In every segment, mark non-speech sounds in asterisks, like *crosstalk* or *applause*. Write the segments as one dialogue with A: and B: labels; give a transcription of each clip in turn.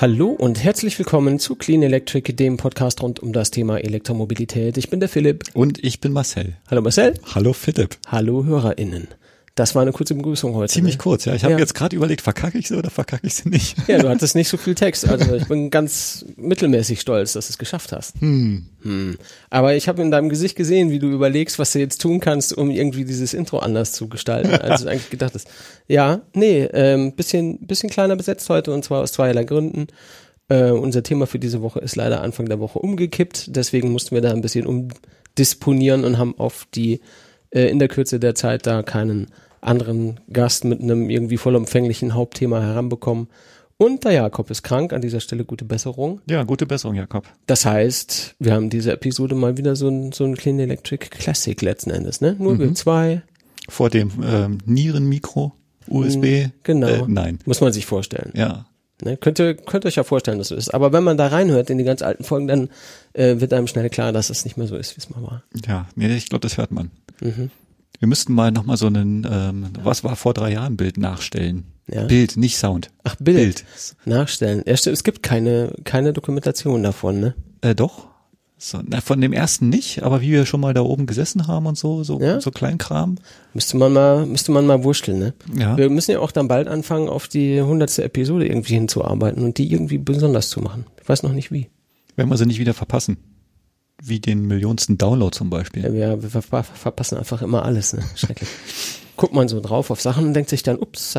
A: Hallo und herzlich willkommen zu Clean Electric, dem Podcast rund um das Thema Elektromobilität. Ich bin der Philipp.
B: Und ich bin Marcel.
A: Hallo Marcel.
B: Hallo Philipp.
A: Hallo HörerInnen. Das war eine kurze Begrüßung heute.
B: Ziemlich
A: ne?
B: kurz, ja. Ich habe
A: Ja.
B: jetzt gerade überlegt, verkacke ich sie oder verkacke ich sie nicht?
A: Ja, du *laughs* hattest nicht so viel Text. Also ich bin ganz mittelmäßig stolz, dass du es geschafft hast.
B: Hm.
A: Hm. Aber ich habe in deinem Gesicht gesehen, wie du überlegst, was du jetzt tun kannst, um irgendwie dieses Intro anders zu gestalten, als du eigentlich gedacht hast. Ja, nee, ähm, bisschen, bisschen kleiner besetzt heute und zwar aus zweierlei Gründen. Äh, unser Thema für diese Woche ist leider Anfang der Woche umgekippt, deswegen mussten wir da ein bisschen umdisponieren und haben auf die äh, in der Kürze der Zeit da keinen anderen Gast mit einem irgendwie vollumfänglichen Hauptthema heranbekommen. Und der Jakob ist krank, an dieser Stelle gute Besserung.
B: Ja, gute Besserung, Jakob.
A: Das heißt, wir haben diese Episode mal wieder so ein, so ein Clean Electric Classic letzten Endes, ne? Nur wir zwei,
B: Vor dem ähm, Nierenmikro, USB.
A: genau.
B: Äh, nein.
A: Muss man sich vorstellen.
B: Ja.
A: Ne? Könnt, ihr, könnt ihr euch ja vorstellen, dass so ist. Aber wenn man da reinhört in die ganz alten Folgen, dann äh, wird einem schnell klar, dass es nicht mehr so ist, wie es mal war.
B: Ja, nee, ich glaube, das hört man.
A: Mhm.
B: Wir müssten mal nochmal so einen, ähm, was war vor drei Jahren Bild nachstellen.
A: Ja.
B: Bild, nicht Sound.
A: Ach, Bild.
B: Bild.
A: Nachstellen. Ja, stimmt, es gibt keine, keine Dokumentation davon, ne?
B: Äh, doch. So, na, von dem ersten nicht, aber wie wir schon mal da oben gesessen haben und so, so,
A: Ja?
B: so Kleinkram.
A: Müsste man mal, müsste man mal wurschteln, ne?
B: Ja.
A: Wir müssen ja auch dann bald anfangen, auf die hundertste Episode irgendwie hinzuarbeiten und die irgendwie besonders zu machen. Ich weiß noch nicht wie.
B: Wenn wir sie nicht wieder verpassen. Wie den millionsten Download zum Beispiel.
A: Ja, wir, wir ver verpassen einfach immer alles, ne? Schrecklich. Guckt man so drauf auf Sachen und denkt sich dann, ups,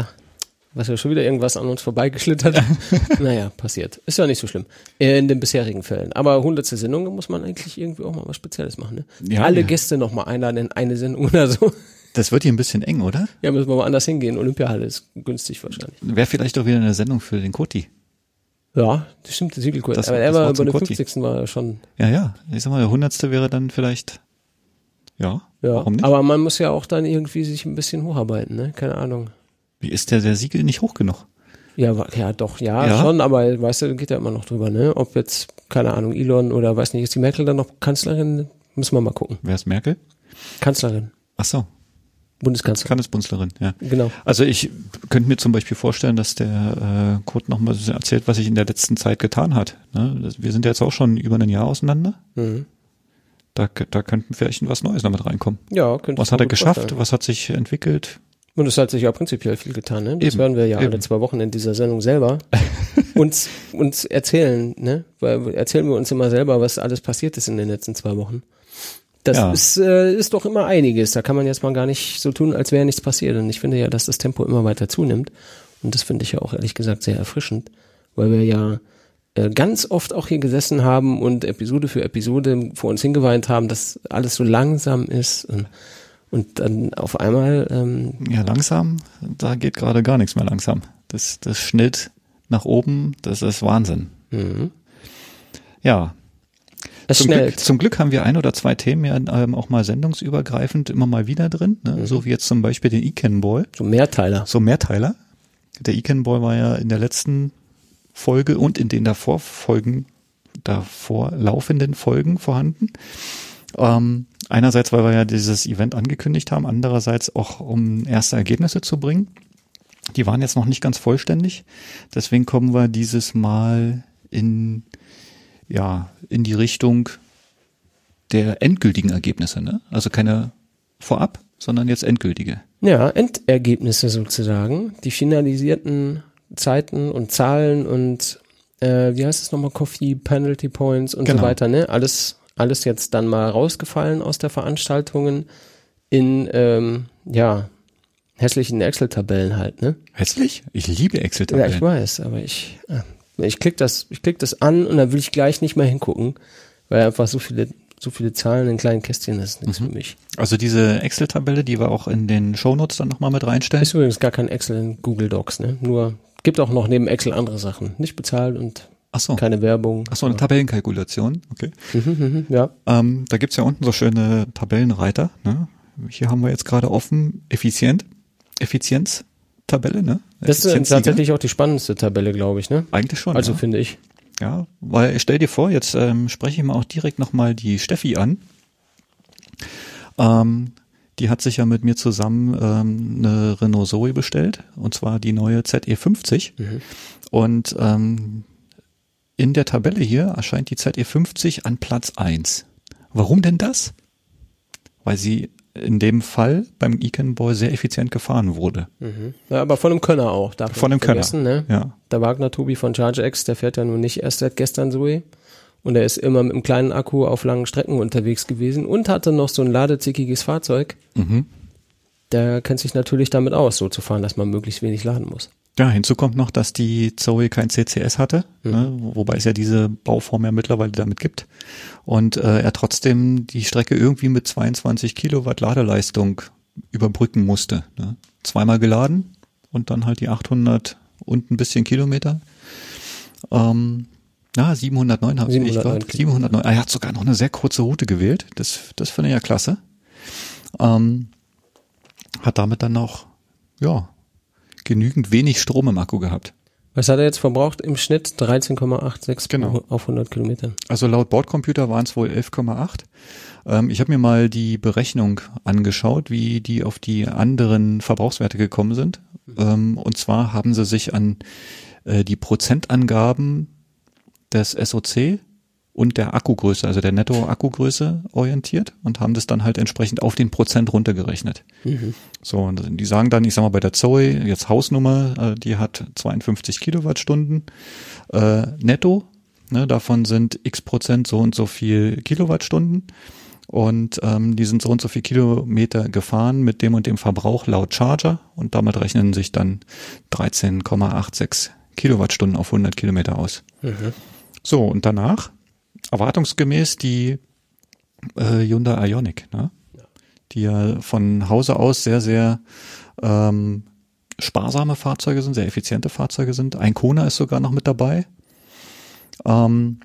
A: was ja schon wieder irgendwas an uns vorbeigeschlittert. *laughs* naja, passiert. Ist ja nicht so schlimm. In den bisherigen Fällen. Aber hundertste Sendung muss man eigentlich irgendwie auch mal was Spezielles machen, ne?
B: Ja,
A: Alle
B: ja.
A: Gäste noch mal einladen in eine Sendung oder so.
B: Das wird hier ein bisschen eng, oder?
A: Ja, müssen wir mal anders hingehen. Olympiahalle ist günstig wahrscheinlich.
B: Wäre vielleicht doch wieder eine Sendung für den Koti.
A: Ja, das stimmt, der Siegelkurs.
B: Das-
A: Aber
B: das
A: er war dem
B: Kotti.
A: 50. war er schon,
B: Ja, ja. Ich sag mal, der hundertste wäre dann vielleicht, ja,
A: ja.
B: warum nicht?
A: Aber man muss ja auch dann irgendwie sich ein bisschen hocharbeiten, ne? Keine Ahnung.
B: Wie ist der, der Siegel nicht hoch genug?
A: Ja, ja, doch, ja,
B: Ja?
A: schon, aber weißt du, geht ja immer noch drüber, ne? Ob jetzt, keine Ahnung, Elon oder weiß nicht, ist die Merkel dann noch Kanzlerin? Müssen wir mal gucken.
B: Wer ist Merkel?
A: Kanzlerin,
B: Ach so,
A: Bundeskanzlerin.
B: Landesbunzlerin, ja.
A: Genau.
B: Also ich könnte mir zum Beispiel vorstellen, dass der äh, Kurt noch mal so erzählt, was sich in der letzten Zeit getan hat. Ne? Wir sind ja jetzt auch schon über ein Jahr auseinander.
A: Mhm.
B: Da, da könnten vielleicht was Neues damit reinkommen.
A: Ja, könnte
B: Was hat er geschafft?
A: vorstellen.
B: Was hat sich entwickelt?
A: Und es hat sich ja prinzipiell viel getan, ne? Das
B: Eben,
A: werden wir ja alle
B: eben.
A: zwei Wochen in dieser Sendung selber *laughs* uns, uns erzählen, ne? Weil erzählen wir uns immer selber, was alles passiert ist in den letzten zwei Wochen. Das
B: Ja.
A: ist, äh, ist doch immer einiges. Da kann man jetzt mal gar nicht so tun, als wäre nichts passiert. Und ich finde ja, dass das Tempo immer weiter zunimmt. Und das finde ich ja auch ehrlich gesagt sehr erfrischend, weil wir ja äh, ganz oft auch hier gesessen haben und Episode für Episode vor uns hingeweint haben, dass alles so langsam ist und, und dann auf einmal ähm,
B: Ja, langsam, da geht gerade gar nichts mehr langsam. Das, das Schnitt nach oben, das ist Wahnsinn.
A: mhm.
B: Ja,
A: es
B: zum
A: schnell.
B: Glück, zum Glück haben wir ein oder zwei Themen ja ähm, auch mal sendungsübergreifend immer mal wieder drin. Ne?
A: Mhm.
B: So wie jetzt zum Beispiel den Eken Boy,
A: So Mehrteiler.
B: so Mehrteiler. Der Eken Boy war ja in der letzten Folge und in den davor Folgen, davor laufenden Folgen vorhanden. Ähm, einerseits, weil wir ja dieses Event angekündigt haben, andererseits auch, um erste Ergebnisse zu bringen. Die waren jetzt noch nicht ganz vollständig. Deswegen kommen wir dieses Mal in, ja, in die Richtung der endgültigen Ergebnisse, ne? Also keine vorab, sondern jetzt endgültige.
A: Ja, Endergebnisse sozusagen. Die finalisierten Zeiten und Zahlen und äh, wie heißt es nochmal, Coffee, Penalty Points und so
B: Genau.
A: weiter, ne? Alles, alles jetzt dann mal rausgefallen aus der Veranstaltungen in ähm, ja, hässlichen Excel-Tabellen halt, ne?
B: Hässlich? Ich liebe
A: Ja, ich
B: Excel-Tabellen.
A: weiß, aber ich, äh, ich klick das, ich klick das an und dann will ich gleich nicht mehr hingucken, weil einfach so viele, so viele Zahlen in kleinen Kästchen das ist nichts
B: Mhm.
A: für mich.
B: also diese Excel-Tabelle, die wir auch in den Shownotes dann nochmal mit reinstellen.
A: Ist übrigens gar kein Excel in Google Docs, ne? Nur gibt auch noch neben Excel andere Sachen. Nicht bezahlt und
B: Ach so.
A: keine Werbung.
B: Ach so, eine Tabellenkalkulation. Okay.
A: Mhm, mhm, ja.
B: Ähm, da gibt's ja unten so schöne Tabellenreiter. Ne? Hier haben wir jetzt gerade offen effizient, Effizienztabelle. Ne?
A: Das ist tatsächlich auch die spannendste Tabelle, glaube ich, ne?
B: Eigentlich schon.
A: Also
B: ja.
A: finde ich.
B: Ja, weil stell dir vor, jetzt ähm, spreche ich mal auch direkt nochmal die Steffi an. Ähm, die hat sich ja mit mir zusammen ähm, eine Renault Zoe bestellt, und zwar die neue ZE50.
A: Mhm.
B: Und ähm, in der Tabelle hier erscheint die ZE50 an Platz 1. Warum denn das? Weil sie in dem Fall beim Icon Boy sehr effizient gefahren wurde.
A: Mhm. Ja, aber von einem Könner auch. Darf
B: von einem Könner. Ne?
A: Ja. Der Wagner Tobi von ChargeX, der fährt ja nun nicht erst seit gestern Zoe. Und er ist immer mit einem kleinen Akku auf langen Strecken unterwegs gewesen und hatte noch so ein ladezickiges Fahrzeug. Mhm. Der kennt sich natürlich damit aus, so zu fahren, dass man möglichst wenig laden muss.
B: Ja, hinzu kommt noch, dass die Zoe kein CCS hatte, mhm. ne, wobei es ja diese Bauform ja mittlerweile damit gibt. Und äh, er trotzdem die Strecke irgendwie mit 22 Kilowatt Ladeleistung überbrücken musste. Ne. Zweimal geladen und dann halt die 800 und ein bisschen Kilometer. Ähm, ja, 709 habe ich gerade. 709. Er hat sogar noch eine sehr kurze Route gewählt. Das, das finde ich ja klasse. Ähm, hat damit dann noch, ja, genügend wenig Strom im Akku gehabt.
A: Was hat er jetzt verbraucht? Im Schnitt 13,86
B: genau.
A: auf 100 Kilometern.
B: Also laut Bordcomputer waren es wohl 11,8. Ähm, ich habe mir mal die Berechnung angeschaut, wie die auf die anderen Verbrauchswerte gekommen sind. Ähm, und zwar haben sie sich an äh, die Prozentangaben des SOC und der Akkugröße, also der Netto-Akkugröße orientiert und haben das dann halt entsprechend auf den Prozent runtergerechnet. Mhm. So, und die sagen dann, ich sag mal bei der Zoe, jetzt Hausnummer, äh, die hat 52 Kilowattstunden äh, netto, ne, davon sind x Prozent so und so viel Kilowattstunden und ähm, die sind so und so viel Kilometer gefahren mit dem und dem Verbrauch laut Charger und damit rechnen sich dann 13,86 Kilowattstunden auf 100 Kilometer aus. Mhm. So, und danach erwartungsgemäß die äh, Hyundai Ionic, ne? die ja von Hause aus sehr, sehr ähm, sparsame Fahrzeuge sind, sehr effiziente Fahrzeuge sind. Ein Kona ist sogar noch mit dabei. Ähm,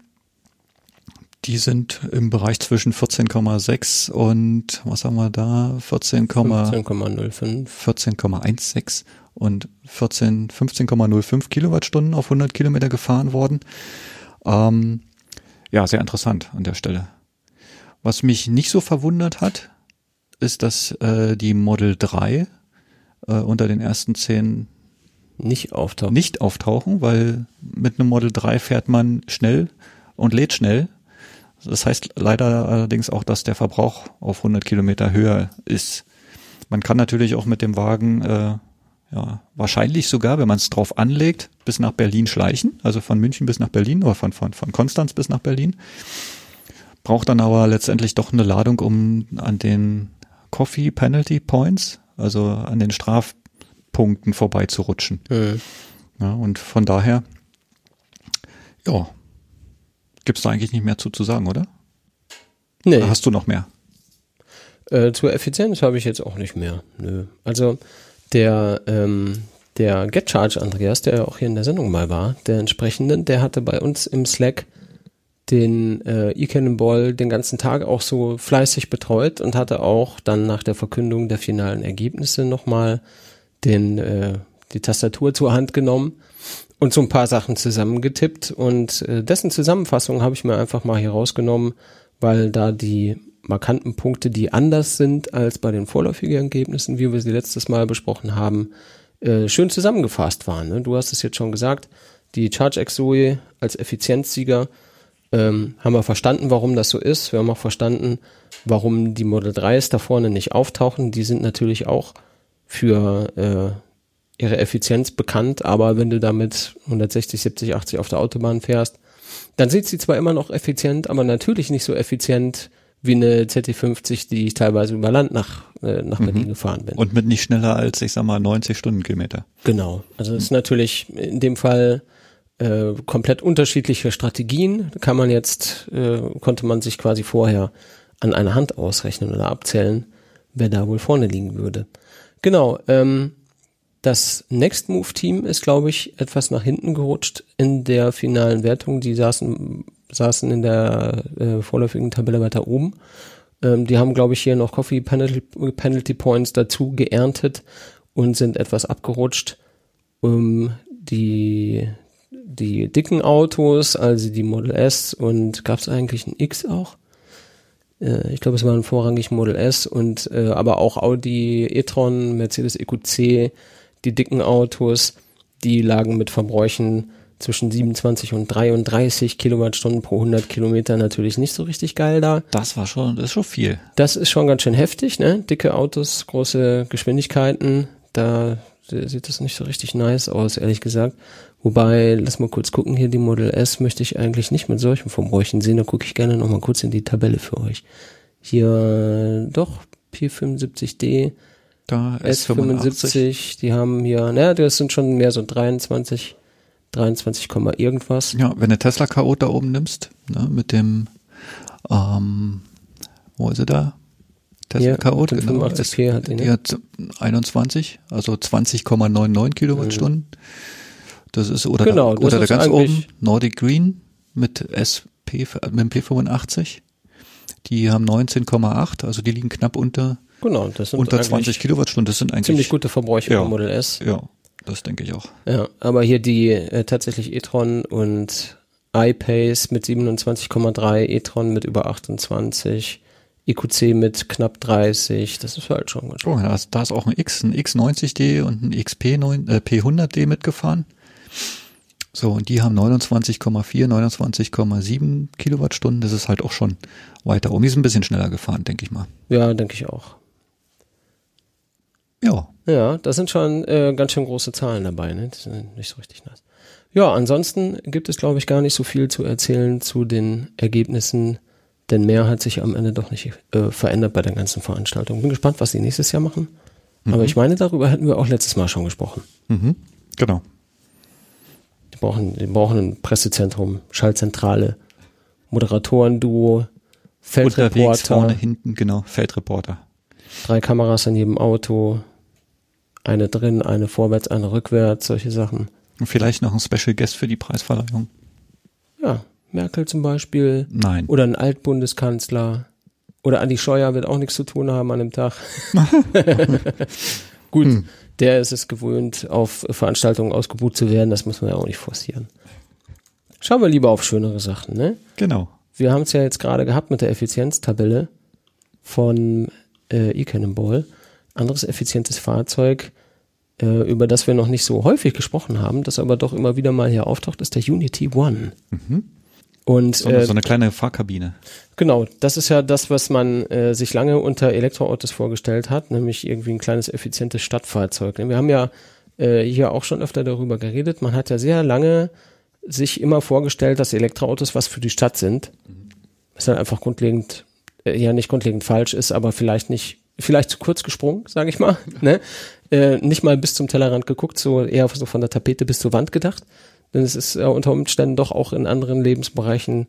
B: die sind im Bereich zwischen 14,6 und was haben wir da? 14,05, 14,16 und 14, 15,05 Kilowattstunden auf 100 Kilometer gefahren worden. Ähm, ja, sehr interessant an der Stelle. Was mich nicht so verwundert hat, ist, dass äh, die Model 3 äh, unter den ersten zehn
A: nicht auftauchen.
B: Nicht auftauchen, weil mit einem Model 3 fährt man schnell und lädt schnell. Das heißt leider allerdings auch, dass der Verbrauch auf 100 Kilometer höher ist. Man kann natürlich auch mit dem Wagen äh, ja, wahrscheinlich sogar, wenn man es drauf anlegt, bis nach Berlin schleichen, also von München bis nach Berlin oder von, von, von Konstanz bis nach Berlin. Braucht dann aber letztendlich doch eine Ladung, um an den Coffee Penalty Points, also an den Strafpunkten vorbeizurutschen. Mhm. Ja, und von daher, ja, gibt's da eigentlich nicht mehr zu, zu sagen, oder? Nee. Oder hast du noch mehr?
A: Äh, zur Effizienz habe ich jetzt auch nicht mehr. Nö. Also der, ähm, der GetCharge Andreas, der ja auch hier in der Sendung mal war, der entsprechende, der hatte bei uns im Slack den äh, E-Cannonball den ganzen Tag auch so fleißig betreut und hatte auch dann nach der Verkündung der finalen Ergebnisse nochmal den, äh, die Tastatur zur Hand genommen und so ein paar Sachen zusammengetippt. Und äh, dessen Zusammenfassung habe ich mir einfach mal hier rausgenommen, weil da die markanten Punkte, die anders sind als bei den vorläufigen Ergebnissen, wie wir sie letztes Mal besprochen haben, äh, schön zusammengefasst waren. Ne? Du hast es jetzt schon gesagt, die ChargeX Zoe als Effizienzsieger ähm, haben wir verstanden, warum das so ist. Wir haben auch verstanden, warum die Model 3s da vorne nicht auftauchen. Die sind natürlich auch für äh, ihre Effizienz bekannt, aber wenn du damit 160, 70, 80 auf der Autobahn fährst, dann sind sie zwar immer noch effizient, aber natürlich nicht so effizient wie eine ZT50, die ich teilweise über Land nach, äh, nach Berlin mhm. gefahren bin.
B: Und mit nicht schneller als, ich sag mal, 90 Stundenkilometer.
A: Genau. Also das ist natürlich in dem Fall äh, komplett unterschiedliche Strategien. Kann man jetzt, äh, konnte man sich quasi vorher an einer Hand ausrechnen oder abzählen, wer da wohl vorne liegen würde. Genau, ähm, das Next Move Team ist, glaube ich, etwas nach hinten gerutscht in der finalen Wertung. Die saßen saßen in der äh, vorläufigen Tabelle weiter oben. Ähm, die haben, glaube ich, hier noch Coffee Penalty, Penalty Points dazu geerntet und sind etwas abgerutscht. Ähm, die, die dicken Autos, also die Model S und gab es eigentlich ein X auch? Äh, ich glaube, es waren vorrangig Model S und äh, aber auch Audi e-tron, Mercedes EQC, die dicken Autos, die lagen mit Verbräuchen zwischen 27 und 33 Kilowattstunden pro 100 Kilometer natürlich nicht so richtig geil da.
B: Das war schon, das ist schon viel.
A: Das ist schon ganz schön heftig, ne? Dicke Autos, große Geschwindigkeiten, da sieht das nicht so richtig nice aus, ehrlich gesagt. Wobei, lass mal kurz gucken, hier die Model S möchte ich eigentlich nicht mit solchen Verbräuchen sehen, da gucke ich gerne nochmal kurz in die Tabelle für euch. Hier, doch, P75D,
B: Da
A: S75, die haben hier, naja, das sind schon mehr so 23, 23, Komma irgendwas.
B: Ja, wenn du Tesla Chaot da oben nimmst, ne, mit dem, ähm, wo ist er da? Tesla Chaot,
A: den
B: genau.
A: 85P hat die,
B: hat 21, also 20,99 Kilowattstunden. Das ist, oder,
A: Genau,
B: da, oder da
A: ist
B: ganz oben, Nordic Green mit SP, mit dem P85. Die haben 19,8, also die liegen knapp unter,
A: Genau, das sind
B: unter
A: eigentlich
B: 20 Kilowattstunden. Das sind eigentlich,
A: ziemlich gute Verbräuche
B: Ja.
A: beim Model S.
B: ja, das denke ich auch.
A: Ja, aber hier die äh, tatsächlich e-tron und iPace mit 27,3, e-tron mit über 28, IQC mit knapp 30, das ist halt schon ganz schön.
B: Oh, da ist, da ist auch ein X, ein X90D und ein XP9, äh, P100D mitgefahren. So, und die haben 29,4, 29,7 Kilowattstunden. Das ist halt auch schon weiter um. Die sind ein bisschen schneller gefahren, denke ich mal.
A: Ja, denke ich auch.
B: Ja,
A: Ja, da sind schon äh, ganz schön große Zahlen dabei, ne? Das sind nicht so richtig nice. Ja, ansonsten gibt es, glaube ich, gar nicht so viel zu erzählen zu den Ergebnissen, denn mehr hat sich am Ende doch nicht äh, verändert bei der ganzen Veranstaltung. Bin gespannt, was sie nächstes Jahr machen. Aber ich meine, darüber hatten wir auch letztes Mal schon gesprochen.
B: mhm. genau.
A: Die brauchen, die brauchen ein Pressezentrum, Schallzentrale, Moderatoren-Duo,
B: Unterwegs, vorne,
A: Feldreporter,
B: hinten, genau, Feldreporter.
A: drei Kameras in jedem Auto, eine drin, eine vorwärts, eine rückwärts, solche Sachen.
B: Und vielleicht noch ein Special Guest für die Preisverleihung.
A: Ja, Merkel zum Beispiel
B: Nein.
A: oder ein Altbundeskanzler oder Andi Scheuer wird auch nichts zu tun haben an dem Tag. *laughs* Gut,
B: Hm.
A: der ist es gewöhnt, auf Veranstaltungen ausgebucht zu werden, das muss man ja auch nicht forcieren. Schauen wir lieber auf schönere Sachen, ne?
B: Genau.
A: Wir haben es ja jetzt gerade gehabt mit der Effizienztabelle von äh, eCannonball. Anderes effizientes Fahrzeug, äh, über das wir noch nicht so häufig gesprochen haben, das aber doch immer wieder mal hier auftaucht, ist der Unity One. Und
B: So,
A: äh,
B: so eine kleine Fahrkabine.
A: Genau, das ist ja das, was man äh, sich lange unter Elektroautos vorgestellt hat, nämlich irgendwie ein kleines effizientes Stadtfahrzeug. Wir haben ja äh, hier auch schon öfter darüber geredet. Man hat ja sehr lange sich immer vorgestellt, dass Elektroautos was für die Stadt sind. Was dann einfach grundlegend, äh, ja nicht grundlegend falsch ist, aber vielleicht nicht, vielleicht zu kurz gesprungen, sage ich mal. *laughs* ne? Äh, nicht mal bis zum Tellerrand geguckt, so eher so von der Tapete bis zur Wand gedacht. Denn es ist äh, unter Umständen doch auch in anderen Lebensbereichen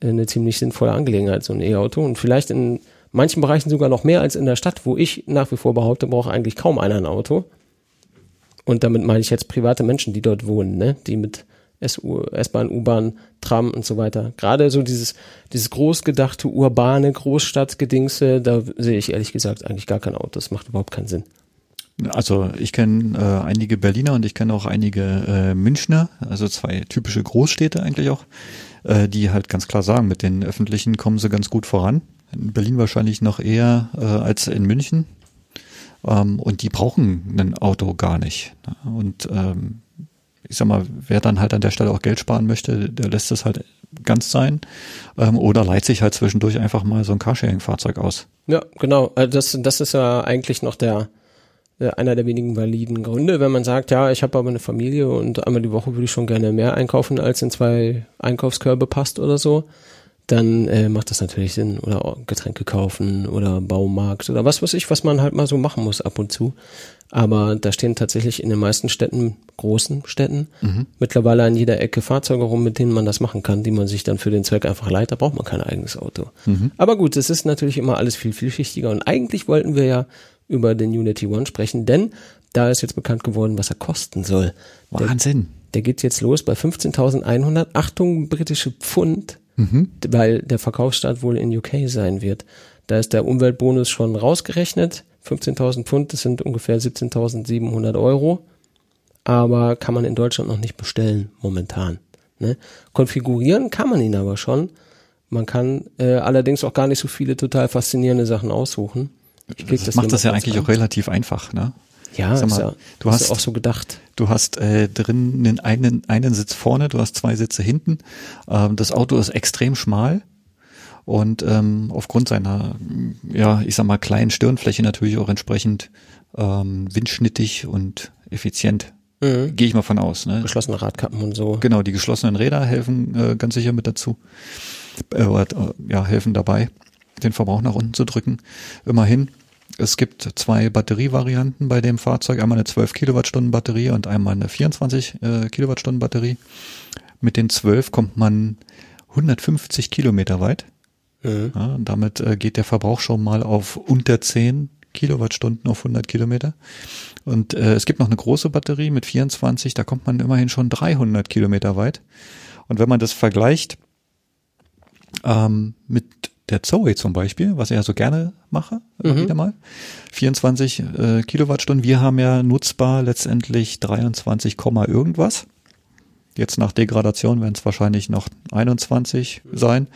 A: äh, eine ziemlich sinnvolle Angelegenheit, so ein E-Auto. Und vielleicht in manchen Bereichen sogar noch mehr als in der Stadt, wo ich nach wie vor behaupte, braucht eigentlich kaum einer ein Auto. Und damit meine ich jetzt private Menschen, die dort wohnen, ne? die mit S-Bahn, U-Bahn, Tram und so weiter. Gerade so dieses, dieses großgedachte, urbane Großstadtgedingse, da sehe ich ehrlich gesagt eigentlich gar kein Auto. Das macht überhaupt keinen Sinn.
B: Also ich kenne äh, einige Berliner und ich kenne auch einige äh, Münchner, also zwei typische Großstädte eigentlich auch, äh, die halt ganz klar sagen, mit den öffentlichen kommen sie ganz gut voran. In Berlin wahrscheinlich noch eher äh, als in München. Ähm, und die brauchen ein Auto gar nicht. Und ähm, ich sag mal, wer dann halt an der Stelle auch Geld sparen möchte, der lässt es halt ganz sein. Ähm, oder leiht sich halt zwischendurch einfach mal so ein Carsharing-Fahrzeug aus.
A: Ja, genau. Also das, das ist ja eigentlich noch der äh, einer der wenigen validen Gründe, wenn man sagt, ja, ich habe aber eine Familie und einmal die Woche würde ich schon gerne mehr einkaufen, als in zwei Einkaufskörbe passt oder so, dann äh, macht das natürlich Sinn. Oder Getränke kaufen oder Baumarkt oder was weiß ich, was man halt mal so machen muss ab und zu. Aber da stehen tatsächlich in den meisten Städten, großen Städten, mittlerweile an jeder Ecke Fahrzeuge rum, mit denen man das machen kann, die man sich dann für den Zweck einfach leiht. Da braucht man kein eigenes Auto. Aber gut, es ist natürlich immer alles viel vielschichtiger und eigentlich wollten wir ja über den Unity One sprechen, denn da ist jetzt bekannt geworden, was er kosten soll. Der,
B: Wahnsinn.
A: der geht jetzt los bei 15.100, Achtung, britische Pfund, weil der Verkaufsstart wohl in UK sein wird. Da ist der Umweltbonus schon rausgerechnet. 15.000 Pfund, das sind ungefähr 17.700 Euro. Aber kann man in Deutschland noch nicht bestellen, momentan. Ne? Konfigurieren kann man ihn aber schon. Man kann äh, allerdings auch gar nicht so viele total faszinierende Sachen aussuchen.
B: Das
A: hier
B: macht das ja eigentlich
A: an.
B: auch relativ einfach, ne?
A: Ja,
B: mal,
A: ja,
B: du hast-
A: auch so gedacht.
B: Du hast äh, drin einen, einen, einen Sitz vorne, du hast zwei Sitze hinten. Ähm, das Auto ist extrem schmal und ähm, aufgrund seiner, ja, ich sag mal, kleinen Stirnfläche natürlich auch entsprechend ähm, windschnittig und effizient.
A: Mhm.
B: Gehe ich mal von aus. Ne?
A: Geschlossene Radkappen und so.
B: Genau, die geschlossenen Räder helfen äh, ganz sicher mit dazu. Äh, äh, ja, helfen dabei, den Verbrauch nach unten zu drücken. Immerhin, es gibt zwei Batterievarianten bei dem Fahrzeug. Einmal eine 12 Kilowattstunden Batterie und einmal eine 24 äh, Kilowattstunden Batterie. Mit den 12 kommt man 150 Kilometer weit.
A: Mhm.
B: Ja, damit äh, geht der Verbrauch schon mal auf unter 10 Kilowattstunden auf 100 Kilometer. Und äh, es gibt noch eine große Batterie mit 24, da kommt man immerhin schon 300 Kilometer weit. Und wenn man das vergleicht ähm, mit der Zoe zum Beispiel, was ich ja so gerne mache,
A: Mhm.
B: wieder mal, 24 äh, Kilowattstunden, wir haben ja nutzbar letztendlich 23, Komma irgendwas. Jetzt nach Degradation werden es wahrscheinlich noch 21 sein.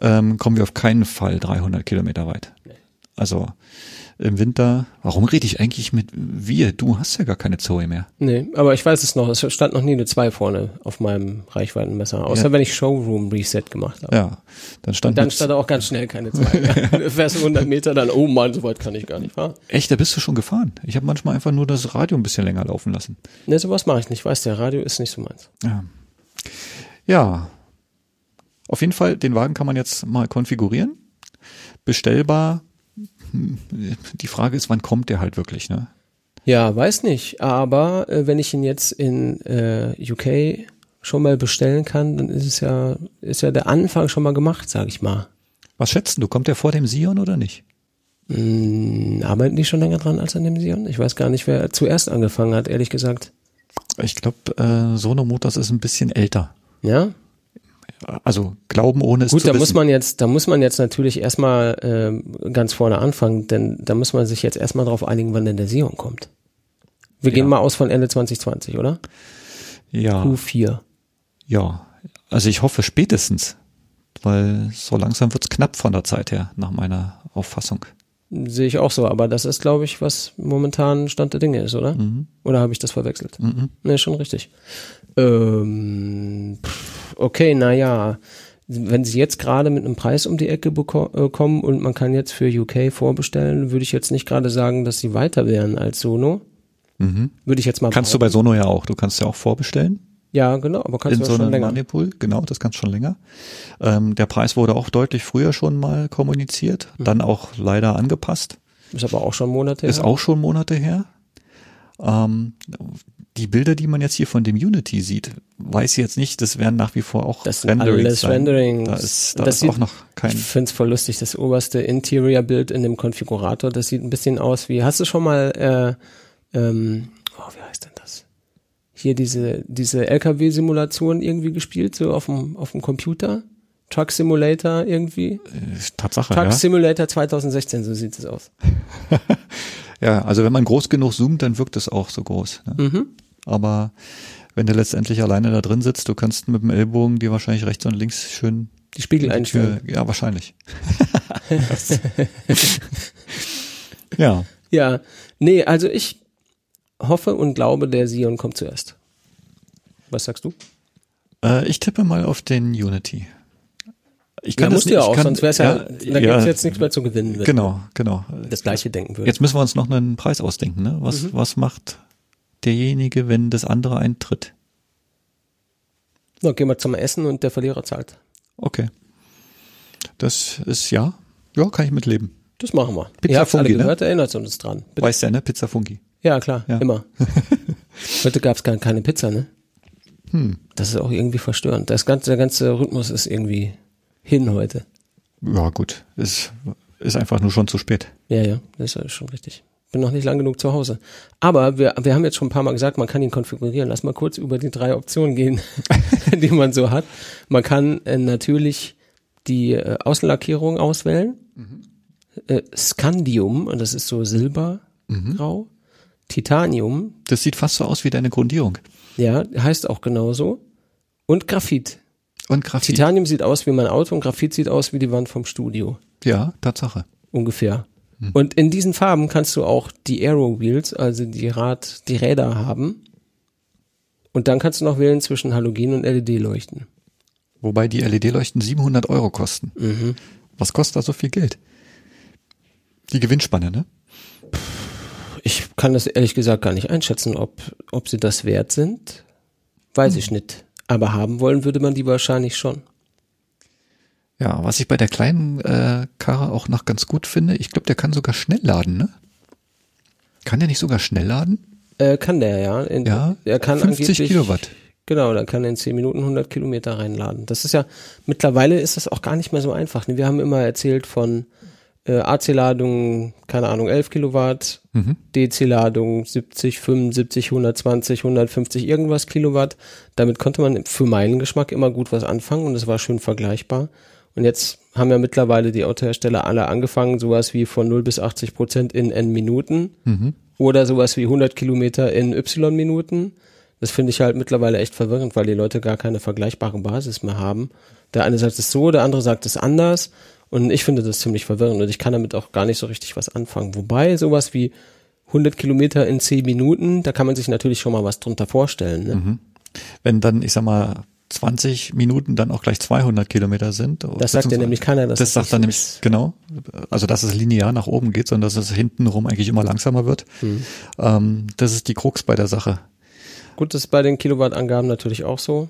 B: Ähm, kommen wir auf keinen Fall 300 Kilometer weit. Also im Winter, warum rede ich eigentlich mit wir? Du hast ja gar keine Zoe mehr.
A: Nee, aber ich weiß es noch. Es stand noch nie eine 2 vorne auf meinem Reichweitenmesser. Außer
B: Ja.
A: wenn ich Showroom Reset gemacht habe.
B: Ja, dann stand,
A: Dann
B: mit-
A: stand auch ganz schnell keine 2 mehr. Du fährst 100 Meter, dann, oh Mann, so weit kann ich gar nicht fahren.
B: echt, da bist du schon gefahren. Ich habe manchmal einfach nur das Radio ein bisschen länger laufen lassen.
A: Ne, sowas mache ich nicht. Weißt der Radio ist nicht so meins.
B: Ja. ja. Auf jeden Fall, den Wagen kann man jetzt mal konfigurieren. Bestellbar. *laughs* Die Frage ist, wann kommt der halt wirklich, ne?
A: Ja, weiß nicht. Aber äh, wenn ich ihn jetzt in äh, UK schon mal bestellen kann, dann ist es ja, ist ja der Anfang schon mal gemacht, sag ich mal.
B: Was schätzen du? Kommt der vor dem Sion oder nicht?
A: Hm, arbeiten die schon länger dran als an dem Sion? Ich weiß gar nicht, wer zuerst angefangen hat, ehrlich gesagt.
B: Ich glaube, äh, Sono Motors ist ein bisschen älter.
A: Ja?
B: Also glauben ohne es
A: Gut,
B: zu
A: da
B: wissen.
A: muss man jetzt, da muss man jetzt natürlich erstmal ähm, ganz vorne anfangen, denn da muss man sich jetzt erstmal darauf einigen, wann denn der Sion kommt. Wir
B: Ja.
A: gehen mal aus von Ende 2020, oder?
B: ja,
A: Q4.
B: ja. Also ich hoffe spätestens, weil so langsam wird's knapp von der Zeit her, nach meiner Auffassung.
A: Sehe ich auch so, aber das ist, glaube ich, was momentan Stand der Dinge ist, oder?
B: Mhm.
A: Oder habe ich das verwechselt?
B: Mhm.
A: Ne, schon richtig. Ähm, pff, okay, naja, wenn sie jetzt gerade mit einem Preis um die Ecke äh, kommen und man kann jetzt für UK vorbestellen, würde ich jetzt nicht gerade sagen, dass sie weiter wären als Sono.
B: Mhm.
A: Würde ich jetzt mal
B: Kannst du bei
A: behaupten.
B: Sono ja auch. Du kannst ja auch vorbestellen.
A: Ja, genau, aber kannst
B: in
A: du
B: so
A: schon länger.
B: Moneypool, genau, das kannst schon länger. Ähm, der Preis wurde auch deutlich früher schon mal kommuniziert,
A: Mhm.
B: dann auch leider angepasst.
A: Ist aber auch schon Monate
B: Ist
A: her.
B: auch schon Monate her. Ähm, die Bilder, die man jetzt hier von dem Unity sieht, weiß ich jetzt nicht, das werden nach wie vor auch
A: Das
B: Renderings
A: alles
B: sein.
A: Renderings.
B: Da ist, da
A: Das
B: ist
A: sieht-
B: auch noch kein,
A: Ich find's voll lustig, das oberste Interior-Bild in dem Konfigurator, das sieht ein bisschen aus wie, hast du schon mal, äh, ähm, oh, wie heißt denn das? Hier diese, diese LKW-Simulation irgendwie gespielt, so auf dem, auf dem Computer? Truck Simulator irgendwie?
B: äh, Tatsache,
A: Truck
B: ja.
A: Simulator 2016, so sieht es aus. *laughs*
B: Ja, also wenn man groß genug zoomt, dann wirkt es auch so groß. Ne?
A: Mhm.
B: Aber wenn du letztendlich alleine da drin sitzt, du kannst mit dem Ellbogen dir wahrscheinlich rechts und links schön
A: Die Spiegel einstellen.
B: Ja, wahrscheinlich. *laughs* ja,
A: Ja, nee, also ich hoffe und glaube, der Sion kommt zuerst. Was sagst du?
B: äh, ich tippe mal auf den Unity. Ich
A: Ja,
B: das
A: musst du ja auch,
B: kann-
A: sonst wär's ja, da gibt's jetzt nichts mehr zu gewinnen.
B: Genau, genau.
A: Das gleiche denken würde.
B: Jetzt müssen wir uns noch einen Preis ausdenken. Ne? Was,
A: Mhm.
B: was macht derjenige, wenn das andere eintritt?
A: Na, gehen wir zum Essen und der Verlierer zahlt.
B: Okay. Das ist ja, ja, kann ich mitleben.
A: Das machen wir.
B: Pizza
A: Ihr habt's alle
B: Fungi, ne?
A: gehört, erinnert uns dran. Bitte.
B: Weißt ja, ne? Pizza Fungi.
A: Ja, klar,
B: Ja.
A: immer. *laughs* Heute gab's gar keine Pizza, ne?
B: Hm.
A: Das ist auch irgendwie verstörend. Das ganze, der ganze Rhythmus ist irgendwie hin heute.
B: Ja, gut. Ist, ist einfach nur schon zu spät.
A: Ja, ja, das ist schon richtig. Bin noch nicht lang genug zu Hause. Aber wir, wir haben jetzt schon ein paar Mal gesagt, man kann ihn konfigurieren. Lass mal kurz über die drei Optionen gehen, *laughs* die man so hat. Man kann äh, natürlich die äh, Außenlackierung auswählen. Äh, Scandium, und das ist so silbergrau. Titanium,
B: Das sieht fast so aus wie deine Grundierung.
A: ja, heißt auch genauso. Und Graphit.
B: Und Graphit.
A: Titanium sieht aus wie mein Auto und Graphit sieht aus wie die Wand vom Studio.
B: Ja, Tatsache.
A: Ungefähr. Und in diesen Farben kannst du auch die Aero Wheels, also die Rad, die Räder haben. Und dann kannst du noch wählen zwischen Halogen und LED-Leuchten.
B: Wobei die LED-Leuchten 700 Euro kosten.
A: Mhm.
B: Was kostet da so viel Geld? Die Gewinnspanne, ne?
A: Ich kann das ehrlich gesagt gar nicht einschätzen, ob, ob sie das wert sind. Weiß
B: Hm.
A: ich nicht. Aber haben wollen würde man die wahrscheinlich schon.
B: Ja, was ich bei der kleinen äh, Karre auch noch ganz gut finde, ich glaube, der kann sogar schnell laden, ne? Kann der nicht sogar schnell laden?
A: Äh, kann der, ja. In,
B: Ja,
A: er kann
B: 50
A: angeblich,
B: Kilowatt.
A: Genau, da kann er in 10 Minuten 100 Kilometer reinladen. Das ist ja, mittlerweile ist das auch gar nicht mehr so einfach. ne? Wir haben immer erzählt von äh, AC-Ladung, keine Ahnung, 11 Kilowatt,
B: Mhm.
A: DC-Ladung 70, 75, 120, 150 irgendwas Kilowatt. Damit konnte man für meinen Geschmack immer gut was anfangen und es war schön vergleichbar. Und jetzt haben ja mittlerweile die Autohersteller alle angefangen, sowas wie von 0 bis 80 Prozent in N Minuten
B: Mhm.
A: oder sowas wie 100 Kilometer in Y-Minuten. Das finde ich halt mittlerweile echt verwirrend, weil die Leute gar keine vergleichbare Basis mehr haben. Der eine sagt es so, der andere sagt es anders. Und ich finde das ziemlich verwirrend und ich kann damit auch gar nicht so richtig was anfangen. Wobei sowas wie 100 Kilometer in 10 Minuten, da kann man sich natürlich schon mal was drunter vorstellen. Ne?
B: Wenn dann, ich sag mal, 20 Minuten dann auch gleich 200 Kilometer sind.
A: Das sagt ja nämlich keiner. Dass
B: Das sagt dann nämlich, genau, also dass es linear nach oben geht, sondern dass es hintenrum eigentlich immer langsamer wird.
A: Hm.
B: Ähm, das ist die Krux bei der Sache.
A: Gut, das ist bei den Kilowattangaben natürlich auch so.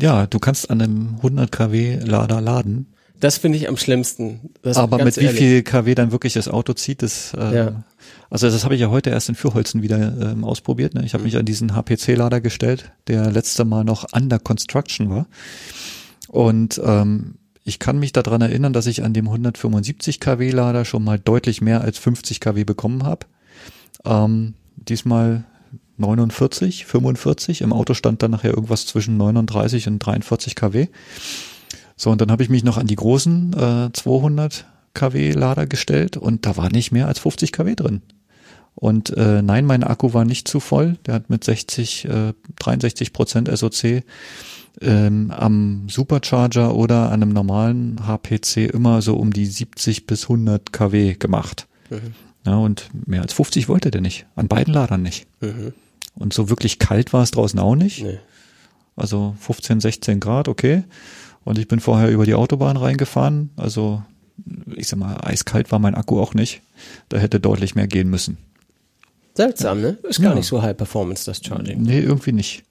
B: Ja, du kannst an einem 100 kW Lader laden,
A: Das finde ich am schlimmsten. Das
B: aber mit wie
A: ehrlich.
B: viel kW dann wirklich das Auto zieht, das, äh,
A: Ja.
B: also das habe ich ja heute erst in Fürholzen wieder ähm, ausprobiert. Ne? Ich habe mich an diesen HPC-Lader gestellt, der letzte Mal noch under construction war. Und ähm, ich kann mich daran erinnern, dass ich an dem 175 kW Lader schon mal deutlich mehr als 50 kW bekommen habe. Ähm, diesmal 49, 45. Im Auto stand dann nachher irgendwas zwischen 39 und 43 kW. So, und dann habe ich mich noch an die großen äh, 200 kW Lader gestellt und da war nicht mehr als 50 kW drin. Und äh, nein, mein Akku war nicht zu voll. Der hat mit 60, äh, 63 Prozent SOC ähm, am Supercharger oder an einem normalen HPC immer so um die 70 bis 100 kW gemacht.
A: Mhm.
B: Ja, und mehr als 50 wollte der nicht. An beiden Ladern nicht.
A: Mhm.
B: Und so wirklich kalt war es draußen auch nicht.
A: Nee.
B: Also 15, 16 Grad, okay. Und ich bin vorher über die Autobahn reingefahren. Also ich sag mal, eiskalt war mein Akku auch nicht. Da hätte deutlich mehr gehen müssen.
A: Seltsam, ne? Ist gar
B: Ja.
A: nicht so High Performance, das Charging.
B: Nee, irgendwie nicht.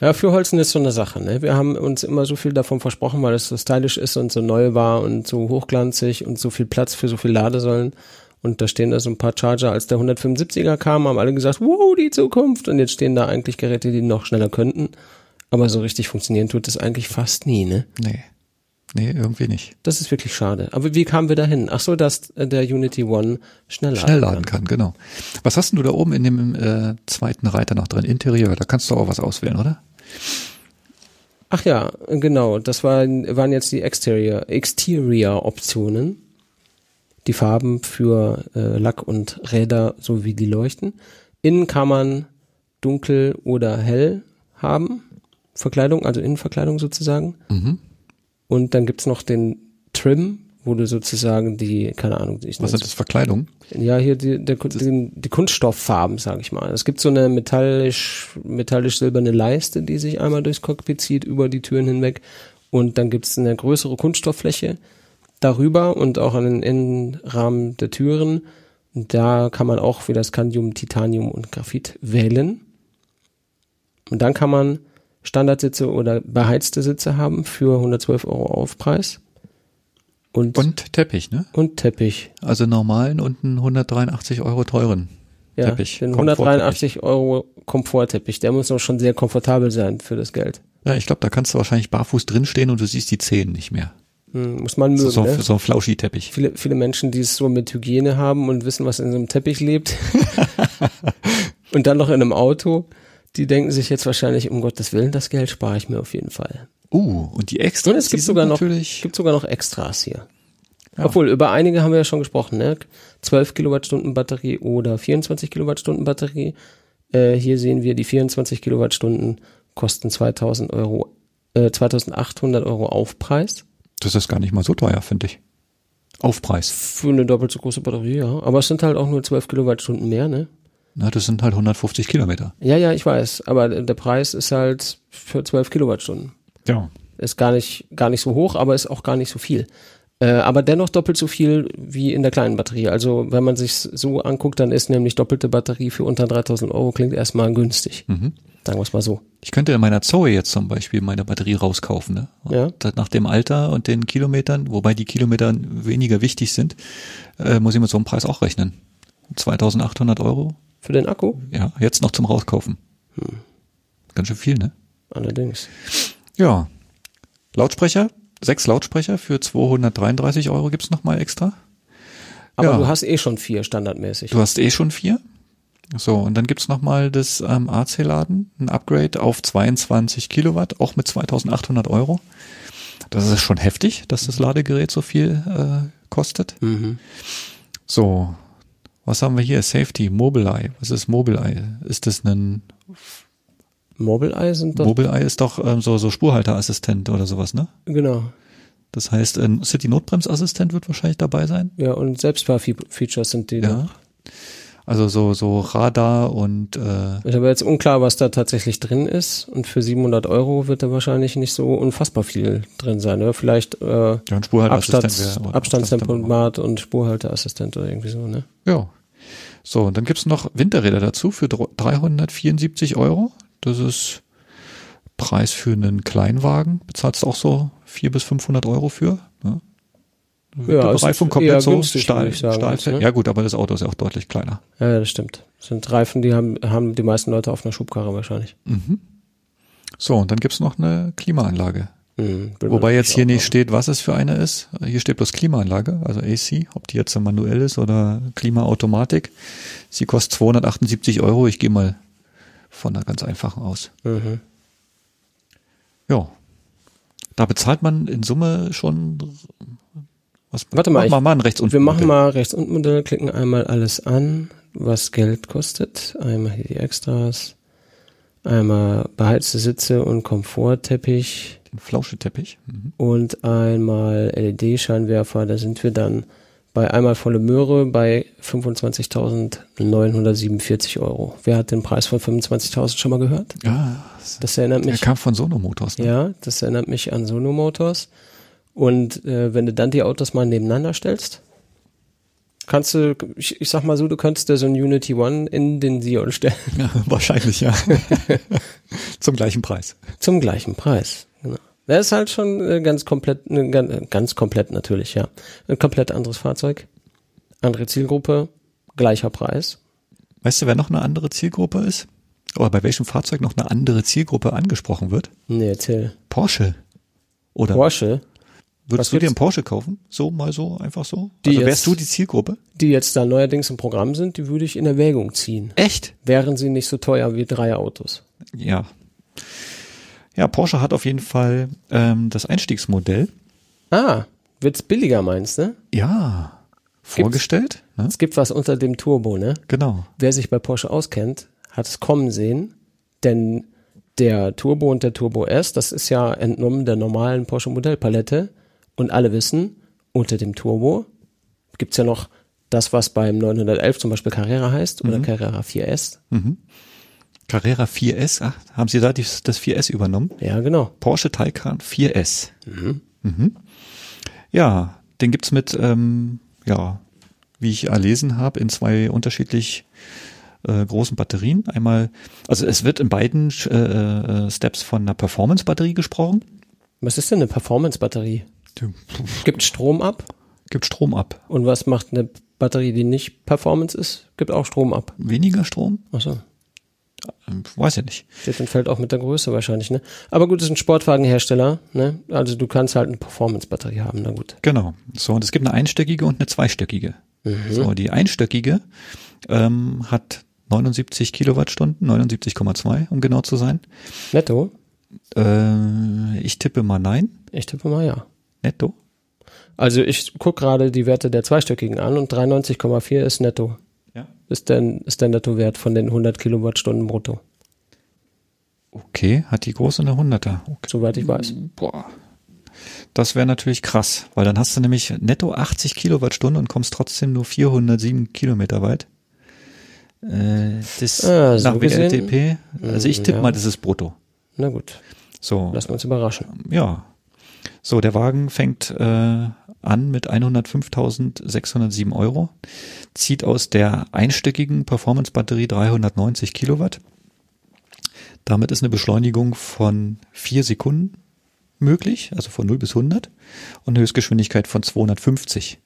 A: Ja, für Holzen ist so eine Sache, ne? Wir haben uns immer so viel davon versprochen, weil es so stylisch ist und so neu war und so hochglanzig und so viel Platz für so viel Ladesäulen. Und da stehen da so ein paar Charger. Als der 175er kam, haben alle gesagt, wow, die Zukunft. Und jetzt stehen da eigentlich Geräte, die noch schneller könnten. Aber so richtig funktionieren tut das eigentlich fast nie, ne?
B: Nee. Nee, irgendwie nicht.
A: Das ist wirklich schade. Aber wie kamen wir dahin? Ach so, dass äh, der Unity One schnell laden,
B: Schnell laden kann, genau. Was hast denn du da oben in dem äh, zweiten Reiter noch drin? Interieur, da kannst du auch was auswählen, oder?
A: Ach ja, genau. Das waren, waren jetzt die Exterior, Exterior Optionen. Die Farben für äh, Lack und Räder sowie die Leuchten. Innen kann man dunkel oder hell haben. Verkleidung, also Innenverkleidung sozusagen.
B: Mhm.
A: Und dann gibt's noch den Trim, wo du sozusagen die, keine Ahnung, ich
B: Was ist das Verkleidung?
A: ja, hier die, der, die, die Kunststofffarben, sage ich mal. Es gibt so eine metallisch, metallisch silberne Leiste, die sich einmal durchs Cockpit zieht, über die Türen hinweg. Und dann gibt es eine größere Kunststofffläche darüber und auch an den Innenrahmen der Türen. Und da kann man auch wieder Scandium, Titanium und Graphit wählen. Und dann kann man Standardsitze oder beheizte Sitze haben für 112 Euro Aufpreis. Und, und,
B: Und Teppich, ne?
A: Teppich.
B: Also normalen und einen 183 Euro teuren
A: Ja,
B: Teppich.
A: den
B: Komfortteppich.
A: 183 Euro Komfortteppich. Der muss auch schon sehr komfortabel sein für das Geld.
B: Ja, ich glaube, da kannst du wahrscheinlich barfuß drinstehen und du siehst die Zehen nicht mehr.
A: Hm, muss man mögen.
B: So, so,
A: ne?
B: so ein Flauschi-Teppich.
A: Viele, viele Menschen, die es so mit Hygiene haben und wissen, was in so einem Teppich lebt. *laughs* und dann noch in einem Auto, die denken sich jetzt wahrscheinlich, um Gottes Willen, das Geld spare ich mir auf jeden Fall.
B: Uh, und die extra.
A: Und es gibt sogar noch, gibt sogar noch Extras hier.
B: Ja.
A: Obwohl, über einige haben wir ja schon gesprochen, ne? 12 Kilowattstunden Batterie oder 24 Kilowattstunden Batterie. Äh, hier sehen wir, die 24 Kilowattstunden kosten 2000 Euro, äh, 2800 Euro Aufpreis.
B: Das ist gar nicht mal so teuer, finde ich. Aufpreis.
A: Für eine doppelt so große Batterie, ja. Aber es sind halt auch nur 12 Kilowattstunden mehr, ne?
B: Na, das sind halt 150 Kilometer.
A: Ja, ja, ich weiß. Aber der Preis ist halt für 12 Kilowattstunden.
B: Ja.
A: Ist gar nicht, gar nicht so hoch, aber ist auch gar nicht so viel. Äh, aber dennoch doppelt so viel wie in der kleinen Batterie. Also wenn man sich so anguckt, dann ist nämlich doppelte Batterie für unter 3000 Euro klingt erstmal günstig.
B: Mhm.
A: Sagen wir es mal so.
B: Ich könnte in meiner Zoe jetzt zum Beispiel meine Batterie rauskaufen, ne? Und
A: Ja.
B: Nach dem Alter und den Kilometern, wobei die Kilometer weniger wichtig sind, äh, muss ich mit so einem Preis auch rechnen. 2800 Euro,
A: Für den Akku?
B: ja, jetzt noch zum Rauskaufen.
A: Hm.
B: Ganz schön viel, ne?
A: Allerdings.
B: Ja. Lautsprecher, sechs Lautsprecher für 233 Euro gibt's noch mal extra.
A: Aber
B: Ja.
A: du hast eh schon vier standardmäßig.
B: Du hast eh schon vier. So, und dann gibt's noch mal das ähm, AC-Laden, ein Upgrade auf 22 Kilowatt, auch mit 2800 Euro. Das ist schon heftig, dass das Ladegerät so viel äh, kostet.
A: Mhm.
B: So, was haben wir hier? Safety, Mobileye. Was ist Mobileye? Ist das ein
A: Mobileye sind doch,
B: Mobileye ist doch ähm, so so Spurhalterassistent oder sowas, ne?
A: genau.
B: Das heißt, ein City-Notbremsassistent wird wahrscheinlich dabei sein.
A: Ja, und Selbstfahrfeatures sind die
B: Ja.
A: noch.
B: Also so so Radar und äh,
A: Ist aber jetzt unklar, was da tatsächlich drin ist. Und für 700 Euro wird da wahrscheinlich nicht so unfassbar viel drin sein. Oder vielleicht äh,
B: ja,
A: Abstands, Abstandstempomat und Spurhalteassistent oder irgendwie so, ne?
B: Ja. So, und dann gibt's noch Winterräder dazu für dr- 374 Euro. Das ist Preis für einen Kleinwagen. Bezahlst du auch so 400 bis 500 Euro für. Ne?
A: Ja, es
B: Bereifung komplett so.
A: günstig,
B: Stahl,
A: sagen,
B: Stahlfeld.
A: ne?
B: Ja gut, aber das Auto ist ja auch deutlich kleiner.
A: Ja, ja, das stimmt. Das sind Reifen, die haben, haben die meisten Leute auf einer Schubkarre wahrscheinlich.
B: Mhm. So, und dann gibt's noch eine Klimaanlage.
A: Hm, man
B: Wobei jetzt hier nicht steht, was es für eine ist. Hier steht bloß Klimaanlage, also AC, ob die jetzt manuell ist oder Klimaautomatik. Sie kostet 278 Euro. Ich gehe mal von einer ganz einfachen aus.
A: Mhm.
B: Ja. Da bezahlt man in Summe schon was
A: Warte mal,
B: mach
A: ich-
B: mal, mal ein rechts unten.
A: Wir machen mal rechts unten Modell, klicken einmal alles an, was Geld kostet. Einmal hier die Extras. Einmal beheizte Sitze und Komfortteppich.
B: den Flauscheteppich. Mhm.
A: und einmal LED-Scheinwerfer. Da sind wir dann bei einmal volle Möhre bei 25.947 Euro. Wer hat den Preis von 25.000 schon mal gehört?
B: Ja,
A: Das erinnert
B: der
A: mich,
B: kam von Sono Motors. Ne?
A: ja, das erinnert mich an Sono Motors. Und äh, wenn du dann die Autos mal nebeneinander stellst, kannst du, ich, ich sag mal so, du könntest dir so ein Unity One in den Sion stellen. *laughs*
B: Ja, wahrscheinlich, ja. *laughs* Zum gleichen Preis.
A: Zum gleichen Preis. Genau. Das ist halt schon äh, ganz komplett, ne, ganz, ganz komplett natürlich, ja. Ein komplett anderes Fahrzeug, andere Zielgruppe, gleicher Preis.
B: Weißt du, wer noch eine andere Zielgruppe ist? Oder bei welchem Fahrzeug noch eine andere Zielgruppe angesprochen wird?
A: Nee, erzähl.
B: Porsche. Oder
A: Porsche,
B: würdest du dir einen Porsche kaufen? So, mal so, einfach so?
A: Die
B: also
A: jetzt-
B: wärst du die Zielgruppe?
A: die jetzt da neuerdings im Programm sind, die würde ich in Erwägung ziehen.
B: Echt?
A: Wären sie nicht so teuer wie drei Autos.
B: Ja. Ja, Porsche hat auf jeden Fall ähm, das Einstiegsmodell.
A: Ah, wird's billiger meinst du?
B: Ja. Vorgestellt. Ne?
A: Es gibt was unter dem Turbo, ne?
B: Genau.
A: Wer sich bei Porsche auskennt, hat es kommen sehen, denn der Turbo und der Turbo S, das ist ja entnommen der normalen Porsche Modellpalette und alle wissen, unter dem Turbo gibt's ja noch das, was beim 911 zum Beispiel Carrera heißt oder Carrera 4S.
B: Carrera 4S, ach, haben Sie da die, das 4S übernommen?
A: Ja, genau.
B: Porsche Taycan 4S. Mhm. Ja, den gibt's mit, ähm, ja, wie ich erlesen habe, in zwei unterschiedlich äh, großen Batterien. Einmal, also es wird in beiden äh, äh, Steps von einer Performance-Batterie gesprochen.
A: Was ist denn eine Performance-Batterie? Gibt Strom ab?
B: Gibt Strom ab.
A: Und was macht eine Batterie, die nicht Performance ist? Gibt auch Strom ab.
B: Weniger Strom?
A: Achso.
B: Ähm, Weiß ja nicht.
A: Steht und fällt auch mit der Größe wahrscheinlich, ne? Aber gut, ist ein Sportwagenhersteller, ne? Also du kannst halt eine Performance-Batterie haben, na gut.
B: Genau. So, und es gibt eine einstöckige und eine zweistöckige. So, die einstöckige ähm, hat 79 Kilowattstunden, 79,2, um genau zu sein.
A: Netto?
B: Äh, ich tippe mal nein.
A: Ich tippe mal ja.
B: Netto.
A: Also ich guck gerade die Werte der zweistöckigen an und 93,4 ist netto.
B: Ja.
A: Ist der, ist der Nettowert von den 100 Kilowattstunden brutto.
B: Okay, hat die große eine 100er. Okay.
A: Soweit ich weiß.
B: Boah. Das wäre natürlich krass, weil dann hast du nämlich netto 80 Kilowattstunden und kommst trotzdem nur 407 Kilometer weit. Äh, das
A: Ah, so
B: nach. WLTP, also ich tippe
A: Ja.
B: mal, das ist brutto.
A: Na gut,
B: So,
A: lassen wir uns überraschen.
B: ja. So, der Wagen fängt äh, an mit 105.607 Euro, zieht aus der einstöckigen Performance-Batterie 390 Kilowatt. Damit ist eine Beschleunigung von vier Sekunden möglich, also von 0 bis 100 und eine Höchstgeschwindigkeit von 250.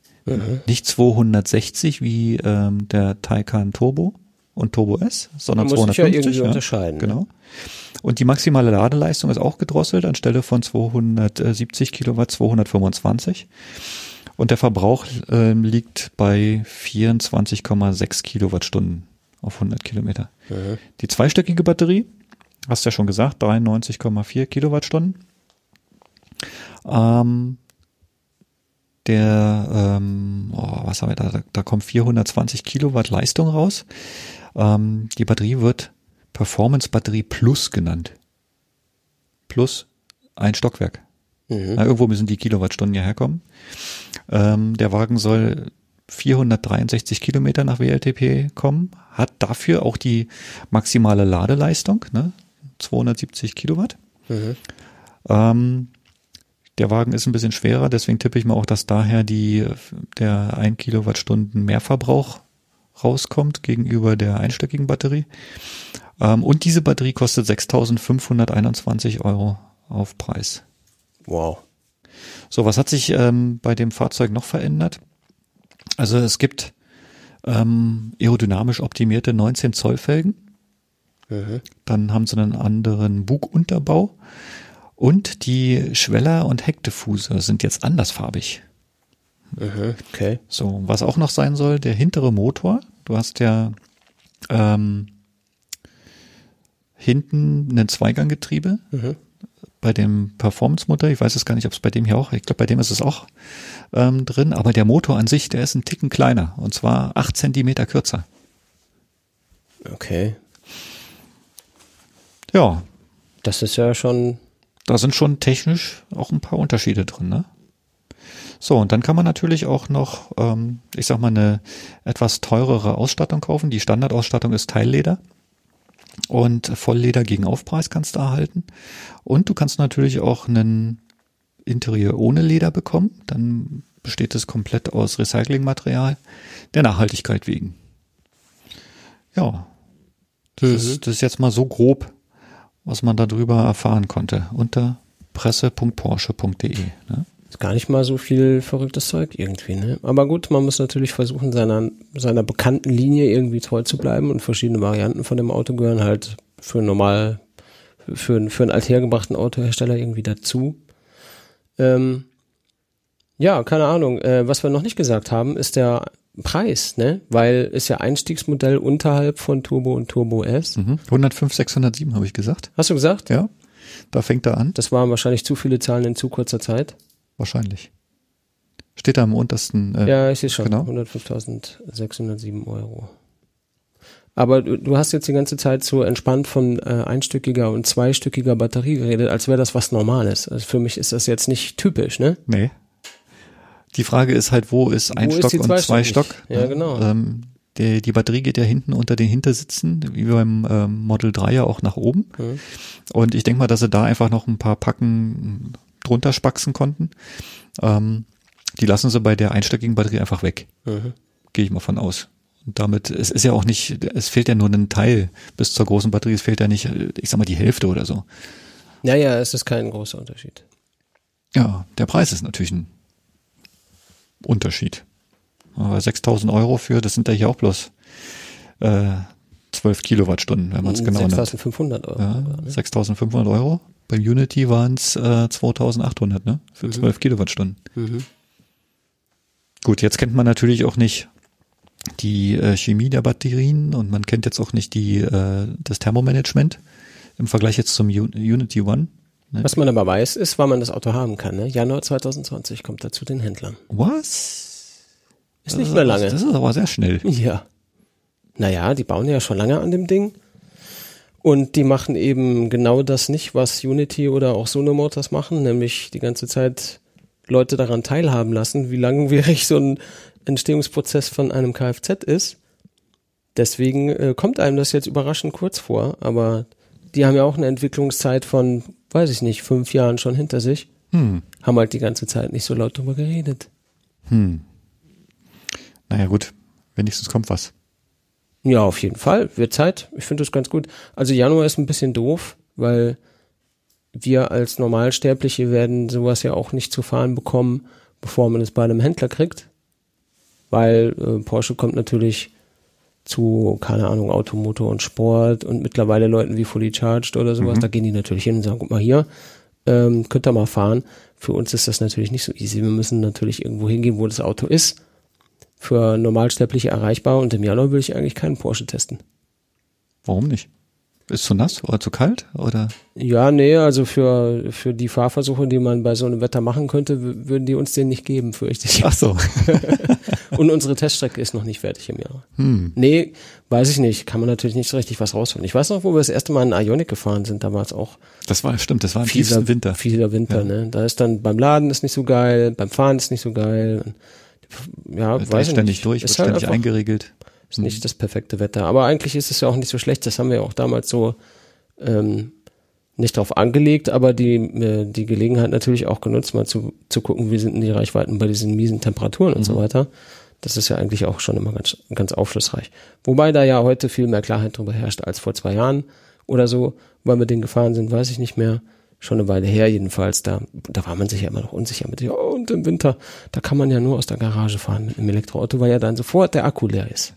B: Nicht 260 wie ähm, der Taycan Turbo und Turbo S, sondern
A: muss sich ja
B: 250.
A: irgendwie unterscheiden, ne?
B: Genau. Und die maximale Ladeleistung ist auch gedrosselt anstelle von 270 Kilowatt 225. Und der Verbrauch ähm, liegt bei 24,6 Kilowattstunden auf 100 Kilometer. Die zweistöckige Batterie, hast du ja schon gesagt, 93,4 Kilowattstunden. Ähm, der, ähm, oh, was haben wir da? da? Da kommt 420 Kilowatt Leistung raus. Ähm, die Batterie wird Performance Batterie Plus genannt. Plus ein Stockwerk.
A: Mhm.
B: Na, irgendwo müssen die Kilowattstunden ja herkommen. Ähm, der Wagen soll 463 Kilometer nach WLTP kommen, hat dafür auch die maximale Ladeleistung, ne? 270 Kilowatt.
A: Mhm.
B: Ähm, der Wagen ist ein bisschen schwerer, deswegen tippe ich mal auch, dass daher die, der 1 Kilowattstunden Mehrverbrauch rauskommt gegenüber der einstöckigen Batterie. Ähm, und diese Batterie kostet 6.521 Euro auf Preis.
A: Wow.
B: So, was hat sich ähm, bei dem Fahrzeug noch verändert? Also es gibt ähm, aerodynamisch optimierte 19 Zoll Felgen.
A: Mhm.
B: Dann haben sie einen anderen Bugunterbau. Und die Schweller und Heckdiffuser sind jetzt andersfarbig.
A: Mhm. Okay.
B: So, was auch noch sein soll, der hintere Motor. Du hast ja ähm, hinten ein Zweiganggetriebe
A: Mhm.
B: bei dem Performance-Motor. Ich weiß es gar nicht, ob es bei dem hier auch, ich glaube, bei dem ist es auch ähm, drin. Aber der Motor an sich, der ist ein Ticken kleiner. Und zwar acht Zentimeter kürzer.
A: Okay.
B: Ja,
A: Das ist ja schon.
B: da sind schon technisch auch ein paar Unterschiede drin, ne? So, und dann kann man natürlich auch noch, ähm, ich sag mal, eine etwas teurere Ausstattung kaufen. Die Standardausstattung ist Teilleder. Und Vollleder gegen Aufpreis kannst du erhalten. Und du kannst natürlich auch einen Interieur ohne Leder bekommen. Dann besteht es komplett aus Recyclingmaterial der Nachhaltigkeit wegen. Ja, das,
A: Mhm.
B: ist, das ist jetzt mal so grob, was man darüber erfahren konnte unter presse.porsche.de. Ne?
A: Ist gar nicht mal so viel verrücktes Zeug irgendwie, ne? Aber gut, man muss natürlich versuchen, seiner, seiner bekannten Linie irgendwie treu zu bleiben und verschiedene Varianten von dem Auto gehören halt für normal, für, einen- für einen althergebrachten Autohersteller irgendwie dazu. Ähm, ja, keine Ahnung. Äh, was wir noch nicht gesagt haben, ist der Preis, ne? Weil ist ja Einstiegsmodell unterhalb von Turbo und Turbo S.
B: Mhm. 105, 607 habe ich gesagt.
A: Hast du gesagt?
B: Ja, da fängt er an.
A: Das waren wahrscheinlich zu viele Zahlen in zu kurzer Zeit.
B: Wahrscheinlich. Steht da am untersten. Äh,
A: Ja, ich sehe schon.
B: Genau.
A: 105.607 Euro. Aber du, du hast jetzt die ganze Zeit so entspannt von äh, einstöckiger und zweistöckiger Batterie geredet, als wäre das was Normales. Also für mich ist das jetzt nicht typisch, ne?
B: Nee. Die Frage ist halt, wo ist ein
A: Wo ist
B: Stock
A: die
B: und zwei? Stock?
A: Ja, genau.
B: Ähm, die, die Batterie geht ja hinten unter den Hintersitzen, wie beim ähm, Model 3 ja auch nach oben.
A: Mhm.
B: Und ich denke mal, dass sie da einfach noch ein paar Packen drunter spaxen konnten. Ähm, die lassen sie bei der einstöckigen Batterie einfach weg.
A: Mhm.
B: Gehe ich mal von aus. Und damit, es ist ja auch nicht, es fehlt ja nur ein Teil bis zur großen Batterie, es fehlt ja nicht, ich sag mal, die Hälfte oder so.
A: Naja, es ist kein großer Unterschied.
B: Ja, der Preis ist natürlich ein Unterschied. Aber 6000 Euro für, das sind ja hier auch bloß äh, 12 Kilowattstunden, wenn man es genau nimmt.
A: 6.500 Euro.
B: Ja,
A: sogar, ne?
B: 6500 Euro. Beim Unity waren es äh, 2800, ne? Für 12 Kilowattstunden.
A: Mhm.
B: Gut, jetzt kennt man natürlich auch nicht die äh, Chemie der Batterien und man kennt jetzt auch nicht die äh, das Thermomanagement im Vergleich jetzt zum Unity One. Ne?
A: Was man aber weiß, ist, wann man das Auto haben kann. Ne? Januar 2020 kommt er zu den Händlern.
B: Was?
A: Ist nicht mehr lange.
B: Das ist aber sehr schnell.
A: Ja. Naja, die bauen ja schon lange an dem Ding. Und die machen eben genau das nicht, was Unity oder auch Sono Motors machen, nämlich die ganze Zeit Leute daran teilhaben lassen, wie langwierig *laughs* so ein Entstehungsprozess von einem Kfz ist. Deswegen äh, kommt einem das jetzt überraschend kurz vor, aber die haben ja auch eine Entwicklungszeit von, weiß ich nicht, fünf Jahren schon hinter sich.
B: Hm.
A: Haben halt die ganze Zeit nicht so laut drüber geredet.
B: Hm. Naja, gut. Wenigstens kommt was.
A: Ja, auf jeden Fall. Wird Zeit. Ich finde das ganz gut. Also Januar ist ein bisschen doof, weil wir als Normalsterbliche werden sowas ja auch nicht zu fahren bekommen, bevor man es bei einem Händler kriegt. Weil äh, Porsche kommt natürlich zu, keine Ahnung, Automotor und Sport und mittlerweile Leuten wie Fully Charged oder sowas,
B: Mhm.
A: da gehen die natürlich hin und sagen, guck mal hier, ähm, könnt ihr mal fahren. Für uns ist das natürlich nicht so easy. Wir müssen natürlich irgendwo hingehen, wo das Auto ist. Für Normalsterbliche erreichbar und im Januar will ich eigentlich keinen Porsche testen.
B: Warum nicht? Ist zu nass oder zu kalt oder?
A: Ja, nee, also für, für die Fahrversuche, die man bei so einem Wetter machen könnte, würden die uns den nicht geben, fürchte ich.
B: Ach so. *laughs*
A: Und unsere Teststrecke ist noch nicht fertig im Jahr.
B: Hm.
A: Nee, weiß ich nicht. Kann man natürlich nicht so richtig was rausholen. Ich weiß noch, wo wir das erste Mal in Ionic gefahren sind, da war es auch
B: Das war, stimmt, das war im
A: fieser
B: tiefsten Winter.
A: Fieser Winter,
B: Ja.
A: ne? Da ist dann beim Laden ist nicht so geil, beim Fahren ist nicht so geil. Ja,
B: Da
A: weiß
B: ist
A: ich
B: ständig
A: nicht.
B: durch,
A: ist
B: wird
A: halt
B: ständig eingeregelt.
A: ist nicht das perfekte Wetter. Aber eigentlich ist es ja auch nicht so schlecht. Das haben wir auch damals so ähm, nicht drauf angelegt, aber die, äh, die Gelegenheit natürlich auch genutzt, mal zu, zu gucken, wie sind denn die Reichweiten bei diesen miesen Temperaturen und so weiter. Das ist ja eigentlich auch schon immer ganz, ganz aufschlussreich. Wobei da ja heute viel mehr Klarheit drüber herrscht als vor zwei Jahren oder so, weil wir den gefahren sind, weiß ich nicht mehr. Schon eine Weile her jedenfalls. Da, da war man sich ja immer noch unsicher mit, ja, und im Winter, da kann man ja nur aus der Garage fahren mit einem Elektroauto, weil ja dann sofort der Akku leer ist.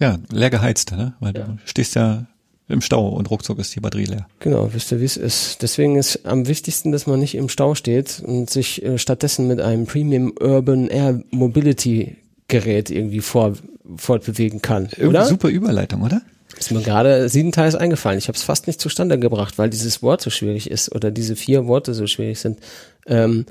B: Ja, leer geheizt, ne? Weil
A: Ja.
B: du stehst ja im Stau und ruckzuck ist die Batterie leer.
A: Genau, wisst ihr, wie es ist. Deswegen ist am wichtigsten, dass man nicht im Stau steht und sich äh, stattdessen mit einem Premium Urban Air Mobility Gerät irgendwie vor, fortbewegen kann.
B: Irgendwie
A: Oder?
B: super Überleitung, oder?
A: Ist mir gerade siebenteils eingefallen. Ich habe es fast nicht zustande gebracht, weil dieses Wort so schwierig ist oder diese vier Worte so schwierig sind. Ähm,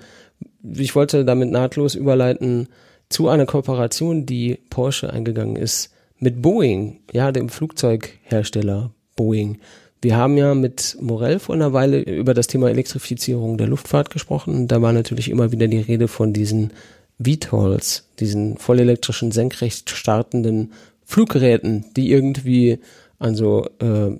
A: ich wollte damit nahtlos überleiten zu einer Kooperation, die Porsche eingegangen ist mit Boeing, ja, dem Flugzeughersteller Boeing. Wir haben ja mit Morell vor einer Weile über das Thema Elektrifizierung der Luftfahrt gesprochen. Da war natürlich immer wieder die Rede von diesen VTOLs, diesen vollelektrischen, senkrecht startenden Fluggeräten, die irgendwie an so äh,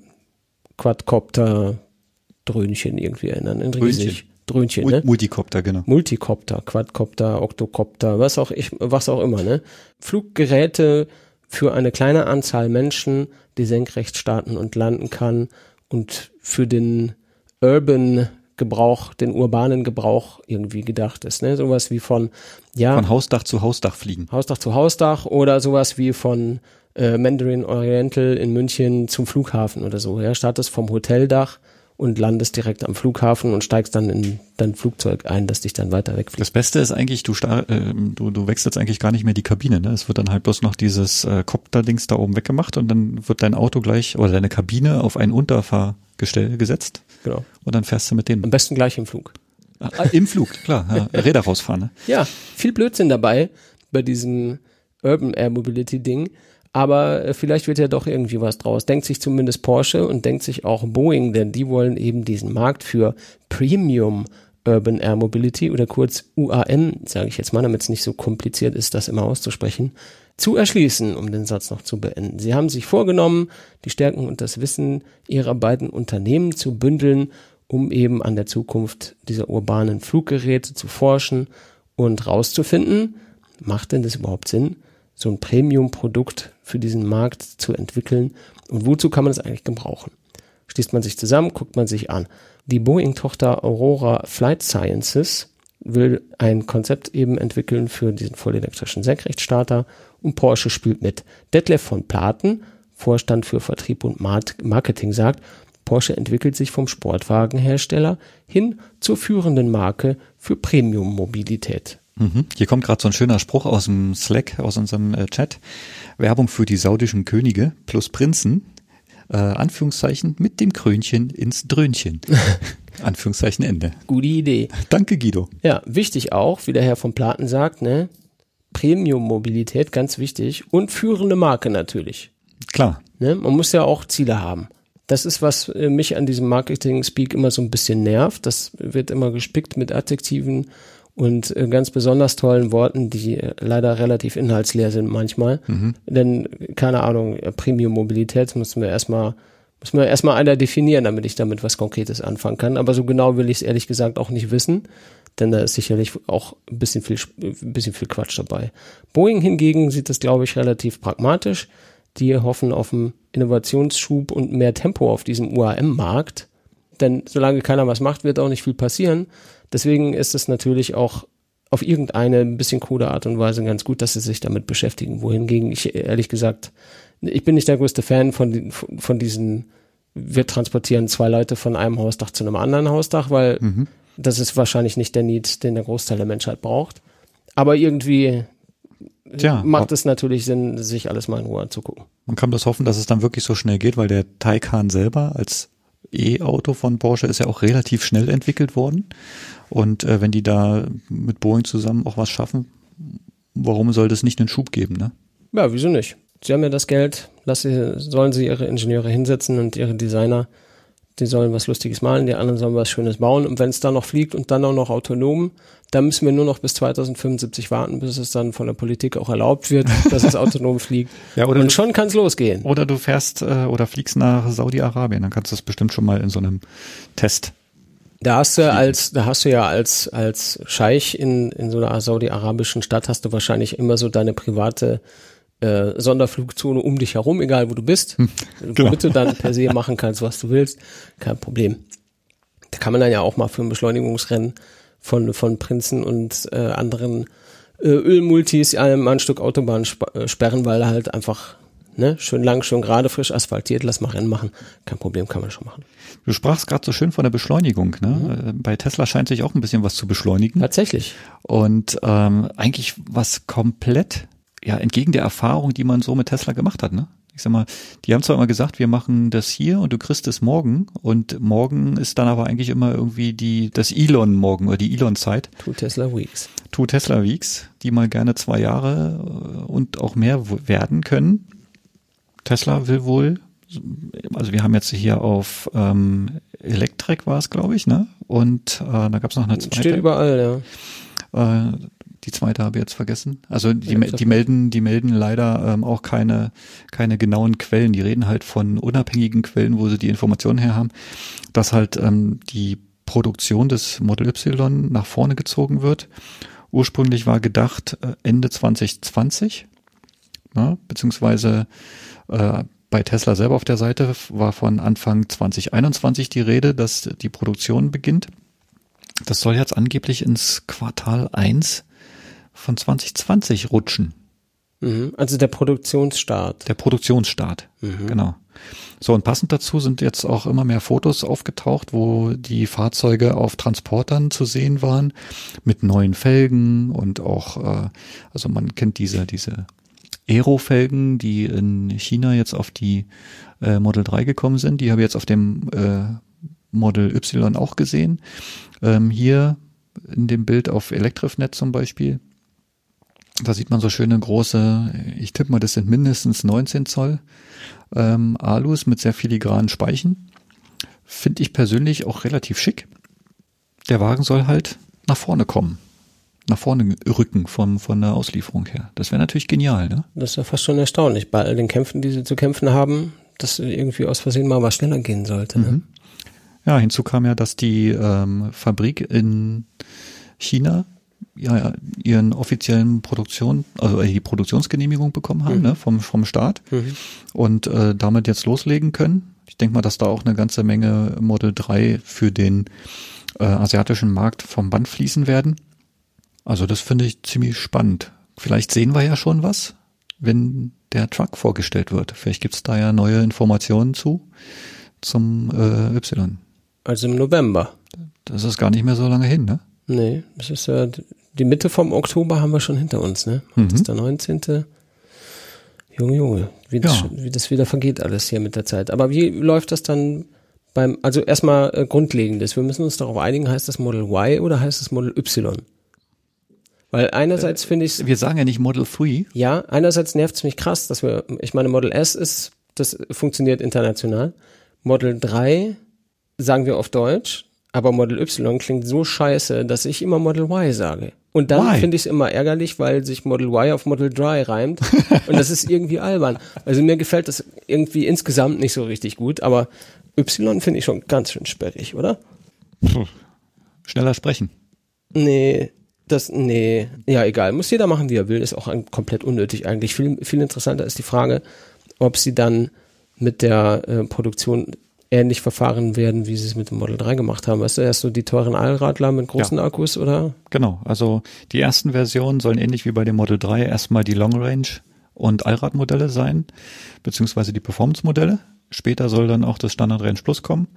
A: Quadcopter-Dröhnchen irgendwie erinnern. In riesig. Dröhnchen,
B: Mul-
A: ne?
B: Multicopter, genau.
A: Multicopter, Quadcopter, Octocopter, was auch ich, was auch immer, ne? Fluggeräte für eine kleine Anzahl Menschen, die senkrecht starten und landen kann und für den Urban Gebrauch, den urbanen Gebrauch irgendwie gedacht ist, ne? Sowas wie von, ja,
B: Von Hausdach zu Hausdach fliegen.
A: Hausdach zu Hausdach oder sowas wie von äh, Mandarin Oriental in München zum Flughafen oder so. Ja, startest vom Hoteldach und landest direkt am Flughafen und steigst dann in dein Flugzeug ein, das dich dann weiter wegfliegt.
B: Das Beste ist eigentlich, du, äh, du, du wechselst eigentlich gar nicht mehr die Kabine. Ne? Es wird dann halt bloß noch dieses äh, Copter-Dings da oben weggemacht und dann wird dein Auto gleich oder deine Kabine auf ein Unterfahrgestell gesetzt
A: Genau.
B: und dann fährst du mit
A: Am
B: dem
A: besten gleich im Flug.
B: Ah, im Flug, klar, ja, Räder rausfahren. Ne?
A: Ja, viel Blödsinn dabei bei diesem Urban Air Mobility Ding. Aber äh, vielleicht wird ja doch irgendwie was draus. Denkt sich zumindest Porsche und denkt sich auch Boeing, denn die wollen eben diesen Markt für Premium Urban Air Mobility oder kurz UAM, sage ich jetzt mal, damit es nicht so kompliziert ist, das immer auszusprechen, zu erschließen, um den Satz noch zu beenden. Sie haben sich vorgenommen, die Stärken und das Wissen ihrer beiden Unternehmen zu bündeln, um eben an der Zukunft dieser urbanen Fluggeräte zu forschen und rauszufinden, macht denn das überhaupt Sinn, so ein Premium-Produkt für diesen Markt zu entwickeln und wozu kann man das eigentlich gebrauchen? Schließt man sich zusammen, guckt man sich an. Die Boeing-Tochter Aurora Flight Sciences will ein Konzept eben entwickeln für diesen vollelektrischen Senkrechtstarter und Porsche spielt mit. Detlef von Platen, Vorstand für Vertrieb und Marketing, sagt, Porsche entwickelt sich vom Sportwagenhersteller hin zur führenden Marke für Premium-Mobilität.
B: Mhm. Hier kommt gerade so ein schöner Spruch aus dem Slack, aus unserem äh, Chat. Werbung für die saudischen Könige plus Prinzen. Äh, Anführungszeichen mit dem Krönchen ins Dröhnchen. *laughs* Anführungszeichen Ende.
A: Gute Idee.
B: Danke, Guido.
A: Ja, wichtig auch, wie der Herr von Platen sagt, ne? Premium-Mobilität, ganz wichtig. Und führende Marke natürlich.
B: Klar.
A: Ne? Man muss ja auch Ziele haben. Das ist, was äh, mich an diesem Marketing-Speak immer so ein bisschen nervt. Das wird immer gespickt mit Adjektiven und äh, ganz besonders tollen Worten, die äh, leider relativ inhaltsleer sind manchmal. Mhm. Denn, keine Ahnung, Premium-Mobilität müssen wir erstmal muss man erstmal einer definieren, damit ich damit was Konkretes anfangen kann. Aber so genau will ich es ehrlich gesagt auch nicht wissen, denn da ist sicherlich auch ein bisschen viel, ein bisschen viel Quatsch dabei. Boeing hingegen sieht das, glaube ich, relativ pragmatisch. Die hoffen auf einen Innovationsschub und mehr Tempo auf diesem UAM-Markt. Denn solange keiner was macht, wird auch nicht viel passieren. Deswegen ist es natürlich auch auf irgendeine ein bisschen krude Art und Weise ganz gut, dass sie sich damit beschäftigen. Wohingegen ich ehrlich gesagt ich bin nicht der größte Fan von, von diesen, wir transportieren zwei Leute von einem Hausdach zu einem anderen Hausdach, weil mhm. das ist wahrscheinlich nicht der Need, den der Großteil der Menschheit braucht. Aber irgendwie Tja, macht es natürlich Sinn, sich alles mal in Ruhe anzugucken.
B: Man kann bloß hoffen, dass es dann wirklich so schnell geht, weil der Taycan selber als E-Auto von Porsche ist ja auch relativ schnell entwickelt worden. Und äh, wenn die da mit Boeing zusammen auch was schaffen, warum soll das nicht einen Schub geben, ne?
A: Ja, wieso nicht? Sie haben ja das Geld, lass sie, sollen sie ihre Ingenieure hinsetzen und ihre Designer, die sollen was Lustiges malen, die anderen sollen was Schönes bauen. Und wenn es dann noch fliegt und dann auch noch autonom, dann müssen wir nur noch bis 2075 warten, bis es dann von der Politik auch erlaubt wird, *laughs* dass es autonom fliegt. Ja, oder und schon kann es losgehen.
B: Oder du fährst äh, oder fliegst nach Saudi-Arabien, dann kannst du das bestimmt schon mal in so einem Test
A: da hast du als, da hast du ja als, als Scheich in, in so einer saudi-arabischen Stadt hast du wahrscheinlich immer so deine private äh, Sonderflugzone um dich herum, egal wo du bist, hm, genau. womit du dann per se machen kannst, was du willst, kein Problem. Da kann man dann ja auch mal für ein Beschleunigungsrennen von, von Prinzen und äh, anderen äh, Ölmultis einem ein Stück Autobahn sp äh, sperren, weil halt einfach ne, schön lang, schön gerade, frisch asphaltiert, lass mal Rennen machen. Kein Problem, kann man schon machen.
B: Du sprachst gerade so schön von der Beschleunigung. Ne? Mhm. Äh, bei Tesla scheint sich auch ein bisschen was zu beschleunigen.
A: Tatsächlich.
B: Und ähm, eigentlich was komplett ja, entgegen der Erfahrung, die man so mit Tesla gemacht hat, ne? Ich sag mal, die haben zwar immer gesagt, wir machen das hier und du kriegst es morgen und morgen ist dann aber eigentlich immer irgendwie die, das Elon morgen oder die Elon Zeit.
A: Two Tesla Weeks.
B: Two Tesla Weeks, die mal gerne zwei Jahre äh, und auch mehr werden können. Tesla will wohl, also wir haben jetzt hier auf ähm, Electric war es, glaube ich, ne? Und äh, da gab es noch eine zweite.
A: Steht überall,
B: ja. Äh, die zweite habe ich jetzt vergessen. Also die, ja, die melden, die melden leider ähm, auch keine, keine genauen Quellen. Die reden halt von unabhängigen Quellen, wo sie die Informationen her haben, dass halt ähm, die Produktion des Model Y nach vorne gezogen wird. Ursprünglich war gedacht äh, Ende 2020, ja, ne, beziehungsweise äh, bei Tesla selber auf der Seite war von Anfang 2021 die Rede, dass die Produktion beginnt. Das soll jetzt angeblich ins Quartal 1 von 2020 rutschen.
A: Mhm. Also der Produktionsstart.
B: Der Produktionsstart, mhm. genau. So, und passend dazu sind jetzt auch immer mehr Fotos aufgetaucht, wo die Fahrzeuge auf Transportern zu sehen waren, mit neuen Felgen und auch, äh, also man kennt diese, diese Aero-Felgen, die in China jetzt auf die äh, Model 3 gekommen sind. Die habe ich jetzt auf dem äh, Model Y auch gesehen. Ähm, hier in dem Bild auf Elektrifnet zum Beispiel da sieht man so schöne große, ich tippe mal, das sind mindestens 19 Zoll ähm, Alus mit sehr filigranen Speichen. Finde ich persönlich auch relativ schick. Der Wagen soll halt nach vorne kommen. Nach vorne rücken von, von der Auslieferung her. Das wäre natürlich genial, ne?
A: Das ist ja fast schon erstaunlich, bei all den Kämpfen, die sie zu kämpfen haben, dass irgendwie aus Versehen mal was schneller gehen sollte. Ne? Mhm.
B: Ja, hinzu kam ja, dass die ähm, Fabrik in China ja, ihren offiziellen Produktion, also die Produktionsgenehmigung bekommen haben, mhm. ne, vom, vom Staat mhm. und äh, damit jetzt loslegen können. Ich denke mal, dass da auch eine ganze Menge Model 3 für den äh, asiatischen Markt vom Band fließen werden. Also das finde ich ziemlich spannend. Vielleicht sehen wir ja schon was, wenn der Truck vorgestellt wird. Vielleicht gibt's da ja neue Informationen zu zum äh, Y.
A: Also im November.
B: Das ist gar nicht mehr so lange hin, ne?
A: Nee, das ist ja die Mitte vom Oktober haben wir schon hinter uns, ne? Mhm. Das ist der 19. Junge, Junge, wie das, ja. wie das wieder vergeht alles hier mit der Zeit. Aber wie läuft das dann beim, also erstmal äh, Grundlegendes. Wir müssen uns darauf einigen, heißt das Model Y oder heißt das Model Y? Weil einerseits finde ich
B: Wir sagen ja nicht Model 3.
A: Ja, einerseits nervt es mich krass, dass wir, ich meine, Model S ist, das funktioniert international. Model 3 sagen wir auf Deutsch, aber Model Y klingt so scheiße, dass ich immer Model Y sage. Und dann finde ich es immer ärgerlich, weil sich Model Y auf Model Dry reimt. und das ist irgendwie *laughs* albern. Also mir gefällt das irgendwie insgesamt nicht so richtig gut, aber Y finde ich schon ganz schön sperrig, oder?
B: Schneller sprechen.
A: Nee, das, nee, ja, egal. Muss jeder machen, wie er will. Ist auch ein, komplett unnötig eigentlich. Viel, viel interessanter ist die Frage, ob sie dann mit der äh, Produktion ähnlich verfahren werden, wie sie es mit dem Model 3 gemacht haben. Weißt du, erst so die teuren Allradler mit großen
B: Ja.
A: Akkus, oder?
B: Genau, also die ersten Versionen sollen ähnlich wie bei dem Model 3 erstmal die Long Range und Allradmodelle sein, beziehungsweise die Performance-Modelle. Später soll dann auch das Standard Range Plus kommen.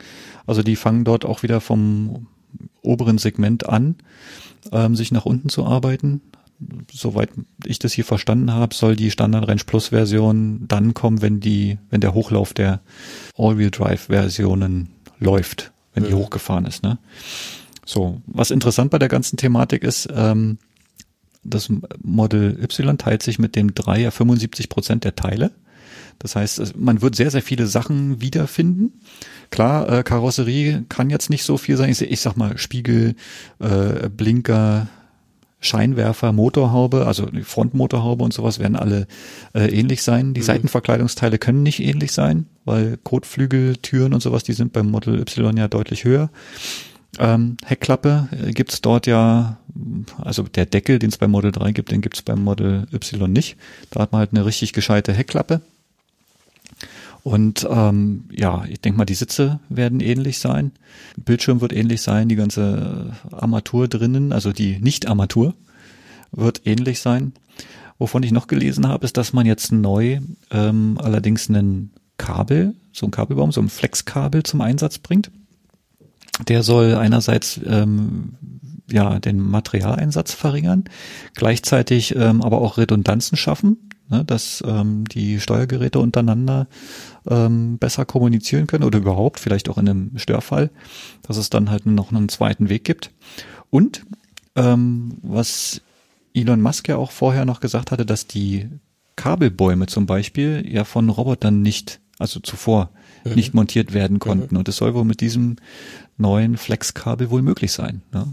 B: Also die fangen dort auch wieder vom oberen Segment an, ähm, sich nach unten zu arbeiten. Soweit ich das hier verstanden habe, soll die Standard Range Plus Version dann kommen, wenn die, wenn der Hochlauf der All-Wheel Drive Versionen läuft, wenn die
A: Mhm.
B: hochgefahren ist. Ne? So, was interessant bei der ganzen Thematik ist, ähm, das Model Y teilt sich mit dem 3 ja 75 Prozent der Teile. Das heißt, man wird sehr, sehr viele Sachen wiederfinden. Klar, äh, Karosserie kann jetzt nicht so viel sein. Ich, ich sag mal Spiegel, äh, Blinker, Scheinwerfer, Motorhaube, also die Frontmotorhaube und sowas werden alle äh, ähnlich sein. Die Seitenverkleidungsteile können nicht ähnlich sein, weil Kotflügel, Türen und sowas, die sind beim Model Y ja deutlich höher. Ähm, Heckklappe äh, gibt's dort ja, also der Deckel, den es beim Model 3 gibt, den gibt's beim Model Y nicht. Da hat man halt eine richtig gescheite Heckklappe. Und ähm, ja, ich denke mal, die Sitze werden ähnlich sein. Bildschirm wird ähnlich sein, die ganze Armatur drinnen, also die Nicht-Armatur wird ähnlich sein. Wovon ich noch gelesen habe, ist, dass man jetzt neu ähm, allerdings einen Kabel, so ein Kabelbaum, so ein Flexkabel zum Einsatz bringt. Der soll einerseits ähm, ja den Materialeinsatz verringern, gleichzeitig ähm, aber auch Redundanzen schaffen, ne, dass ähm, die Steuergeräte untereinander ähm, besser kommunizieren können oder überhaupt vielleicht auch in einem Störfall, dass es dann halt noch einen zweiten Weg gibt. Und ähm, was Elon Musk ja auch vorher noch gesagt hatte, dass die Kabelbäume zum Beispiel ja von Robotern nicht, also zuvor nicht montiert werden konnten. Und das soll wohl mit diesem neuen Flexkabel wohl möglich sein. Ne?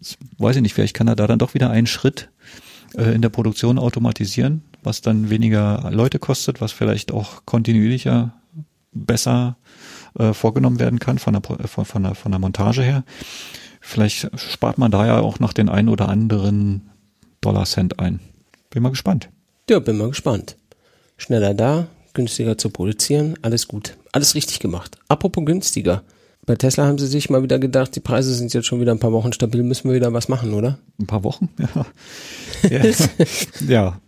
B: Jetzt weiß ich nicht, vielleicht kann er da dann doch wieder einen Schritt äh, in der Produktion automatisieren, was dann weniger Leute kostet, was vielleicht auch kontinuierlicher besser äh, vorgenommen werden kann von der, äh, von, von, der, von der Montage her. Vielleicht spart man da ja auch noch den einen oder anderen Dollar-Cent ein. Bin mal gespannt.
A: Ja, bin mal gespannt. Schneller da, günstiger zu produzieren, alles gut. Alles richtig gemacht. Apropos günstiger. Bei Tesla haben sie sich mal wieder gedacht, die Preise sind jetzt schon wieder ein paar Wochen stabil, müssen wir wieder was machen, oder?
B: Ein paar Wochen? *laughs* Ja. ja. ja.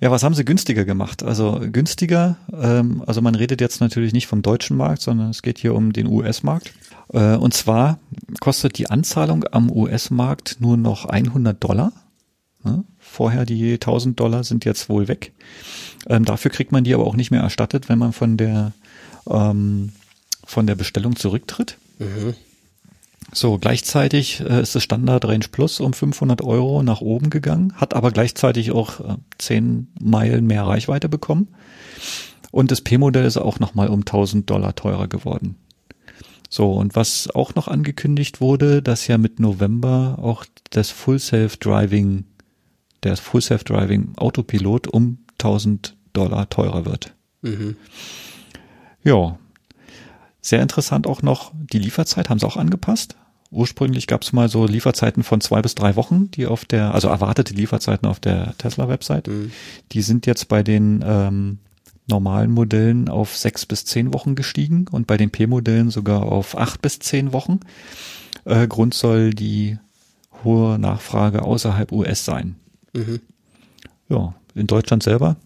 B: Ja, was haben sie günstiger gemacht? Also günstiger, ähm, also man redet jetzt natürlich nicht vom deutschen Markt, sondern es geht hier um den US-Markt. Äh, und zwar kostet die Anzahlung am US-Markt nur noch 100 Dollar. Ne? Vorher die 1000 Dollar sind jetzt wohl weg. Ähm, dafür kriegt man die aber auch nicht mehr erstattet, wenn man von der ähm, von der Bestellung zurücktritt. So, gleichzeitig äh, ist das Standard Range Plus um 500 Euro nach oben gegangen, hat aber gleichzeitig auch äh, 10 Meilen mehr Reichweite bekommen. Und das P-Modell ist auch nochmal um 1000 Dollar teurer geworden. So, und was auch noch angekündigt wurde, dass ja mit November auch das Full Self Driving, der Full Self Driving Autopilot um 1000 Dollar teurer wird.
A: Mhm.
B: Ja. Sehr interessant auch noch, die Lieferzeit haben sie auch angepasst. Ursprünglich gab es mal so Lieferzeiten von zwei bis drei Wochen, die auf der, also erwartete Lieferzeiten auf der Tesla-Website.
A: Mhm.
B: Die sind jetzt bei den ähm, normalen Modellen auf sechs bis zehn Wochen gestiegen und bei den P-Modellen sogar auf acht bis zehn Wochen. Äh, Grund soll die hohe Nachfrage außerhalb US sein.
A: Mhm.
B: Ja, in Deutschland selber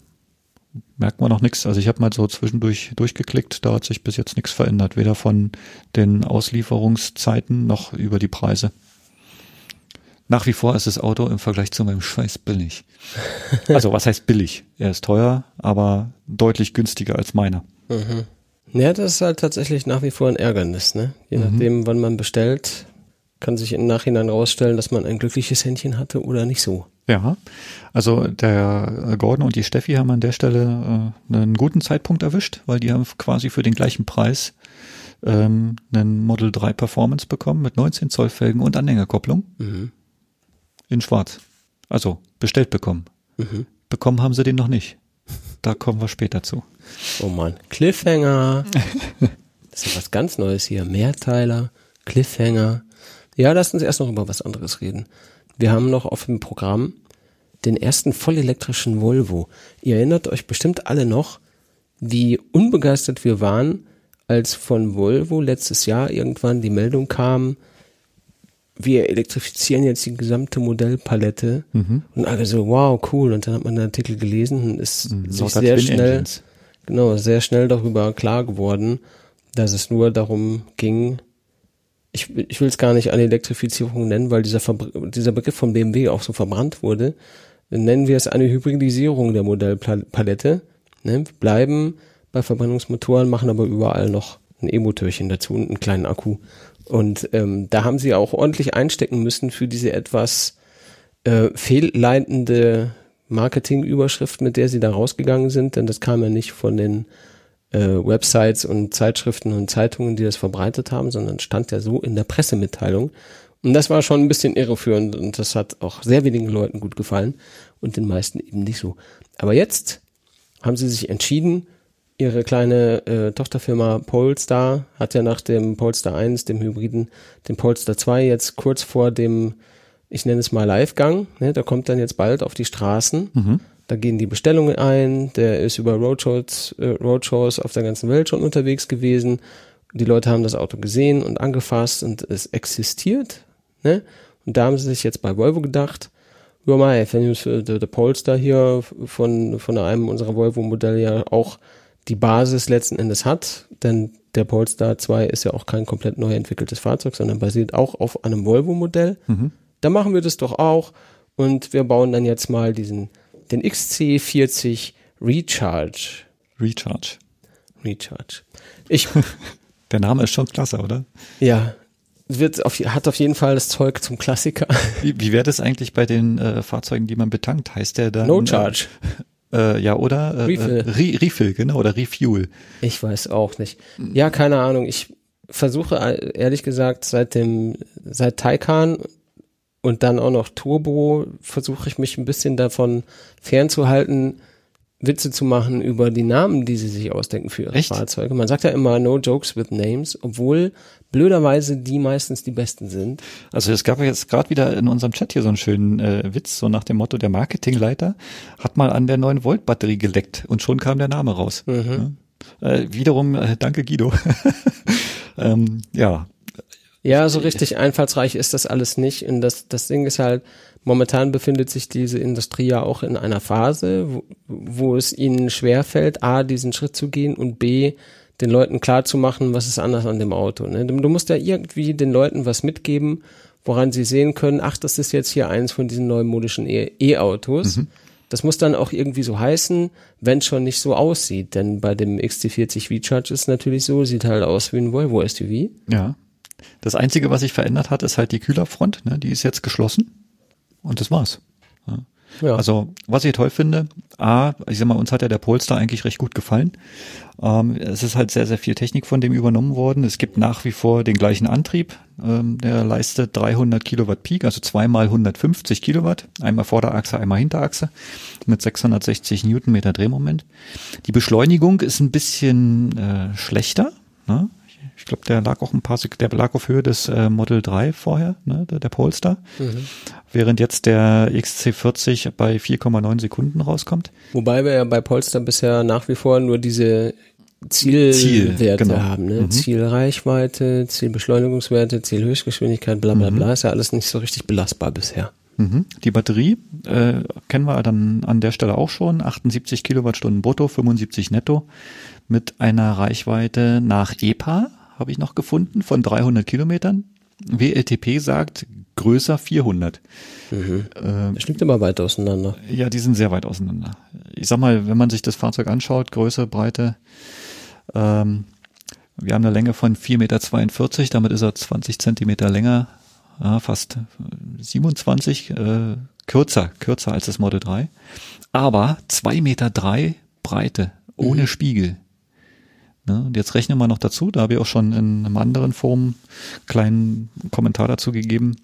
B: merkt man noch nichts. Also ich habe mal so zwischendurch durchgeklickt, da hat sich bis jetzt nichts verändert, weder von den Auslieferungszeiten noch über die Preise. Nach wie vor ist das Auto im Vergleich zu meinem Scheiß billig. *laughs* Also was heißt billig? Er ist teuer, aber deutlich günstiger als meiner.
A: Mhm. Ja, das ist halt tatsächlich nach wie vor ein Ärgernis, ne? Je nachdem, wann man bestellt, kann sich im Nachhinein rausstellen, dass man ein glückliches Händchen hatte oder nicht so.
B: Ja, also der Gordon und die Steffi haben an der Stelle äh, einen guten Zeitpunkt erwischt, weil die haben quasi für den gleichen Preis ähm, einen Model 3 Performance bekommen mit 19 Zoll Felgen und Anhängerkopplung
A: Mhm.
B: in schwarz. Also bestellt bekommen.
A: Mhm.
B: Bekommen haben sie den noch nicht. Da kommen wir später zu.
A: Oh Mann. Cliffhanger. *laughs* Das ist ja was ganz Neues hier. Mehrteiler, Cliffhanger. Ja, lass uns erst noch über was anderes reden. Wir haben noch auf dem Programm den ersten vollelektrischen Volvo. Ihr erinnert euch bestimmt alle noch, wie unbegeistert wir waren, als von Volvo letztes Jahr irgendwann die Meldung kam, wir elektrifizieren jetzt die gesamte Modellpalette und alle so, wow, cool. Und dann hat man den Artikel gelesen und ist sich
B: Lauter
A: sehr schnell, genau, sehr schnell darüber klar geworden, dass es nur darum ging, ich, ich will es gar nicht eine Elektrifizierung nennen, weil dieser, dieser Begriff von BMW auch so verbrannt wurde. Nennen wir es eine Hybridisierung der Modellpalette. Ne? Bleiben bei Verbrennungsmotoren, machen aber überall noch ein E-Motörchen dazu und einen kleinen Akku. Und ähm, da haben sie auch ordentlich einstecken müssen für diese etwas äh, fehlleitende Marketingüberschrift, mit der sie da rausgegangen sind, denn das kam ja nicht von den äh, Websites und Zeitschriften und Zeitungen, die das verbreitet haben, sondern stand ja so in der Pressemitteilung. Und das war schon ein bisschen irreführend und das hat auch sehr wenigen Leuten gut gefallen und den meisten eben nicht so. Aber jetzt haben sie sich entschieden, ihre kleine äh, Tochterfirma Polestar hat ja nach dem Polestar 1, dem Hybriden, den Polestar 2 jetzt kurz vor dem, ich nenne es mal Livegang, ne, da kommt dann jetzt bald auf die Straßen. Da gehen die Bestellungen ein, der ist über Roadshows, äh, Roadshows auf der ganzen Welt schon unterwegs gewesen. Die Leute haben das Auto gesehen und angefasst und es existiert. Ne? Und da haben sie sich jetzt bei Volvo gedacht, ja mei, wenn der, der Polestar hier von, von einem unserer Volvo-Modelle ja auch die Basis letzten Endes hat, denn der Polestar 2 ist ja auch kein komplett neu entwickeltes Fahrzeug, sondern basiert auch auf einem Volvo-Modell. Da machen wir das doch auch und wir bauen dann jetzt mal diesen, den XC40 Recharge.
B: Recharge.
A: Recharge. Ich, *laughs*
B: Der Name ist schon klasse, oder?
A: ja, wird auf, hat auf jeden Fall das Zeug zum Klassiker. *laughs*
B: Wie, wie wäre das eigentlich bei den äh, Fahrzeugen, die man betankt? Heißt der dann?
A: No Charge.
B: Äh, ja, oder? Äh,
A: Refill.
B: Äh, Re Refill, genau, oder Refuel.
A: Ich weiß auch nicht. Ja, keine Ahnung. Ich versuche äh, ehrlich gesagt seit dem, seit Taycan und dann auch noch Turbo versuche ich mich ein bisschen davon fernzuhalten, Witze zu machen über die Namen, die sie sich ausdenken für ihre
B: Echt?
A: Fahrzeuge. Man sagt ja immer no jokes with names, obwohl blöderweise die meistens die besten sind.
B: Also es gab ja jetzt gerade wieder in unserem Chat hier so einen schönen äh, Witz, so nach dem Motto, der Marketingleiter hat mal an der 9-Volt-Batterie geleckt und schon kam der Name raus.
A: Mhm.
B: Ja. Äh, wiederum, äh, danke Guido. *laughs* ähm, ja,
A: Ja, so richtig einfallsreich ist das alles nicht. Und das, das Ding ist halt, momentan befindet sich diese Industrie ja auch in einer Phase, wo, wo es ihnen schwerfällt, A, diesen Schritt zu gehen und B, den Leuten klarzumachen, was ist anders an dem Auto. Ne? Du musst ja irgendwie den Leuten was mitgeben, woran sie sehen können, ach, das ist jetzt hier eins von diesen neumodischen E- E-Autos. Das muss dann auch irgendwie so heißen, wenn es schon nicht so aussieht. Denn bei dem XT40 V-Charge ist es natürlich so, sieht halt aus wie ein Volvo SUV.
B: ja. Das Einzige, was sich verändert hat, ist halt die Kühlerfront. Ne? Die ist jetzt geschlossen und das war's. Ja.
A: Ja.
B: Also, was ich toll finde, A, ich sag mal, uns hat ja der Polestar eigentlich recht gut gefallen. Ähm, es ist halt sehr, sehr viel Technik von dem übernommen worden. Es gibt nach wie vor den gleichen Antrieb. Ähm, der leistet 300 Kilowatt Peak, also zweimal 150 Kilowatt. Einmal Vorderachse, einmal Hinterachse mit 660 Newtonmeter Drehmoment. Die Beschleunigung ist ein bisschen äh, schlechter. Ne? Ich glaube, der lag auch ein paar, Sek der lag auf Höhe des äh, Model 3 vorher, ne, der, der Polestar. Während jetzt der XC40 bei 4,9 Sekunden rauskommt.
A: Wobei wir ja bei Polestar bisher nach wie vor nur diese Zielwerte
B: Ziel, genau.
A: haben. Ne? Zielreichweite, Zielbeschleunigungswerte, Zielhöchstgeschwindigkeit, bla bla bla. Ist ja alles nicht so richtig belastbar bisher.
B: Mhm. Die Batterie äh, kennen wir dann an der Stelle auch schon. 78 Kilowattstunden brutto, 75 netto mit einer Reichweite nach EPA, habe ich noch gefunden, von 300 Kilometern. WLTP sagt größer 400.
A: Das liegt immer weit auseinander.
B: Ja, die sind sehr weit auseinander. Ich sag mal, wenn man sich das Fahrzeug anschaut, Größe, Breite, ähm, wir haben eine Länge von 4,42 Meter, damit ist er 20 Zentimeter länger, ja, fast 27, äh, kürzer, kürzer als das Model 3, aber zwei Meter drei Breite, ohne
A: Mhm.
B: Spiegel. Ne, und jetzt rechnen wir noch dazu, da habe ich auch schon in einem anderen Forum einen kleinen Kommentar dazu gegeben.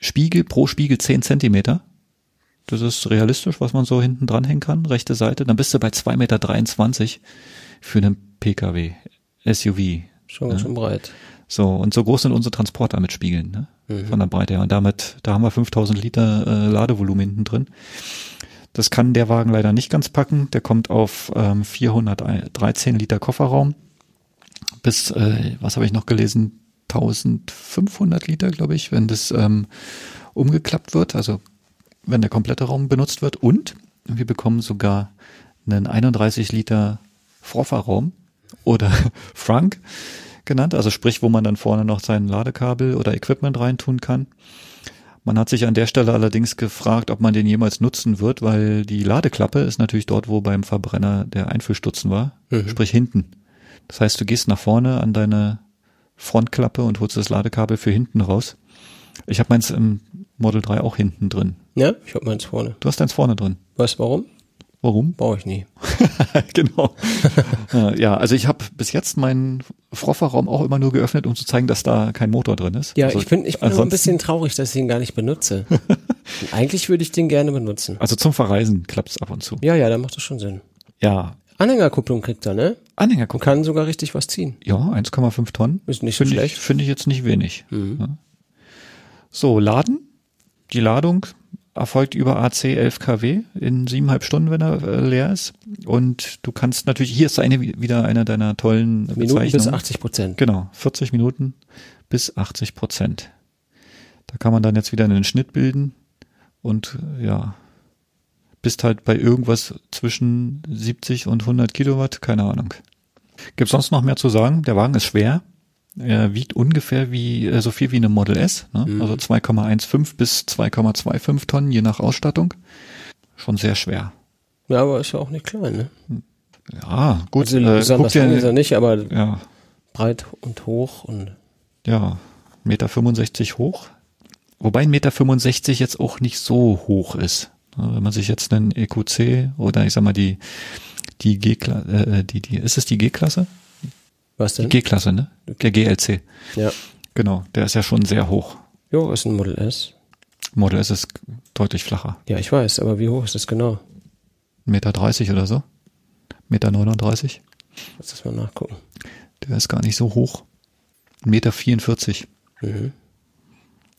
B: Spiegel pro Spiegel 10 Zentimeter. Das ist realistisch, was man so hinten dranhängen kann, rechte Seite. Dann bist du bei 2,23 Meter für einen Pkw, SUV.
A: Schon ganz schön breit.
B: So, und so groß sind unsere Transporter mit Spiegeln, ne? von der Breite her. Und damit, da haben wir 5000 Liter äh, Ladevolumen hinten drin. Das kann der Wagen leider nicht ganz packen. Der kommt auf ähm, 413 Liter Kofferraum bis, äh, was habe ich noch gelesen, 1500 Liter, glaube ich, wenn das ähm, umgeklappt wird, also wenn der komplette Raum benutzt wird. Und wir bekommen sogar einen 31 Liter Vorfahrraum oder *laughs* Frank genannt, also sprich, wo man dann vorne noch sein Ladekabel oder Equipment reintun kann. Man hat sich an der Stelle allerdings gefragt, ob man den jemals nutzen wird, weil die Ladeklappe ist natürlich dort, wo beim Verbrenner der Einfüllstutzen war,
A: Mhm.
B: sprich hinten. Das heißt, du gehst nach vorne an deine Frontklappe und holst das Ladekabel für hinten raus. Ich habe meins im Model 3 auch hinten drin.
A: Ja, ich hab meins vorne.
B: Du hast deins vorne drin.
A: Weißt du warum?
B: Warum?
A: Brauche ich nie. *laughs*
B: genau. Äh, ja, also ich habe bis jetzt meinen Frofferraum auch immer nur geöffnet, um zu zeigen, dass da kein Motor drin ist.
A: Ja,
B: also
A: ich bin, ich bin aber ein
B: ansonsten-
A: bisschen traurig, dass ich ihn gar nicht benutze. *laughs* Eigentlich würde ich den gerne benutzen.
B: Also zum Verreisen klappt's ab und zu.
A: Ja, ja, da macht das schon Sinn.
B: Ja.
A: Anhängerkupplung kriegt er, ne?
B: Anhänger
A: Und
B: gucken.
A: kann sogar richtig was ziehen.
B: Ja, 1,5 Tonnen.
A: Ist nicht so
B: Finde ich,
A: schlecht. Mhm.
B: finde ich jetzt nicht wenig. Ja. So, Laden. Die Ladung erfolgt über AC 11 kW in siebeneinhalb Stunden, wenn er äh, leer ist. Und du kannst natürlich, hier ist eine, wieder einer deiner tollen
A: Minuten bis
B: Bezeichnungen.
A: 80 Prozent.
B: Genau, 40 Minuten bis 80 Prozent. Da kann man dann jetzt wieder einen Schnitt bilden und ja, bist halt bei irgendwas zwischen 70 und 100 Kilowatt, keine Ahnung. Gibt's sonst noch mehr zu sagen? Der Wagen ist schwer. Er wiegt ungefähr wie äh, so viel wie eine Model S, ne? also 2,15 bis 2,25 Tonnen, je nach Ausstattung. Schon sehr schwer.
A: Ja, aber ist ja auch nicht klein, ne?
B: Ja, gut.
A: Also
B: äh,
A: besonders lang ist er nicht, aber
B: ja,
A: breit und hoch und
B: ja, Meter 65 hoch. Wobei ein Meter 65 jetzt auch nicht so hoch ist. Ja, Wenn man sich jetzt einen EQC oder ich sag mal die, die G-Klasse, äh, die, die, ist es die G-Klasse?
A: Was
B: Die
A: denn?
B: G-Klasse, ne? Der GLC.
A: ja.
B: Genau, der ist ja schon sehr hoch.
A: Jo, ist ein Model S.
B: Model S ist deutlich flacher.
A: Ja, ich weiß, aber wie hoch ist das genau?
B: Meter 30 oder so. Meter 39.
A: Lass das mal nachgucken.
B: Der ist gar nicht so hoch. Meter 44.
A: Mhm.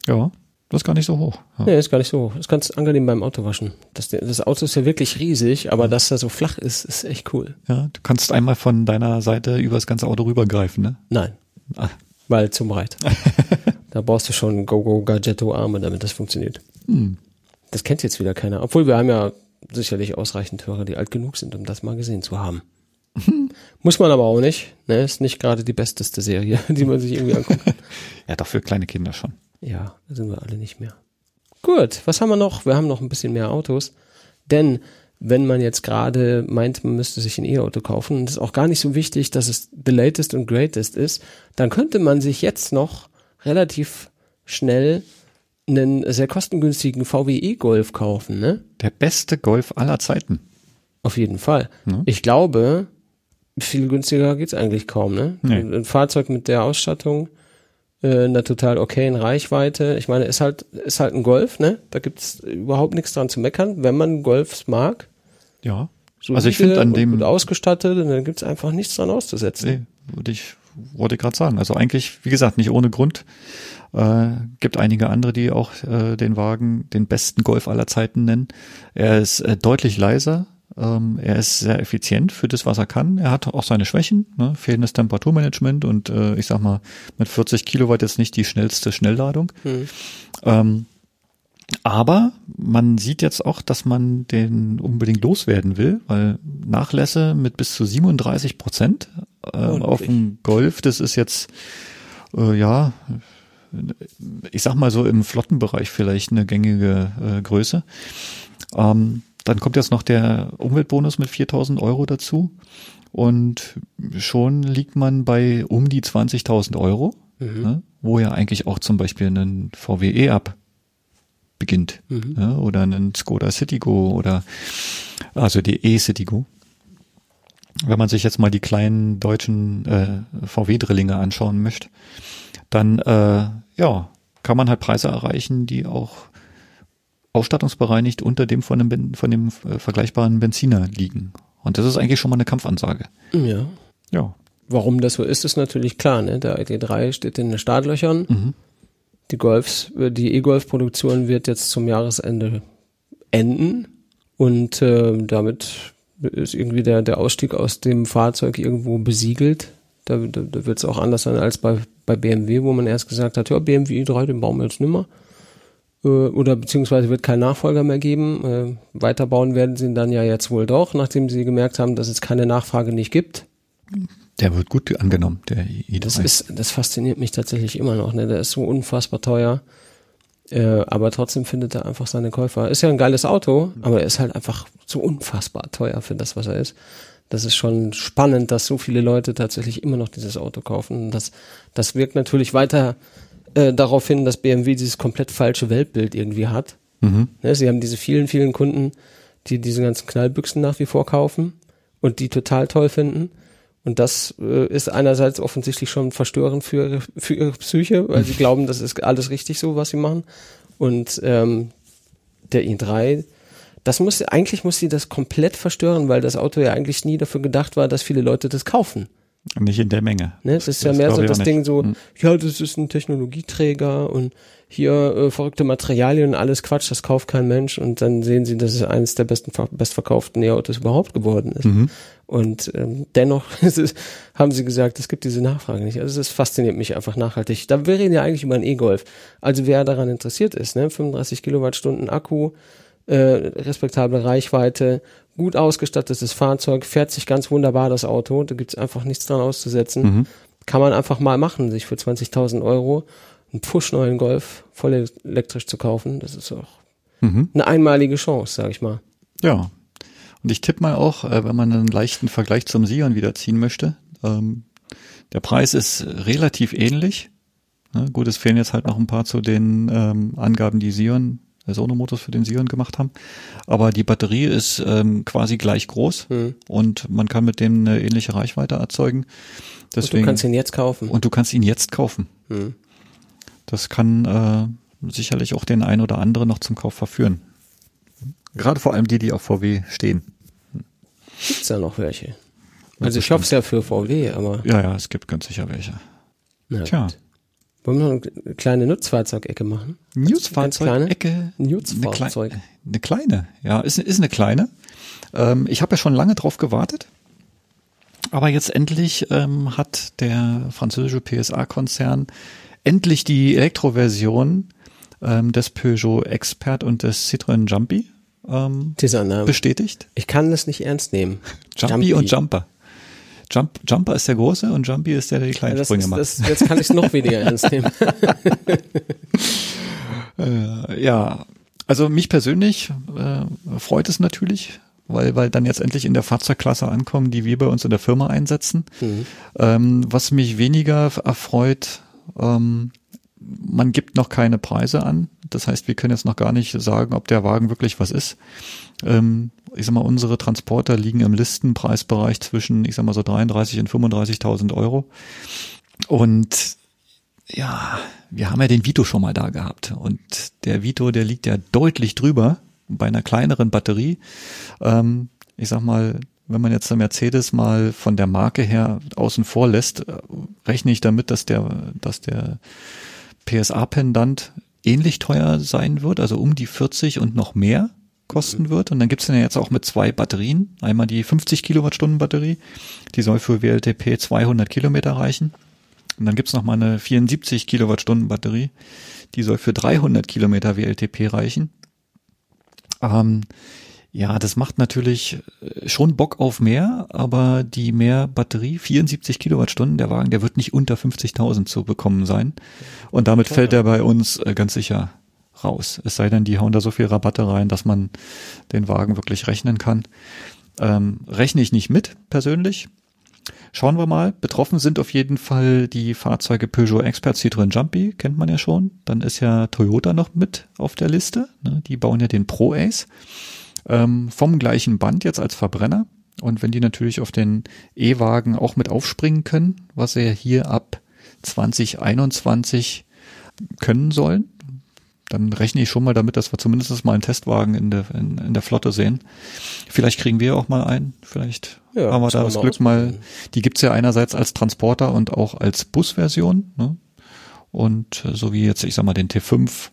B: Ja, das ist gar nicht so hoch. Ja.
A: Nee, ist gar nicht so hoch. Ist ganz angenehm beim Autowaschen. Das, das Auto ist ja wirklich riesig, aber dass er so flach ist, ist echt cool.
B: Ja, du kannst einmal von deiner Seite über das ganze Auto rübergreifen, ne?
A: Nein,
B: Ah,
A: weil zu breit. *laughs* da brauchst du schon Go-Go-Gadgetto-Arme, damit das funktioniert.
B: hm.
A: Das kennt jetzt wieder keiner. Obwohl wir haben ja sicherlich ausreichend Hörer, die alt genug sind, um das mal gesehen zu haben. *laughs* Muss man aber auch nicht. Ne? Ist nicht gerade die besteste Serie, *laughs* die man sich irgendwie anguckt.
B: Ja, doch für kleine Kinder schon.
A: Ja, da sind wir alle nicht mehr. Gut, was haben wir noch? Wir haben noch ein bisschen mehr Autos. Denn wenn man jetzt gerade meint, man müsste sich ein E-Auto kaufen, und es ist auch gar nicht so wichtig, dass es the latest und greatest ist, dann könnte man sich jetzt noch relativ schnell einen sehr kostengünstigen VW E-Golf kaufen, ne?
B: Der beste Golf aller Zeiten.
A: Auf jeden Fall.
B: Ja.
A: Ich glaube, viel günstiger geht's eigentlich kaum, ne?
B: Nee.
A: Ein Fahrzeug mit der Ausstattung, äh, einer total okayen Reichweite. Ich meine, ist halt, ist halt ein Golf, ne? Da gibt's überhaupt nichts dran zu meckern, wenn man Golfs mag.
B: Ja.
A: So
B: Also ich finde an dem-
A: gut ausgestattet, und dann gibt's einfach nichts dran auszusetzen.
B: Nee, würde ich, wollte ich gerade sagen. Also eigentlich, wie gesagt, nicht ohne Grund. Äh, gibt einige andere, die auch äh, den Wagen den besten Golf aller Zeiten nennen. Er ist äh, deutlich leiser. Ähm, er ist sehr effizient für das, was er kann. Er hat auch seine Schwächen, ne? fehlendes Temperaturmanagement und äh, ich sag mal mit 40 Kilowatt jetzt nicht die schnellste Schnellladung.
A: Hm.
B: Ähm, aber man sieht jetzt auch, dass man den unbedingt loswerden will, weil Nachlässe mit bis zu 37 Prozent äh, auf dem Golf, das ist jetzt, äh, ja, ich sag mal so im Flottenbereich vielleicht eine gängige äh, Größe. Ähm, dann kommt jetzt noch der Umweltbonus mit 4000 Euro dazu und schon liegt man bei um die 20.000 Euro,
A: Mhm.
B: ne, wo ja eigentlich auch zum Beispiel ein VW E-Up beginnt. Ja, oder einen Skoda Citigo oder also die E-Citigo. Wenn man sich jetzt mal die kleinen deutschen äh, VW-Drillinge anschauen möchte, dann äh, ja, kann man halt Preise erreichen, die auch ausstattungsbereinigt unter dem von dem, von dem äh, vergleichbaren Benziner liegen. Und das ist eigentlich schon mal eine Kampfansage.
A: Ja.
B: Ja.
A: Warum das so ist, ist natürlich klar. Ne? Der ID3 steht in den Startlöchern.
B: Mhm.
A: Die Golfs, äh, die E-Golf-Produktion wird jetzt zum Jahresende enden und äh, damit ist irgendwie der, der Ausstieg aus dem Fahrzeug irgendwo besiegelt. Da, da, da wird es auch anders sein als bei, bei BMW, wo man erst gesagt hat, ja, BMW i3, den bauen wir jetzt nimmer. Äh, oder beziehungsweise wird kein Nachfolger mehr geben. Äh, weiterbauen werden sie ihn dann ja jetzt wohl doch, nachdem sie gemerkt haben, dass es keine Nachfrage nicht gibt.
B: Der wird gut angenommen, der i3.
A: Das ist, das fasziniert mich tatsächlich immer noch. Ne? Der ist so unfassbar teuer. Äh, aber trotzdem findet er einfach seine Käufer. Ist ja ein geiles Auto, aber er ist halt einfach so unfassbar teuer für das, was er ist. Das ist schon spannend, dass so viele Leute tatsächlich immer noch dieses Auto kaufen. Das, das wirkt natürlich weiter äh, darauf hin, dass BMW dieses komplett falsche Weltbild irgendwie hat.
B: Mhm.
A: Ne, sie haben diese vielen, vielen Kunden, die diese ganzen Knallbüchsen nach wie vor kaufen und die total toll finden. Und das äh, ist einerseits offensichtlich schon verstörend für, ihre- für ihre Psyche, weil sie *laughs* glauben, das ist alles richtig so, was sie machen. Und ähm, der i3, das muss eigentlich muss sie das komplett verstören, weil das Auto ja eigentlich nie dafür gedacht war, dass viele Leute das kaufen.
B: Nicht in der Menge.
A: Ne? Das ist ja
B: Das
A: mehr so das Ding
B: nicht.
A: so,
B: Hm.
A: ja, das ist ein Technologieträger und hier äh, verrückte Materialien und alles Quatsch, das kauft kein Mensch und dann sehen sie, dass es eines der besten ver- bestverkauften E-Autos überhaupt geworden ist.
B: Mhm.
A: Und ähm, dennoch *laughs* ist haben sie gesagt, es gibt diese Nachfrage nicht. Also es fasziniert mich einfach nachhaltig. Da wir reden ja eigentlich über einen E-Golf. Also wer daran interessiert ist, ne, 35 Kilowattstunden Akku, äh, respektable Reichweite, gut ausgestattetes Fahrzeug, fährt sich ganz wunderbar das Auto, da gibt's einfach nichts dran auszusetzen.
B: Mhm.
A: Kann man einfach mal machen, sich für 20.000 Euro einen push-neuen Golf voll elektrisch zu kaufen. Das ist auch
B: Mhm.
A: eine einmalige Chance, sag ich mal.
B: Ja. Und ich tippe mal auch, äh, wenn man einen leichten Vergleich zum Sion wieder ziehen möchte, ähm, der Preis ist relativ ähnlich. Ne, gut, es fehlen jetzt halt noch ein paar zu den ähm, Angaben, die Sion, äh, Sono Motors für den Sion gemacht haben. Aber die Batterie ist ähm, quasi gleich groß
A: Hm.
B: und man kann mit dem eine ähnliche Reichweite erzeugen.
A: Und
B: Deswegen,
A: du kannst ihn jetzt kaufen.
B: und du kannst ihn jetzt kaufen.
A: Hm.
B: Das kann äh, sicherlich auch den einen oder anderen noch zum Kauf verführen. Gerade vor allem die, die auf VW stehen.
A: Gibt's da noch welche? Also ich hoffe es ja für VW, aber
B: Ja, ja, es gibt ganz sicher welche.
A: na
B: Tja.
A: gut. Wollen wir noch eine kleine Nutzfahrzeugecke machen?
B: Newsfahrzeug-Ecke.
A: Nutzfahrzeug.
B: Eine, klei eine kleine. Ja, ist, ist eine kleine. Ähm, ich habe ja schon lange drauf gewartet. Aber jetzt endlich ähm, hat der französische PSA-Konzern endlich die Elektroversion ähm, des Peugeot Expert und des Citroën Jumpy ähm,
A: Dieser Name.
B: bestätigt.
A: Ich kann das nicht ernst nehmen. *laughs*
B: Jumpy, und Jumper. Jump, Jumper ist der große und Jumpy ist der, der die
A: Ja,
B: kleinen
A: das
B: Sprünge
A: ist,
B: macht.
A: das, jetzt kann ich es noch weniger *laughs* ernst nehmen. *laughs*
B: Äh, ja, also mich persönlich äh, freut es natürlich, weil, weil dann jetzt endlich in der Fahrzeugklasse ankommen, die wir bei uns in der Firma einsetzen.
A: Mhm.
B: Ähm, was mich weniger erfreut, ähm, man gibt noch keine Preise an. Das heißt, wir können jetzt noch gar nicht sagen, ob der Wagen wirklich was ist. Ähm, ich sag mal, unsere Transporter liegen im Listenpreisbereich zwischen, ich sag mal so 33 und 35.000 Euro. Und ja, wir haben ja den Vito schon mal da gehabt und der Vito, der liegt ja deutlich drüber bei einer kleineren Batterie. Ähm, ich sag mal, wenn man jetzt der Mercedes mal von der Marke her außen vor lässt, äh, rechne ich damit, dass der, dass der PSA-Pendant ähnlich teuer sein wird, also um die 40 und noch mehr kosten wird. Und dann gibt's den ja jetzt auch mit zwei Batterien. Einmal die 50 Kilowattstunden Batterie, die soll für WLTP 200 Kilometer reichen. Und dann gibt's noch mal eine 74 Kilowattstunden Batterie, die soll für 300 Kilometer WLTP reichen. Ähm, ja, das macht natürlich äh, schon Bock auf mehr, aber die mehr Batterie, 74 Kilowattstunden, der Wagen, der wird nicht unter 50.000 zu bekommen sein. Und damit fällt er bei uns äh, ganz sicher raus. Es sei denn, die hauen da so viel Rabatte rein, dass man den Wagen wirklich rechnen kann. Ähm, rechne ich nicht mit, persönlich. Schauen wir mal. Betroffen sind auf jeden Fall die Fahrzeuge Peugeot Expert Citroën Jumpy, kennt man ja schon. Dann ist ja Toyota noch mit auf der Liste. Ne? Die bauen ja den Pro Ace. Ähm, vom gleichen Band jetzt als Verbrenner. Und wenn die natürlich auf den E-Wagen auch mit aufspringen können, was sie ja hier ab 2021 können sollen, dann rechne ich schon mal damit, dass wir zumindest mal einen Testwagen in der, in, in der Flotte sehen. Vielleicht kriegen wir auch mal einen. Vielleicht ja, haben wir da das Glück mal. Die gibt's ja einerseits als Transporter und auch als Busversion. Ne? Und äh, so wie jetzt, ich sag mal, den T5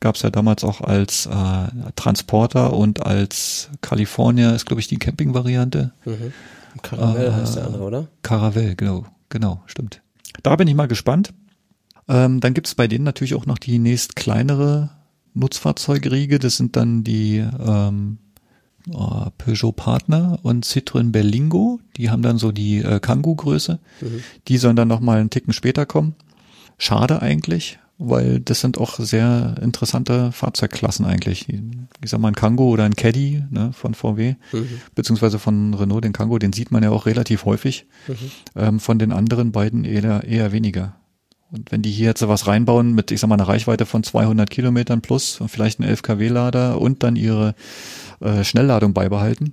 B: gab's ja damals auch als äh, Transporter und als California ist, glaube ich, die Camping-Variante. Mhm.
A: Caravelle äh, heißt der andere, oder?
B: Caravelle, genau, genau, stimmt. Da bin ich mal gespannt. Ähm, dann gibt's bei denen natürlich auch noch die nächst kleinere Nutzfahrzeugriege. Das sind dann die ähm, oh, Peugeot Partner und Citroën Berlingo. Die haben dann so die äh, Kangoo-Größe. Mhm. Die sollen dann noch mal einen Ticken später kommen. Schade eigentlich, weil das sind auch sehr interessante Fahrzeugklassen eigentlich. Ich sag mal ein Kangoo oder ein Caddy ne, von VW, mhm. beziehungsweise von Renault, den Kangoo, den sieht man ja auch relativ häufig. Mhm. Ähm, von den anderen beiden eher, eher weniger. Und wenn die hier jetzt was reinbauen mit, ich sag mal, einer Reichweite von 200 Kilometern plus und vielleicht einen 11 kW-Lader und dann ihre äh, Schnellladung beibehalten,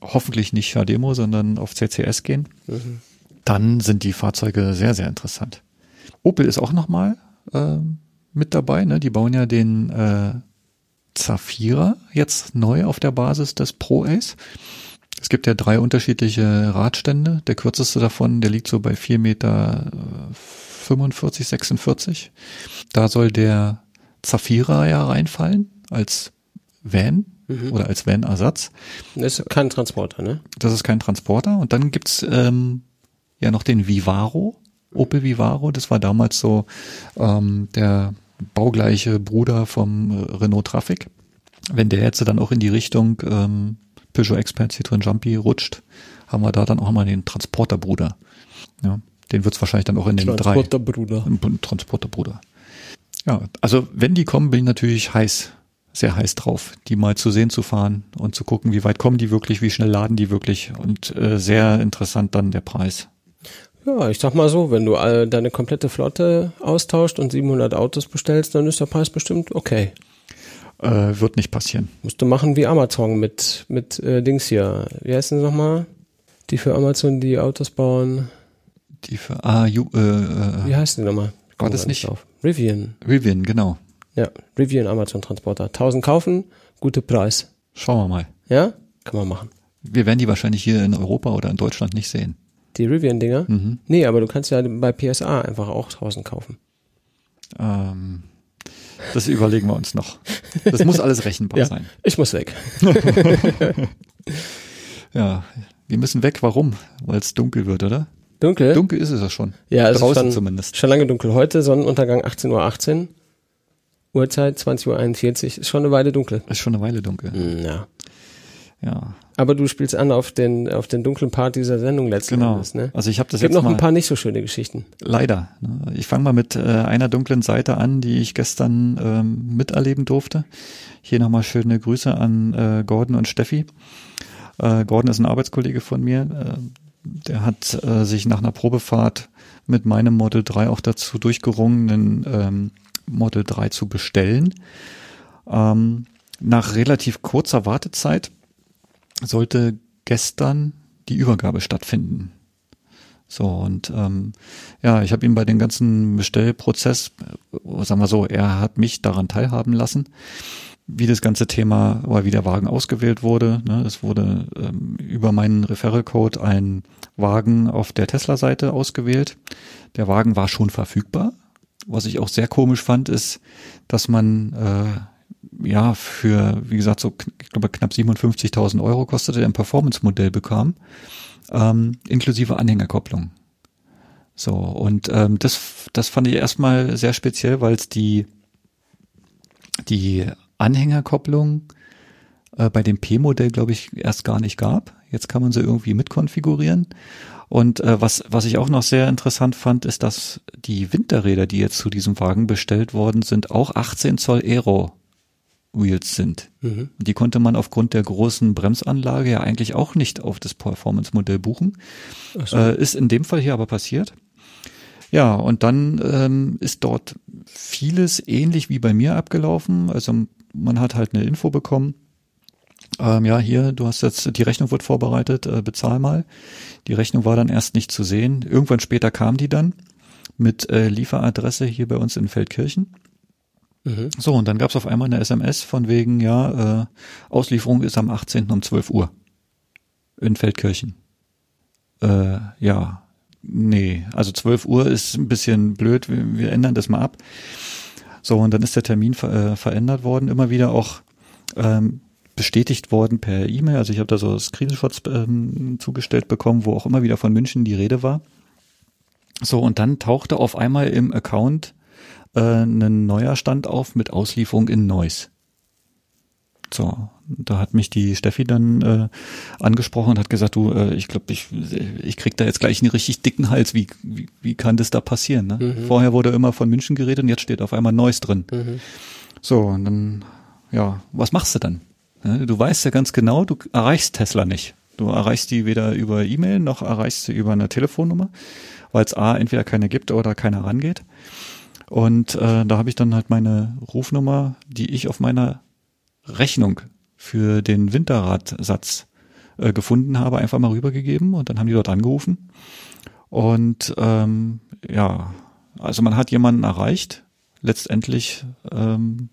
B: hoffentlich nicht HDMO, sondern auf CCS gehen, mhm. dann sind die Fahrzeuge sehr, sehr interessant. Opel ist auch nochmal äh, mit dabei. Ne? Die bauen ja den äh, Zafira jetzt neu auf der Basis des Pro Ace. Es gibt ja drei unterschiedliche Radstände. Der kürzeste davon, der liegt so bei vier Meter äh, 45, 46. Da soll der Zafira ja reinfallen als Van mhm. oder als Van-Ersatz.
A: Das ist kein Transporter, ne?
B: Das ist kein Transporter. Und dann gibt's ähm, ja noch den Vivaro, Opel Vivaro. Das war damals so ähm, der baugleiche Bruder vom äh, Renault Traffic. Wenn der jetzt dann auch in die Richtung ähm, Peugeot Expert Citroën Jumpy rutscht, haben wir da dann auch mal den Transporterbruder. Ja. Den wird es wahrscheinlich dann auch in den drei.
A: Transporterbruder.
B: Transporterbruder. Ja, also wenn die kommen, bin ich natürlich heiß, sehr heiß drauf, die mal zu sehen, zu fahren und zu gucken, wie weit kommen die wirklich, wie schnell laden die wirklich und äh, sehr interessant dann der Preis.
A: Ja, ich sag mal so, wenn du all deine komplette Flotte austauscht und 700 Autos bestellst, dann ist der Preis bestimmt okay.
B: Äh, wird nicht passieren.
A: Musst du machen wie Amazon mit, mit äh, Dings hier. Wie heißen sie nochmal? Die für Amazon die Autos bauen.
B: Die für ah, ju, äh, äh,
A: Wie heißt die nochmal?
B: War das nicht?
A: Auf. Rivian.
B: Rivian, genau.
A: Ja, Rivian Amazon Transporter. 1000 kaufen, guter Preis.
B: Schauen wir mal.
A: Ja, kann man machen.
B: Wir werden die wahrscheinlich hier in Europa oder in Deutschland nicht sehen.
A: Die Rivian-Dinger? Mhm. Nee, aber du kannst ja bei PSA einfach auch 1000 kaufen.
B: Ähm, das überlegen wir uns noch. Das muss alles rechenbar
A: ja,
B: sein.
A: Ich muss weg. *laughs*
B: ja, wir müssen weg. Warum? Weil es dunkel wird, oder?
A: Dunkel?
B: Dunkel ist es ja schon.
A: Ja, es
B: Draußen
A: ist schon,
B: zumindest.
A: Schon lange dunkel. Heute Sonnenuntergang 18.18 Uhr. 18. Uhrzeit 20.41 Uhr. Ist schon eine Weile dunkel.
B: Ist schon eine Weile dunkel.
A: Mm, ja.
B: Ja.
A: Aber du spielst an auf den auf den dunklen Part dieser Sendung letzten
B: genau.
A: Endes, ne?
B: Also ich habe das
A: es gibt
B: jetzt
A: noch ein paar nicht so schöne Geschichten.
B: Leider. Ne? Ich fange mal mit äh, einer dunklen Seite an, die ich gestern ähm, miterleben durfte. Hier nochmal schöne Grüße an äh, Gordon und Steffi. Äh, Gordon ist ein Arbeitskollege von mir. Äh, der hat äh, sich nach einer Probefahrt mit meinem Model 3 auch dazu durchgerungen, einen ähm, Model 3 zu bestellen. Ähm, nach relativ kurzer Wartezeit sollte gestern die Übergabe stattfinden. So, und ähm, ja, ich habe ihn bei dem ganzen Bestellprozess, äh, sagen wir so, er hat mich daran teilhaben lassen wie das ganze Thema oder wie der Wagen ausgewählt wurde. Ne? Es wurde ähm, über meinen Referral-Code ein Wagen auf der Tesla-Seite ausgewählt. Der Wagen war schon verfügbar. Was ich auch sehr komisch fand, ist, dass man äh, ja für, wie gesagt, so ich glaube knapp 57.000 Euro kostete ein Performance-Modell bekam, ähm, inklusive Anhängerkopplung. So, und ähm, das, das fand ich erstmal sehr speziell, weil es die, die Anhängerkopplung äh, bei dem P-Modell, glaube ich, erst gar nicht gab. Jetzt kann man sie irgendwie mitkonfigurieren. Und äh, was, was ich auch noch sehr interessant fand, ist, dass die Winterräder, die jetzt zu diesem Wagen bestellt worden sind, auch 18 Zoll Aero Wheels sind. Mhm. Die konnte man aufgrund der großen Bremsanlage ja eigentlich auch nicht auf das Performance-Modell buchen. So. Äh, ist in dem Fall hier aber passiert. Ja, und dann ähm, ist dort vieles ähnlich wie bei mir abgelaufen. Also man hat halt eine Info bekommen. Ähm, ja, hier, du hast jetzt, die Rechnung wird vorbereitet, äh, bezahl mal. Die Rechnung war dann erst nicht zu sehen. Irgendwann später kam die dann mit äh, Lieferadresse hier bei uns in Feldkirchen. Mhm. So, und dann gab es auf einmal eine SMS von wegen, ja, äh, Auslieferung ist am 18. um 12 Uhr in Feldkirchen. Äh, ja, nee, also 12 Uhr ist ein bisschen blöd, wir, wir ändern das mal ab. So, und dann ist der Termin ver äh, verändert worden, immer wieder auch ähm, bestätigt worden per E-Mail. Also ich habe da so Screenshots ähm, zugestellt bekommen, wo auch immer wieder von München die Rede war. So, und dann tauchte auf einmal im Account äh, ein neuer Stand auf mit Auslieferung in Neuss. So, da hat mich die Steffi dann äh, angesprochen und hat gesagt, du, äh, ich glaube, ich, ich krieg da jetzt gleich einen richtig dicken Hals. Wie, wie, wie kann das da passieren? Ne? Mhm. Vorher wurde immer von München geredet und jetzt steht auf einmal Neuss drin. Mhm. So, und dann, ja, was machst du dann? Du weißt ja ganz genau, du erreichst Tesla nicht. Du erreichst die weder über E-Mail noch erreichst du über eine Telefonnummer, weil es A entweder keine gibt oder keiner rangeht. Und äh, da habe ich dann halt meine Rufnummer, die ich auf meiner Rechnung für den Winterradsatz äh, gefunden habe, einfach mal rübergegeben und dann haben die dort angerufen. Und ähm, ja, also man hat jemanden erreicht. Letztendlich ähm,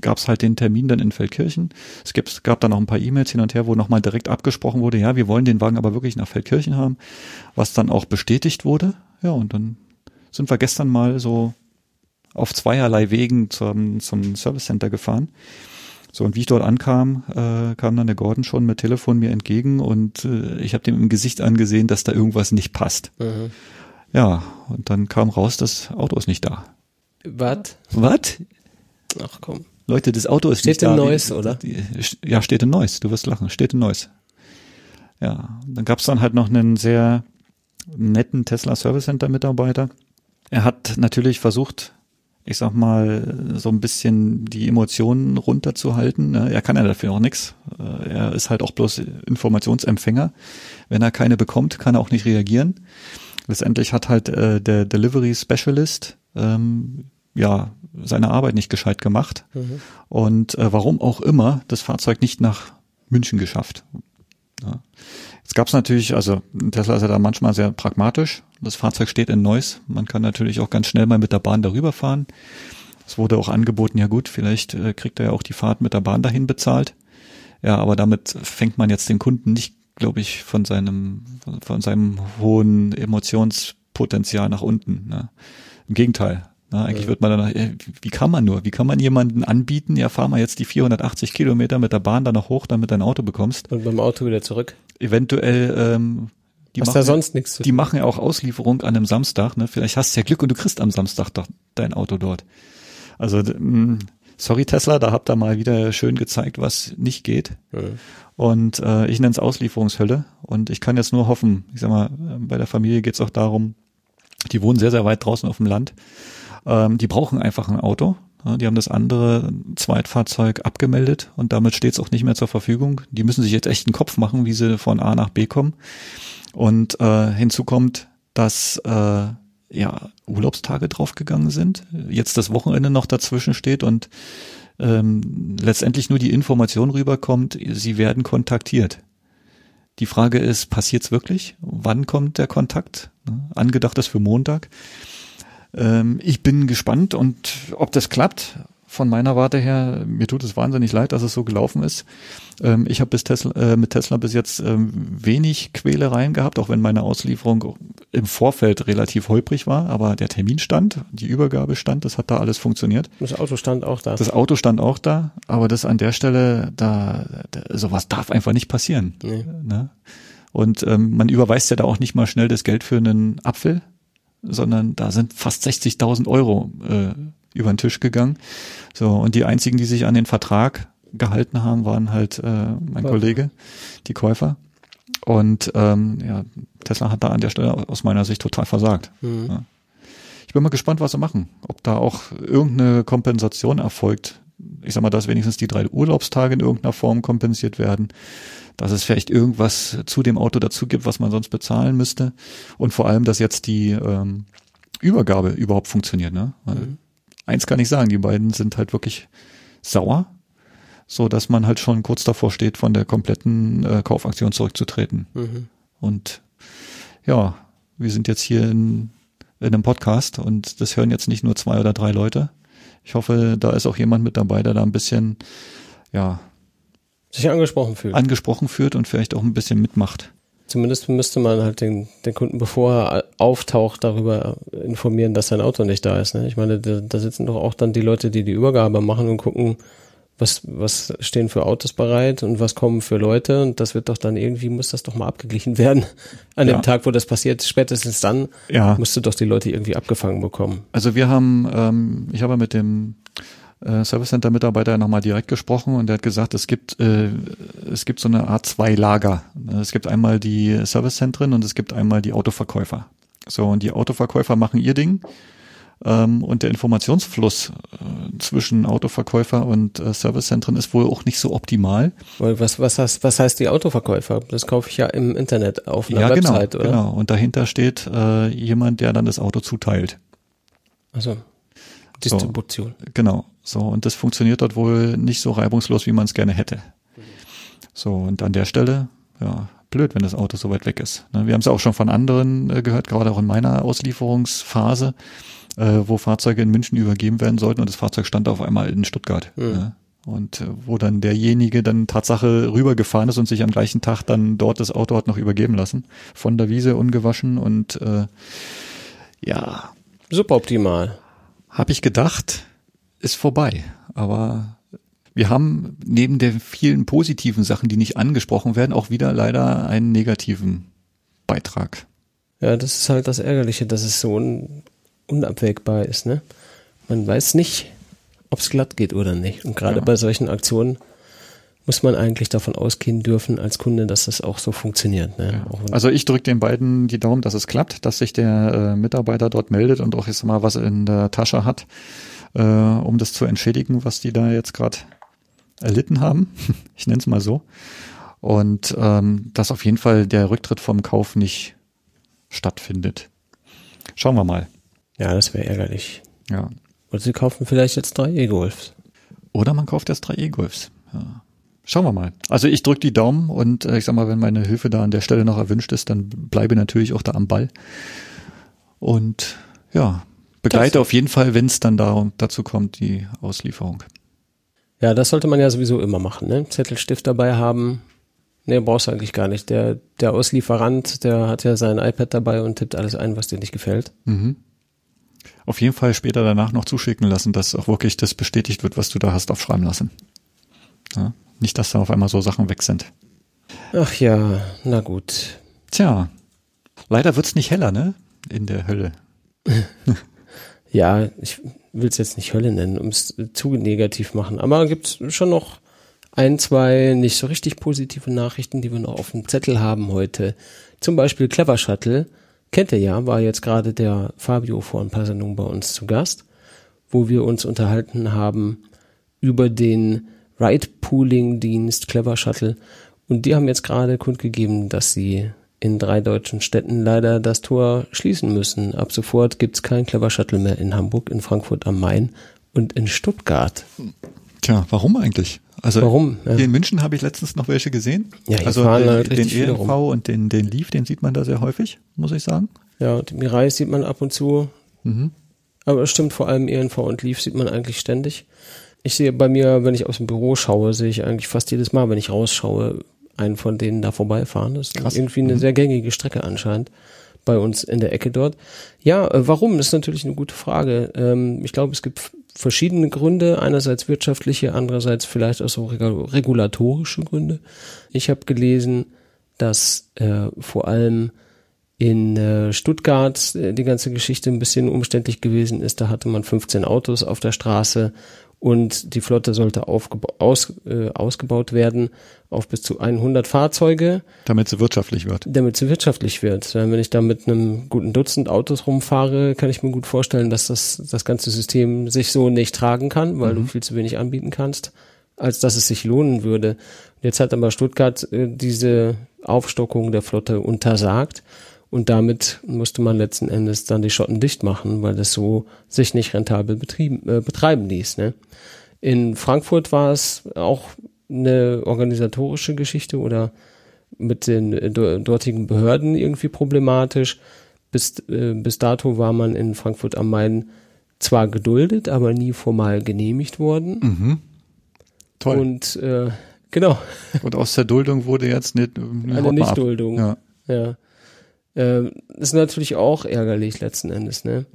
B: gab es halt den Termin dann in Feldkirchen. Es es gab dann noch ein paar E-Mails hin und her, wo nochmal direkt abgesprochen wurde, ja, wir wollen den Wagen aber wirklich nach Feldkirchen haben, was dann auch bestätigt wurde. Ja, und dann sind wir gestern mal so auf zweierlei Wegen zum, zum Service Center gefahren. So, und wie ich dort ankam, äh, kam dann der Gordon schon mit Telefon mir entgegen und äh, ich habe dem im Gesicht angesehen, dass da irgendwas nicht passt. Mhm. Ja, und dann kam raus, das Auto ist nicht da.
A: Was?
B: Was?
A: Ach komm.
B: Leute, das Auto ist
A: steht
B: nicht da.
A: Steht in Neuss, oder?
B: Ja, steht in Neuss. Du wirst lachen. Steht in Neuss. Ja, dann gab's dann halt noch einen sehr netten Tesla Service Center Mitarbeiter. Er hat natürlich versucht, ich sag mal, so ein bisschen die Emotionen runterzuhalten. Ne? Er kann ja dafür auch nichts. Äh, er ist halt auch bloß Informationsempfänger. Wenn er keine bekommt, kann er auch nicht reagieren. Letztendlich hat halt äh, der Delivery Specialist ähm, ja seine Arbeit nicht gescheit gemacht mhm. und äh, warum auch immer das Fahrzeug nicht nach München geschafft. Ja. Jetzt gab es natürlich, also Tesla ist ja da manchmal sehr pragmatisch. Das Fahrzeug steht in Neuss. Man kann natürlich auch ganz schnell mal mit der Bahn darüber fahren. Es wurde auch angeboten, ja gut, vielleicht äh, kriegt er ja auch die Fahrt mit der Bahn dahin bezahlt. Ja, aber damit fängt man jetzt den Kunden nicht, glaube ich, von seinem, von, seinem hohen Emotionspotenzial nach unten. Ne? Im Gegenteil, na, eigentlich ja. wird man dann, äh, wie kann man nur, wie kann man jemanden anbieten, ja, fahr mal jetzt die 480 Kilometer mit der Bahn da noch hoch, damit du ein Auto bekommst.
A: Und beim Auto wieder zurück.
B: Eventuell, ähm,
A: die Hast machen, da sonst nichts
B: zu Die machen ja auch Auslieferung an einem Samstag, ne? Vielleicht hast du ja Glück und du kriegst am Samstag doch dein Auto dort. Also, mh, mm, sorry Tesla, da habt ihr mal wieder schön gezeigt, was nicht geht. Ja. Und äh, ich nenne es Auslieferungshölle. Und ich kann jetzt nur hoffen, ich sag mal, bei der Familie geht es auch darum, die wohnen sehr, sehr weit draußen auf dem Land. Ähm, die brauchen einfach ein Auto. Die haben das andere Zweitfahrzeug abgemeldet und damit steht es auch nicht mehr zur Verfügung. Die müssen sich jetzt echt einen Kopf machen, wie sie von A nach B kommen. Und äh, hinzu kommt, dass äh, ja Urlaubstage draufgegangen sind, jetzt das Wochenende noch dazwischen steht und ähm, letztendlich nur die Information rüberkommt, sie werden kontaktiert. Die Frage ist, passiert's wirklich? Wann kommt der Kontakt? Angedacht ist für Montag. Ähm, ich bin gespannt und ob das klappt. Von meiner Warte her, mir tut es wahnsinnig leid, dass es so gelaufen ist. Ähm, ich habe bis Tesla, äh, mit Tesla bis jetzt ähm, wenig Quälereien gehabt, auch wenn meine Auslieferung im Vorfeld relativ holprig war, aber der Termin stand, die Übergabe stand, das hat da alles funktioniert.
A: Das Auto stand auch da.
B: Das Auto stand auch da, aber das an der Stelle, da, da sowas darf einfach nicht passieren. Nee. Ne? Und ähm, man überweist ja da auch nicht mal schnell das Geld für einen Apfel, sondern da sind fast 60.000 Euro äh, über den Tisch gegangen. So und die einzigen, die sich an den Vertrag gehalten haben, waren halt äh, mein Käufer. Kollege, die Käufer. Und ähm, ja, Tesla hat da an der Stelle aus meiner Sicht total versagt. Mhm. Ja. Ich bin mal gespannt, was sie machen. Ob da auch irgendeine Kompensation erfolgt ich sag mal, dass wenigstens die drei Urlaubstage in irgendeiner Form kompensiert werden, dass es vielleicht irgendwas zu dem Auto dazu gibt, was man sonst bezahlen müsste und vor allem, dass jetzt die ähm, Übergabe überhaupt funktioniert. Ne? Weil mhm. Eins kann ich sagen, die beiden sind halt wirklich sauer, so dass man halt schon kurz davor steht, von der kompletten äh, Kaufaktion zurückzutreten. Mhm. Und ja, wir sind jetzt hier in, in einem Podcast und das hören jetzt nicht nur zwei oder drei Leute. Ich hoffe, da ist auch jemand mit dabei, der da ein bisschen, ja,
A: sich angesprochen fühlt.
B: Angesprochen fühlt und vielleicht auch ein bisschen mitmacht.
A: Zumindest müsste man halt den, den Kunden, bevor er auftaucht, darüber informieren, dass sein Auto nicht da ist. Ne? Ich meine, da, da sitzen doch auch dann die Leute, die die Übergabe machen und gucken, was, was stehen für Autos bereit und was kommen für Leute und das wird doch dann irgendwie, muss das doch mal abgeglichen werden *laughs* an ja. dem Tag, wo das passiert. Spätestens dann ja. musst du doch die Leute irgendwie abgefangen bekommen.
B: Also wir haben, ähm, ich habe mit dem äh, Service Center Mitarbeiter nochmal direkt gesprochen und der hat gesagt, es gibt äh, es gibt so eine Art zwei Lager. Es gibt einmal die Service Zentren und es gibt einmal die Autoverkäufer. So und die Autoverkäufer machen ihr Ding ähm, und der Informationsfluss äh, zwischen Autoverkäufer und äh, Servicezentren ist wohl auch nicht so optimal.
A: Was, was, heißt, was heißt die Autoverkäufer? Das kaufe ich ja im Internet auf einer
B: ja, genau,
A: Website,
B: genau, oder? Genau, und dahinter steht äh, jemand, der dann das Auto zuteilt.
A: Also Distribution.
B: So, genau. So, und das funktioniert dort wohl nicht so reibungslos, wie man es gerne hätte. So, und an der Stelle, ja, blöd, wenn das Auto so weit weg ist. Ne, wir haben es auch schon von anderen äh, gehört, gerade auch in meiner Auslieferungsphase äh, wo Fahrzeuge in München übergeben werden sollten und das Fahrzeug stand auf einmal in Stuttgart. Mhm. Ja. Und äh, wo dann derjenige dann Tatsache rübergefahren ist und sich am gleichen Tag dann dort das Auto hat noch übergeben lassen. Von der Wiese ungewaschen und äh, ja.
A: Super optimal.
B: Habe ich gedacht, ist vorbei. Aber wir haben neben den vielen positiven Sachen, die nicht angesprochen werden, auch wieder leider einen negativen Beitrag.
A: Ja, das ist halt das Ärgerliche, dass es so ein unabwägbar ist. Ne? Man weiß nicht, ob es glatt geht oder nicht. Und gerade ja. bei solchen Aktionen muss man eigentlich davon ausgehen dürfen als Kunde, dass das auch so funktioniert. Ne?
B: Ja. Also ich drücke den beiden die Daumen, dass es klappt, dass sich der äh, Mitarbeiter dort meldet und auch jetzt mal was in der Tasche hat, äh, um das zu entschädigen, was die da jetzt gerade erlitten haben. *laughs* ich nenne es mal so. Und ähm, dass auf jeden Fall der Rücktritt vom Kauf nicht stattfindet. Schauen wir mal.
A: Ja, das wäre ärgerlich.
B: Ja.
A: Oder sie kaufen vielleicht jetzt drei E-Golfs.
B: Oder man kauft erst drei E-Golfs. Ja. Schauen wir mal. Also ich drücke die Daumen und äh, ich sag mal, wenn meine Hilfe da an der Stelle noch erwünscht ist, dann bleibe natürlich auch da am Ball. Und ja, begleite auf jeden Fall, wenn es dann da, dazu kommt, die Auslieferung.
A: Ja, das sollte man ja sowieso immer machen, ne? Zettelstift dabei haben. Nee, brauchst du eigentlich gar nicht. Der, der Auslieferant, der hat ja sein iPad dabei und tippt alles ein, was dir nicht gefällt.
B: Mhm auf jeden Fall später danach noch zuschicken lassen, dass auch wirklich das bestätigt wird, was du da hast aufschreiben lassen. Ja, nicht, dass da auf einmal so Sachen weg sind.
A: Ach ja, na gut.
B: Tja, leider wird's nicht heller, ne? In der Hölle. *laughs*
A: ja, ich will es jetzt nicht Hölle nennen, um es zu negativ machen. Aber gibt's schon noch ein, zwei nicht so richtig positive Nachrichten, die wir noch auf dem Zettel haben heute. Zum Beispiel Clever Shuttle kennt ihr ja, war jetzt gerade der Fabio vor ein paar Sendungen bei uns zu Gast, wo wir uns unterhalten haben über den Ride-Pooling-Dienst Clever Shuttle. Und die haben jetzt gerade kundgegeben, dass sie in drei deutschen Städten leider das Tor schließen müssen. Ab sofort gibt's kein Clever Shuttle mehr in Hamburg, in Frankfurt am Main und in Stuttgart.
B: Tja, warum eigentlich? Also
A: warum?
B: Ja. Hier in München habe ich letztens noch welche gesehen.
A: Ja,
B: also
A: fahren
B: den,
A: halt
B: den ELV und den, den Leaf, den sieht man da sehr häufig, muss ich sagen.
A: Ja, den Mirai sieht man ab und zu. Mhm. Aber es stimmt, vor allem ENV und Leaf sieht man eigentlich ständig. Ich sehe bei mir, wenn ich aus dem Büro schaue, sehe ich eigentlich fast jedes Mal, wenn ich rausschaue, einen von denen da vorbeifahren. Das ist Krass. irgendwie eine mhm. sehr gängige Strecke anscheinend bei uns in der Ecke dort. Ja, äh, warum? Das ist natürlich eine gute Frage. Ähm, ich glaube, es gibt verschiedene Gründe, einerseits wirtschaftliche, andererseits vielleicht auch so regulatorische Gründe. Ich habe gelesen, dass äh, vor allem in äh, Stuttgart äh, die ganze Geschichte ein bisschen umständlich gewesen ist. Da hatte man 15 Autos auf der Straße und die Flotte sollte aus, äh, ausgebaut werden auf bis zu 100 Fahrzeuge.
B: Damit sie wirtschaftlich wird.
A: Damit sie wirtschaftlich wird. Wenn ich da mit einem guten Dutzend Autos rumfahre, kann ich mir gut vorstellen, dass das, das ganze System sich so nicht tragen kann, weil mhm. du viel zu wenig anbieten kannst, als dass es sich lohnen würde. Jetzt hat aber Stuttgart äh, diese Aufstockung der Flotte untersagt. Und damit musste man letzten Endes dann die Schotten dicht machen, weil das so sich nicht rentabel betrieben, äh, betreiben ließ. Ne? In Frankfurt war es auch eine organisatorische Geschichte oder mit den äh, dortigen Behörden irgendwie problematisch. Bis, äh, bis dato war man in Frankfurt am Main zwar geduldet, aber nie formal genehmigt worden.
B: Mhm. Toll.
A: Und äh, genau.
B: Und aus der Duldung wurde jetzt eine,
A: eine, eine Nichtduldung. Ja. ja. Äh, ist natürlich auch ärgerlich letzten Endes, ne?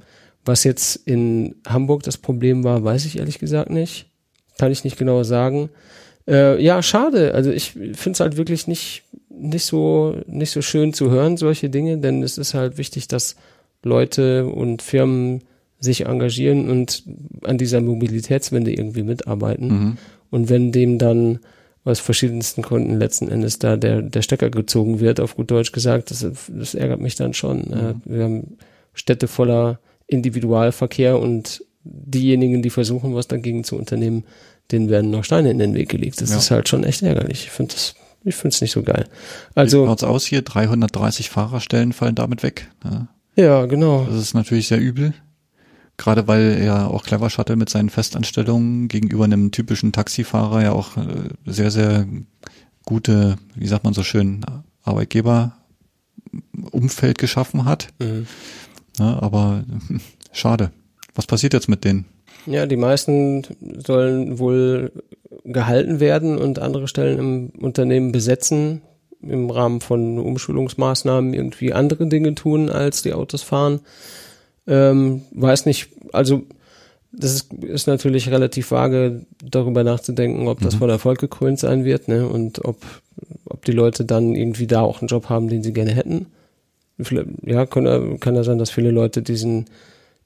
A: Was jetzt in Hamburg das Problem war, weiß ich ehrlich gesagt nicht. Kann ich nicht genau sagen. Äh, ja, schade. Also ich finde es halt wirklich nicht, nicht so, nicht so schön zu hören, solche Dinge, denn es ist halt wichtig, dass Leute und Firmen sich engagieren und an dieser Mobilitätswende irgendwie mitarbeiten. Mhm. Und wenn dem dann aus verschiedensten Gründen letzten Endes da der, der Stecker gezogen wird, auf gut Deutsch gesagt. Das, das ärgert mich dann schon. Mhm. Wir haben Städte voller Individualverkehr und diejenigen, die versuchen, was dagegen zu unternehmen, denen werden noch Steine in den Weg gelegt. Das ja. ist halt schon echt ärgerlich. Ich finde das, ich finde es nicht so geil. Also.
B: Schaut's aus hier? 330 Fahrerstellen fallen damit weg.
A: Ja. ja, genau.
B: Das ist natürlich sehr übel. Gerade weil ja auch Clever Shuttle mit seinen Festanstellungen gegenüber einem typischen Taxifahrer ja auch äh, sehr, sehr gute, wie sagt man so schön, Arbeitgeberumfeld geschaffen hat. Mhm. Ja, aber *laughs* schade. Was passiert jetzt mit denen?
A: Ja, die meisten sollen wohl gehalten werden und andere Stellen im Unternehmen besetzen, im Rahmen von Umschulungsmaßnahmen irgendwie andere Dinge tun, als die Autos fahren. Ähm, weiß nicht, also das ist, ist natürlich relativ vage, darüber nachzudenken, ob das mhm. von Erfolg gekrönt sein wird, ne? Und ob, ob die Leute dann irgendwie da auch einen Job haben, den sie gerne hätten. Ja, kann, kann ja sein, dass viele Leute diesen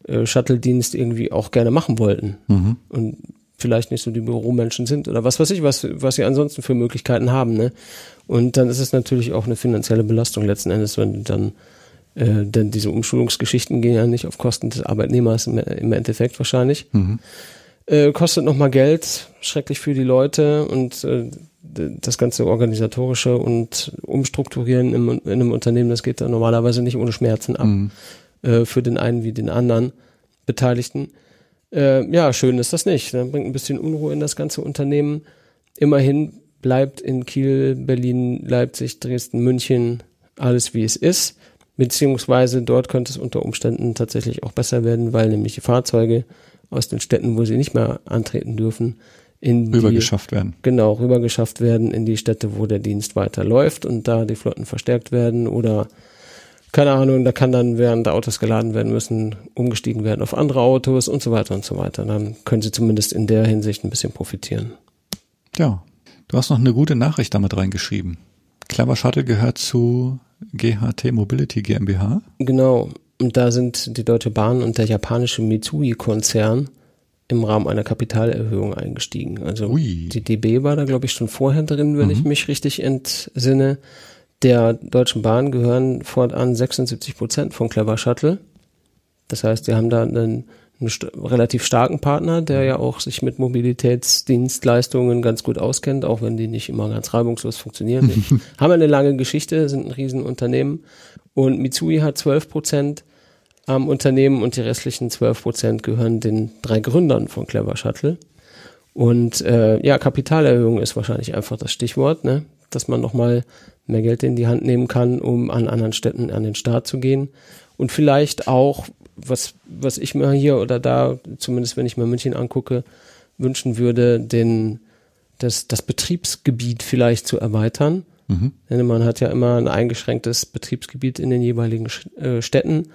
A: äh, Shuttle-Dienst irgendwie auch gerne machen wollten. Mhm. Und vielleicht nicht so die Büromenschen sind oder was weiß ich, was, was sie ansonsten für Möglichkeiten haben, ne? Und dann ist es natürlich auch eine finanzielle Belastung letzten Endes, wenn du dann äh, denn diese Umschulungsgeschichten gehen ja nicht auf Kosten des Arbeitnehmers im, im Endeffekt wahrscheinlich. Mhm. Äh, kostet nochmal Geld, schrecklich für die Leute und äh, das ganze organisatorische und Umstrukturieren im, in einem Unternehmen, das geht dann normalerweise nicht ohne Schmerzen ab. Mhm. Äh, für den einen wie den anderen Beteiligten. Äh, ja, schön ist das nicht. Das bringt ein bisschen Unruhe in das ganze Unternehmen. Immerhin bleibt in Kiel, Berlin, Leipzig, Dresden, München alles wie es ist. Beziehungsweise dort könnte es unter Umständen tatsächlich auch besser werden, weil nämlich die Fahrzeuge aus den Städten, wo sie nicht mehr antreten dürfen, in
B: rübergeschafft werden.
A: Genau, rübergeschafft werden in die Städte, wo der Dienst weiterläuft und da die Flotten verstärkt werden oder keine Ahnung, da kann dann, während Autos geladen werden müssen, umgestiegen werden auf andere Autos und so weiter und so weiter. Dann können sie zumindest in der Hinsicht ein bisschen profitieren.
B: Ja, du hast noch eine gute Nachricht damit reingeschrieben. Clever Shuttle gehört zu GHT Mobility GmbH.
A: Genau. Und da sind die Deutsche Bahn und der japanische Mitsui-Konzern im Rahmen einer Kapitalerhöhung eingestiegen. Also Ui. die DB war da, glaube ich, schon vorher drin, wenn mhm. ich mich richtig entsinne. Der Deutschen Bahn gehören fortan 76 Prozent von Clever Shuttle. Das heißt, sie haben da einen einen st relativ starken Partner, der ja auch sich mit Mobilitätsdienstleistungen ganz gut auskennt, auch wenn die nicht immer ganz reibungslos funktionieren. *laughs* haben eine lange Geschichte, sind ein Riesenunternehmen und Mitsui hat 12 Prozent am Unternehmen und die restlichen 12 Prozent gehören den drei Gründern von Clever Shuttle. Und äh, ja, Kapitalerhöhung ist wahrscheinlich einfach das Stichwort, ne? dass man nochmal mehr Geld in die Hand nehmen kann, um an anderen Städten an den Start zu gehen. Und vielleicht auch was, was ich mir hier oder da, zumindest wenn ich mir München angucke, wünschen würde, den, das, das Betriebsgebiet vielleicht zu erweitern. Mhm. Denn man hat ja immer ein eingeschränktes Betriebsgebiet in den jeweiligen äh, Städten.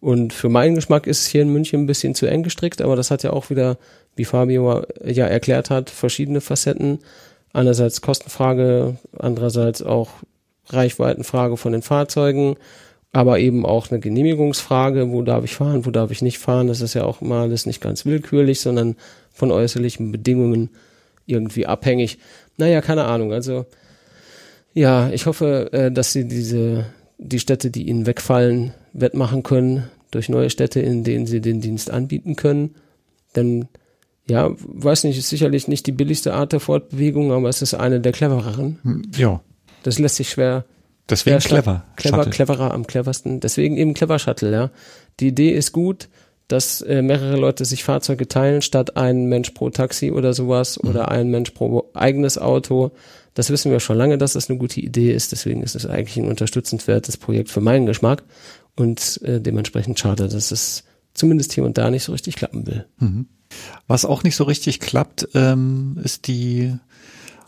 A: Und für meinen Geschmack ist es hier in München ein bisschen zu eng gestrickt, aber das hat ja auch wieder, wie Fabio ja erklärt hat, verschiedene Facetten. Einerseits Kostenfrage, andererseits auch Reichweitenfrage von den Fahrzeugen aber eben auch eine Genehmigungsfrage, wo darf ich fahren, wo darf ich nicht fahren. Das ist ja auch immer alles nicht ganz willkürlich, sondern von äußerlichen Bedingungen irgendwie abhängig. Naja, keine Ahnung. Also ja, ich hoffe, äh, dass sie diese die Städte, die ihnen wegfallen, wettmachen können durch neue Städte, in denen sie den Dienst anbieten können. Denn ja, weiß nicht, ist sicherlich nicht die billigste Art der Fortbewegung, aber es ist eine der clevereren.
B: Hm, ja.
A: Das lässt sich schwer.
B: Deswegen clever.
A: Clever,
B: Shuttle.
A: cleverer am cleversten. Deswegen eben Clever Shuttle, ja. Die Idee ist gut, dass äh, mehrere Leute sich Fahrzeuge teilen, statt ein Mensch pro Taxi oder sowas
B: Mhm.
A: oder ein Mensch pro eigenes Auto. Das wissen wir schon lange, dass das eine gute Idee ist. Deswegen ist es eigentlich ein unterstützenswertes Projekt für meinen Geschmack und äh, dementsprechend schade, dass es zumindest hier und da nicht so richtig klappen will.
B: Was auch nicht so richtig klappt, ähm, ist die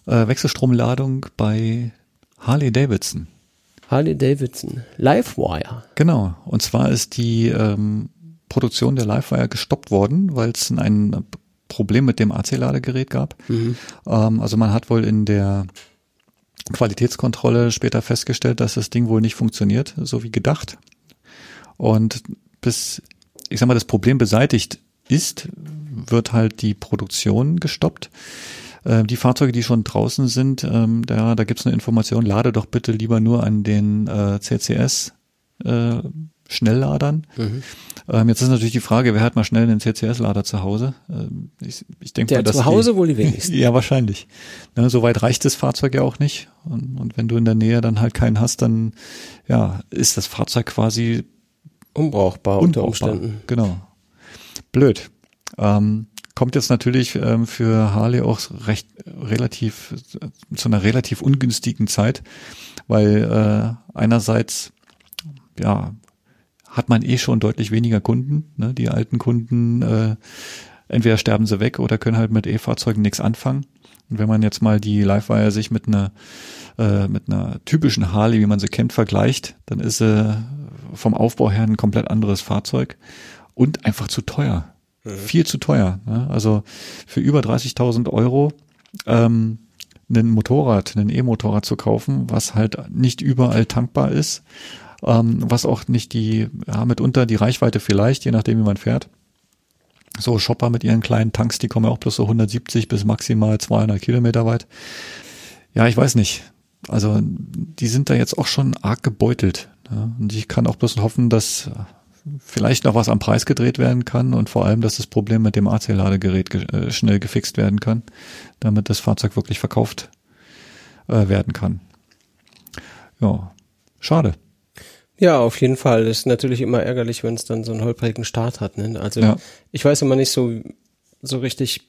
B: äh, Wechselstromladung bei Harley Davidson.
A: Harley Davidson, Livewire.
B: Genau. Und zwar ist die ähm, Produktion der Livewire gestoppt worden, weil es ein Problem mit dem AC-Ladegerät gab. Ähm, also man hat wohl in der Qualitätskontrolle später festgestellt, dass das Ding wohl nicht funktioniert, so wie gedacht. Und bis, ich sag mal, das Problem beseitigt ist, wird halt die Produktion gestoppt. Äh, Die Fahrzeuge, die schon draußen sind, ähm, da, da gibt's eine Information, lade doch bitte lieber nur an den äh, CCS äh, Schnellladern. Ähm, jetzt ist natürlich die Frage, wer hat mal schnell einen CCS-Lader zu Hause? Ähm, ich ich denke
A: Der
B: mal, dass
A: zu Hause
B: die,
A: wohl die wenigsten. *laughs*
B: ja, wahrscheinlich. Ne, so weit reicht das Fahrzeug ja auch nicht. Und, und wenn du in der Nähe dann halt keinen hast, dann ja, ist das Fahrzeug quasi
A: Unbrauchbar unter
B: unbrauchbar.
A: Umständen.
B: Genau. Blöd. Ähm, kommt jetzt natürlich ähm, für Harley auch recht relativ äh, zu einer relativ ungünstigen Zeit, weil äh, einerseits ja hat man eh schon deutlich weniger Kunden. Ne? Die alten Kunden äh, entweder sterben sie weg oder können halt mit E-Fahrzeugen nichts anfangen. Und wenn man jetzt mal die Livewire sich mit einer äh, mit einer typischen Harley, wie man sie kennt, vergleicht, dann ist sie vom Aufbau her ein komplett anderes Fahrzeug und einfach zu teuer. Viel zu teuer. Ne? Also für über 30.000 Euro ähm, ein Motorrad, ein E-Motorrad zu kaufen, was halt nicht überall tankbar ist, ähm, was auch nicht die, ja, mitunter die Reichweite vielleicht, je nachdem wie man fährt. So Shopper mit ihren kleinen Tanks, die kommen ja auch bloß so 170 bis maximal 200 Kilometer weit. Ja, ich weiß nicht. Also die sind da jetzt auch schon arg gebeutelt. Ja? Und ich kann auch bloß hoffen, dass vielleicht noch was am Preis gedreht werden kann und vor allem, dass das Problem mit dem AC-Ladegerät ge äh, schnell gefixt werden kann, damit das Fahrzeug wirklich verkauft äh, werden kann. Ja, schade.
A: Ja, auf jeden Fall. Ist natürlich immer ärgerlich, wenn es dann so einen holprigen Start hat. Ne? Also
B: Ja.
A: ich weiß immer nicht so, so richtig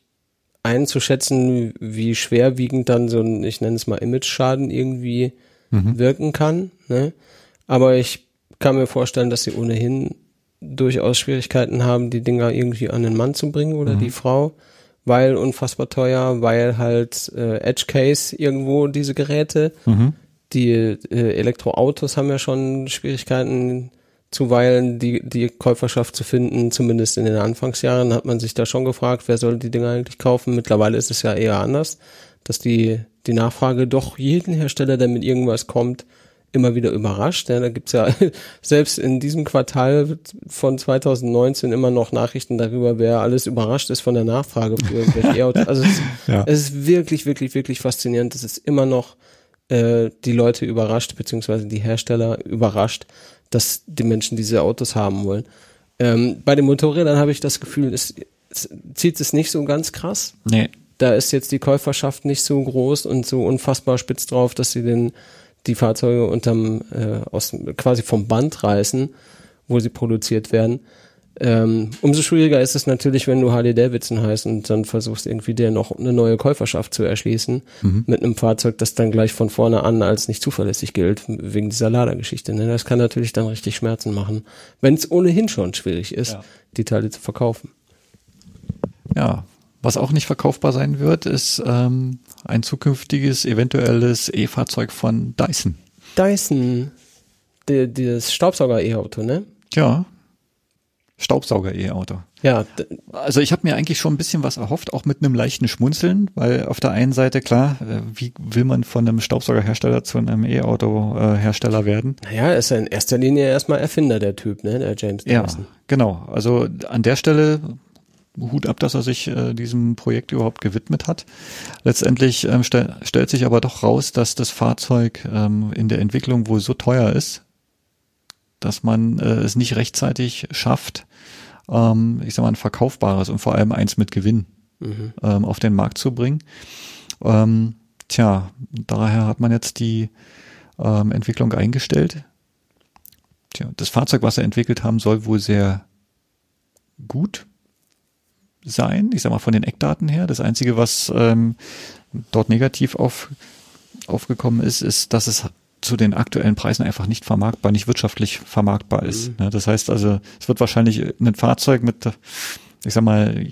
A: einzuschätzen, wie schwerwiegend dann so ein, ich nenne es mal Image-Schaden irgendwie wirken kann. Ne? Aber ich kann mir vorstellen, dass sie ohnehin durchaus Schwierigkeiten haben, die Dinger irgendwie an den Mann zu bringen oder die Frau, weil unfassbar teuer, weil halt äh, Edge Case irgendwo diese Geräte. Die äh, Elektroautos haben ja schon Schwierigkeiten, zuweilen die, die Käuferschaft zu finden, zumindest in den Anfangsjahren hat man sich da schon gefragt, wer soll die Dinger eigentlich kaufen. Mittlerweile ist es ja eher anders, dass die, die Nachfrage doch jeden Hersteller, der mit irgendwas kommt, immer wieder überrascht. Ja, da gibt's ja *laughs* selbst in diesem Quartal von 2019 immer noch Nachrichten darüber, wer alles überrascht ist von der Nachfrage für irgendwelche *laughs* E-Autos. Also es,
B: Ja.
A: es ist wirklich, wirklich, wirklich faszinierend. Es ist immer noch äh, die Leute überrascht, beziehungsweise die Hersteller überrascht, dass die Menschen diese Autos haben wollen. Ähm, bei den Motorrädern habe ich das Gefühl, es, es zieht es nicht so ganz krass.
B: Nee.
A: Da ist jetzt die Käuferschaft nicht so groß und so unfassbar spitz drauf, dass sie den, die Fahrzeuge unterm, äh, aus, quasi vom Band reißen, wo sie produziert werden. Ähm, umso schwieriger ist es natürlich, wenn du Harley Davidson heißt und dann versuchst irgendwie dir noch eine neue Käuferschaft zu erschließen mit einem Fahrzeug, das dann gleich von vorne an als nicht zuverlässig gilt, wegen dieser Ladergeschichte. Ne? Das kann natürlich dann richtig Schmerzen machen, wenn es ohnehin schon schwierig ist,
B: Ja.
A: die Teile zu verkaufen.
B: Ja, was auch nicht verkaufbar sein wird, ist ähm, ein zukünftiges eventuelles E-Fahrzeug von Dyson.
A: Dyson, die, dieses Staubsauger-E-Auto, ne?
B: Ja. Staubsauger-E-Auto.
A: Ja,
B: Also ich habe mir eigentlich schon ein bisschen was erhofft, auch mit einem leichten Schmunzeln, weil auf der einen Seite klar, äh, wie will man von einem Staubsaugerhersteller zu einem E-Auto-Hersteller werden?
A: naja, ist ja in erster Linie erstmal Erfinder der Typ, ne, der James
B: Ja,
A: Dyson.
B: genau. Also an der Stelle Hut ab, dass er sich äh, diesem Projekt überhaupt gewidmet hat. Letztendlich ähm, stell, stellt sich aber doch raus, dass das Fahrzeug ähm, in der Entwicklung wohl so teuer ist, dass man äh, es nicht rechtzeitig schafft, ähm, ich sag mal, ein verkaufbares und vor allem eins mit Gewinn
A: Mhm.
B: ähm, auf den Markt zu bringen. Ähm, tja, daher hat man jetzt die ähm, Entwicklung eingestellt. Tja, das Fahrzeug, was sie entwickelt haben, soll wohl sehr gut sein. Ich sag mal von den Eckdaten her. Das Einzige, was ähm, dort negativ auf, aufgekommen ist, ist, dass es zu den aktuellen Preisen einfach nicht vermarktbar, nicht wirtschaftlich vermarktbar ist. Ne, Das heißt also, es wird wahrscheinlich ein Fahrzeug mit, ich sag mal,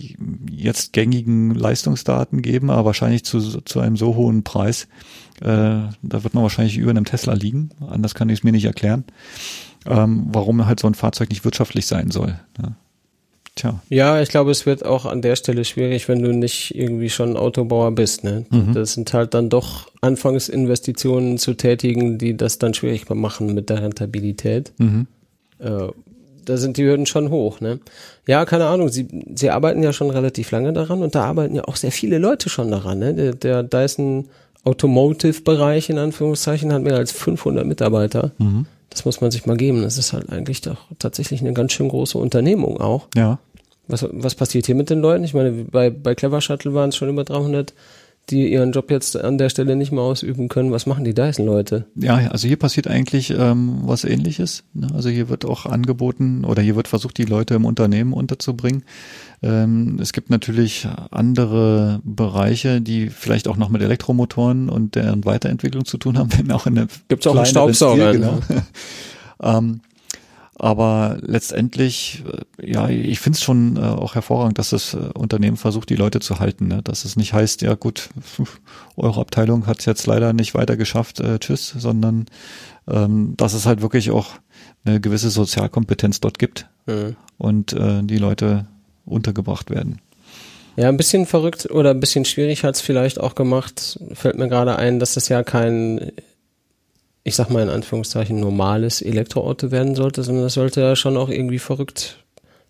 B: jetzt gängigen Leistungsdaten geben, aber wahrscheinlich zu, zu einem so hohen Preis, äh, da wird man wahrscheinlich über einem Tesla liegen. Anders kann ich es mir nicht erklären, ähm, warum halt so ein Fahrzeug nicht wirtschaftlich sein soll. Ne? Tja,
A: Ja, ich glaube, es wird auch an der Stelle schwierig, wenn du nicht irgendwie schon Autobauer bist. Ne?
B: Mhm.
A: Das sind halt dann doch Anfangsinvestitionen zu tätigen, die das dann schwierig machen mit der Rentabilität.
B: mhm.
A: Äh, da sind die Hürden schon hoch. Ne? Ja, keine Ahnung. Sie, sie arbeiten ja schon relativ lange daran und da arbeiten ja auch sehr viele Leute schon daran. Ne? Der, der Dyson Automotive-Bereich in Anführungszeichen hat mehr als 500 Mitarbeiter.
B: Mhm.
A: Das muss man sich mal geben. Das ist halt eigentlich doch tatsächlich eine ganz schön große Unternehmung auch.
B: ja.
A: Was, was passiert hier mit den Leuten? Ich meine, bei, bei Clever Shuttle waren es schon über 300, die ihren Job jetzt an der Stelle nicht mehr ausüben können. Was machen die Dyson-Leute?
B: Ja, also hier passiert eigentlich ähm, was ähnliches. Ne? Also hier wird auch angeboten oder hier wird versucht, die Leute im Unternehmen unterzubringen. Ähm, es gibt natürlich andere Bereiche, die vielleicht auch noch mit Elektromotoren und deren Weiterentwicklung zu tun haben, wenn auch in der
A: Gibt's auch einen Staubsauger,
B: Stil,
A: ne?
B: genau. *laughs* ähm, aber letztendlich, äh, ja, ich finde es schon äh, auch hervorragend, dass das äh, Unternehmen versucht, die Leute zu halten. Ne? Dass es nicht heißt, ja gut, *laughs* eure Abteilung hat es jetzt leider nicht weiter geschafft, äh, tschüss, sondern ähm, dass es halt wirklich auch eine gewisse Sozialkompetenz dort gibt
A: Hm.
B: und äh, die Leute untergebracht werden.
A: Ja, ein bisschen verrückt oder ein bisschen schwierig hat's vielleicht auch gemacht, fällt mir gerade ein, dass das ja kein, ich sag mal in Anführungszeichen, normales Elektroauto werden sollte, sondern das sollte ja schon auch irgendwie verrückt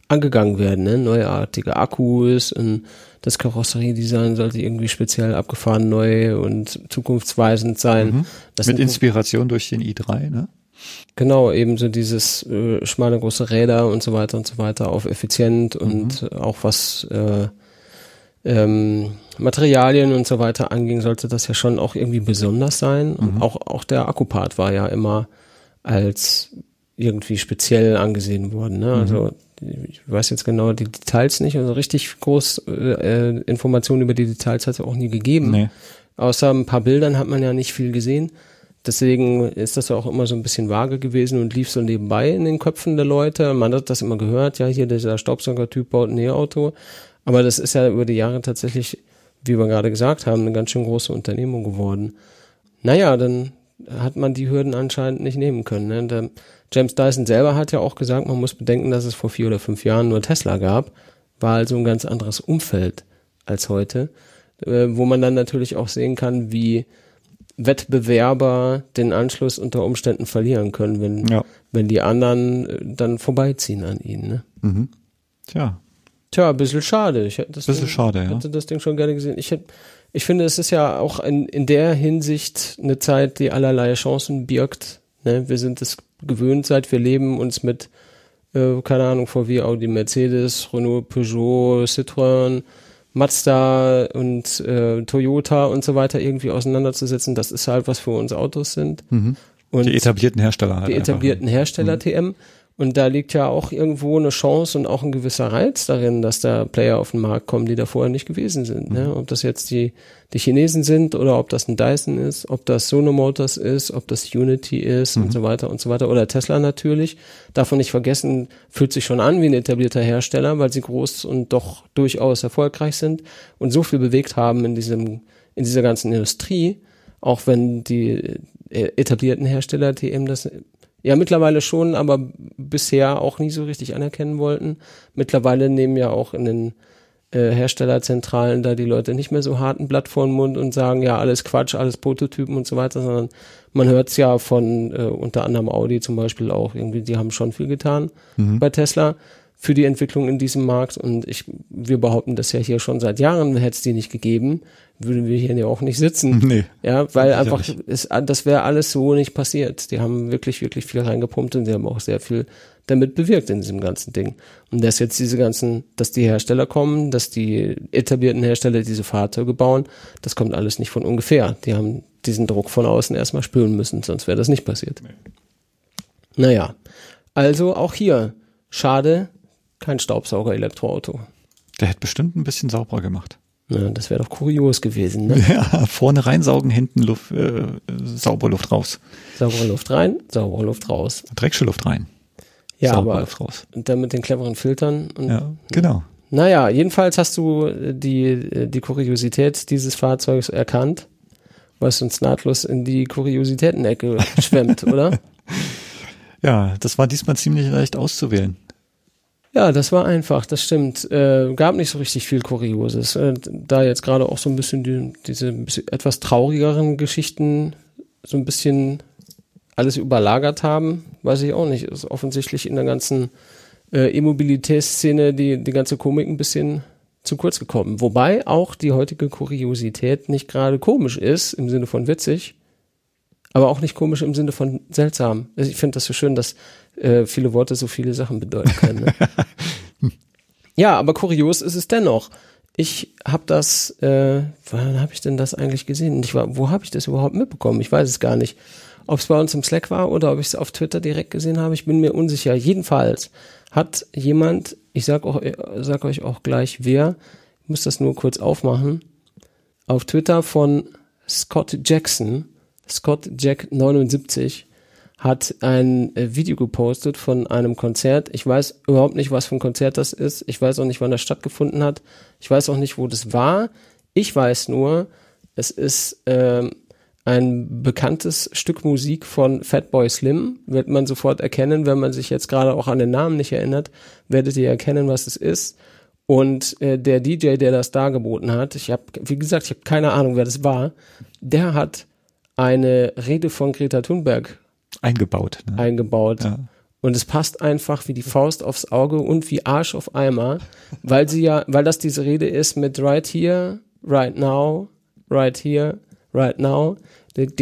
A: angegangen werden, ne? Neuartige Akkus und das Karosseriedesign sollte irgendwie speziell abgefahren neu und zukunftsweisend sein. Das
B: Mit Inspiration durch den i3, ne?
A: Genau, eben so dieses äh, schmale große Räder und so weiter und so weiter auf effizient und auch was äh, ähm, Materialien und so weiter anging, sollte das ja schon auch irgendwie besonders sein. Und auch, auch der Akkupart war ja immer als irgendwie speziell angesehen worden. Ne? Also ich weiß jetzt genau die Details nicht, also richtig groß äh, äh, Informationen über die Details hat es ja auch nie gegeben.
B: Nee.
A: Außer ein paar Bildern hat man ja nicht viel gesehen. Deswegen ist das ja auch immer so ein bisschen vage gewesen und lief so nebenbei in den Köpfen der Leute. Man hat das immer gehört, ja, hier dieser Staubsauger-Typ baut ein E-Auto. Aber das ist ja über die Jahre tatsächlich, wie wir gerade gesagt haben, eine ganz schön große Unternehmung geworden. Naja, dann hat man die Hürden anscheinend nicht nehmen können. Ne? Der James Dyson selber hat ja auch gesagt, man muss bedenken, dass es vor vier oder fünf Jahren nur Tesla gab. War also ein ganz anderes Umfeld als heute, äh, wo man dann natürlich auch sehen kann, wie Wettbewerber den Anschluss unter Umständen verlieren können, wenn,
B: Ja.
A: wenn die anderen äh, dann vorbeiziehen an ihnen. Ne?
B: Mhm. Tja,
A: Tja, ein bisschen schade. Ich hätte das
B: Bisschen
A: Ding,
B: schade, ja.
A: hätte das Ding schon gerne gesehen. Ich, hätte, ich finde, es ist ja auch in, in der Hinsicht eine Zeit, die allerlei Chancen birgt. Ne? Wir sind es gewöhnt, seit wir leben, uns mit, äh, keine Ahnung, VW, Audi, Mercedes, Renault, Peugeot, Citroën, Mazda und äh, Toyota und so weiter irgendwie auseinanderzusetzen. Das ist halt, was für uns Autos sind. Und
B: Mhm. die etablierten Hersteller halt
A: die
B: einfach.
A: etablierten Hersteller TM. Und da liegt ja auch irgendwo eine Chance und auch ein gewisser Reiz darin, dass da Player auf den Markt kommen, die da vorher nicht gewesen sind. Ne? Ob das jetzt die, die Chinesen sind oder ob das ein Dyson ist, ob das Sono Motors ist, ob das Unity ist und so weiter und so weiter. Oder Tesla natürlich. Davon nicht vergessen, fühlt sich schon an wie ein etablierter Hersteller, weil sie groß und doch durchaus erfolgreich sind und so viel bewegt haben in diesem, in dieser ganzen Industrie, auch wenn die äh, etablierten Hersteller TM das Ja, mittlerweile schon, aber bisher auch nie so richtig anerkennen wollten. Mittlerweile nehmen ja auch in den äh, Herstellerzentralen da die Leute nicht mehr so hart ein Blatt vor den Mund und sagen, ja, alles Quatsch, alles Prototypen und so weiter, sondern man hört es ja von äh, unter anderem Audi zum Beispiel auch, irgendwie, die haben schon viel getan
B: Mhm.
A: bei Tesla für die Entwicklung in diesem Markt und ich, wir behaupten das ja hier schon seit Jahren, hätte es die nicht gegeben, würden wir hier ja auch nicht sitzen. *laughs*
B: Nee.
A: Ja, weil einfach, es, das wäre alles so nicht passiert. Die haben wirklich, wirklich viel reingepumpt und die haben auch sehr viel damit bewirkt in diesem ganzen Ding. Und dass jetzt diese ganzen, dass die Hersteller kommen, dass die etablierten Hersteller diese Fahrzeuge bauen, das kommt alles nicht von ungefähr. Die haben diesen Druck von außen erstmal spüren müssen, sonst wäre das nicht passiert. Naja, also auch hier, schade, kein Staubsauger-Elektroauto.
B: Der hätte bestimmt ein bisschen sauberer gemacht.
A: Ja, das wäre doch kurios gewesen, ne?
B: Ja, vorne reinsaugen, hinten Luft, äh, saubere Luft raus.
A: Saubere Luft rein, saubere Luft raus.
B: Drecksche Luft rein.
A: Ja,
B: saubere
A: aber
B: Luft raus.
A: und dann mit den cleveren Filtern. Und,
B: Ja, genau.
A: Naja, jedenfalls hast du äh, die, äh, die Kuriosität dieses Fahrzeugs erkannt, was uns nahtlos in die Kuriositäten-Ecke schwemmt, oder? *laughs*
B: Ja, das war diesmal ziemlich leicht auszuwählen.
A: Ja, das war einfach, das stimmt. Äh, gab nicht so richtig viel Kurioses. Äh, da jetzt gerade auch so ein bisschen die, diese etwas traurigeren Geschichten so ein bisschen alles überlagert haben, weiß ich auch nicht. Ist offensichtlich in der ganzen äh, E-Mobilitätsszene die, die ganze Komik ein bisschen zu kurz gekommen. Wobei auch die heutige Kuriosität nicht gerade komisch ist, im Sinne von witzig, aber auch nicht komisch im Sinne von seltsam. Also Ich finde das so schön, dass äh, viele Worte so viele Sachen bedeuten können. Ne? *laughs* ja, aber kurios ist es dennoch. Ich habe das, äh, wann habe ich denn das eigentlich gesehen? Ich war, wo habe ich das überhaupt mitbekommen? Ich weiß es gar nicht. Ob es bei uns im Slack war oder ob ich es auf Twitter direkt gesehen habe, ich bin mir unsicher. Jedenfalls hat jemand, ich sag, auch, äh, sag euch auch gleich wer, ich muss das nur kurz aufmachen, auf Twitter von Scott Jackson, Scott Jack 79, hat ein äh, Video gepostet von einem Konzert. Ich weiß überhaupt nicht, was für ein Konzert das ist. Ich weiß auch nicht, wann das stattgefunden hat. Ich weiß auch nicht, wo das war. Ich weiß nur, es ist ähm, ein bekanntes Stück Musik von Fatboy Slim. Wird man sofort erkennen, wenn man sich jetzt gerade auch an den Namen nicht erinnert, werdet ihr erkennen, was es ist. Und äh, der DJ, der das dargeboten hat, ich habe, wie gesagt, ich habe keine Ahnung, wer das war, der hat eine Rede von Greta Thunberg
B: Eingebaut. Ne?
A: Eingebaut.
B: Ja.
A: Und es passt einfach wie die Faust aufs Auge und wie Arsch auf Eimer, weil sie ja, weil das diese Rede ist mit right here, right now, right here, right now. Right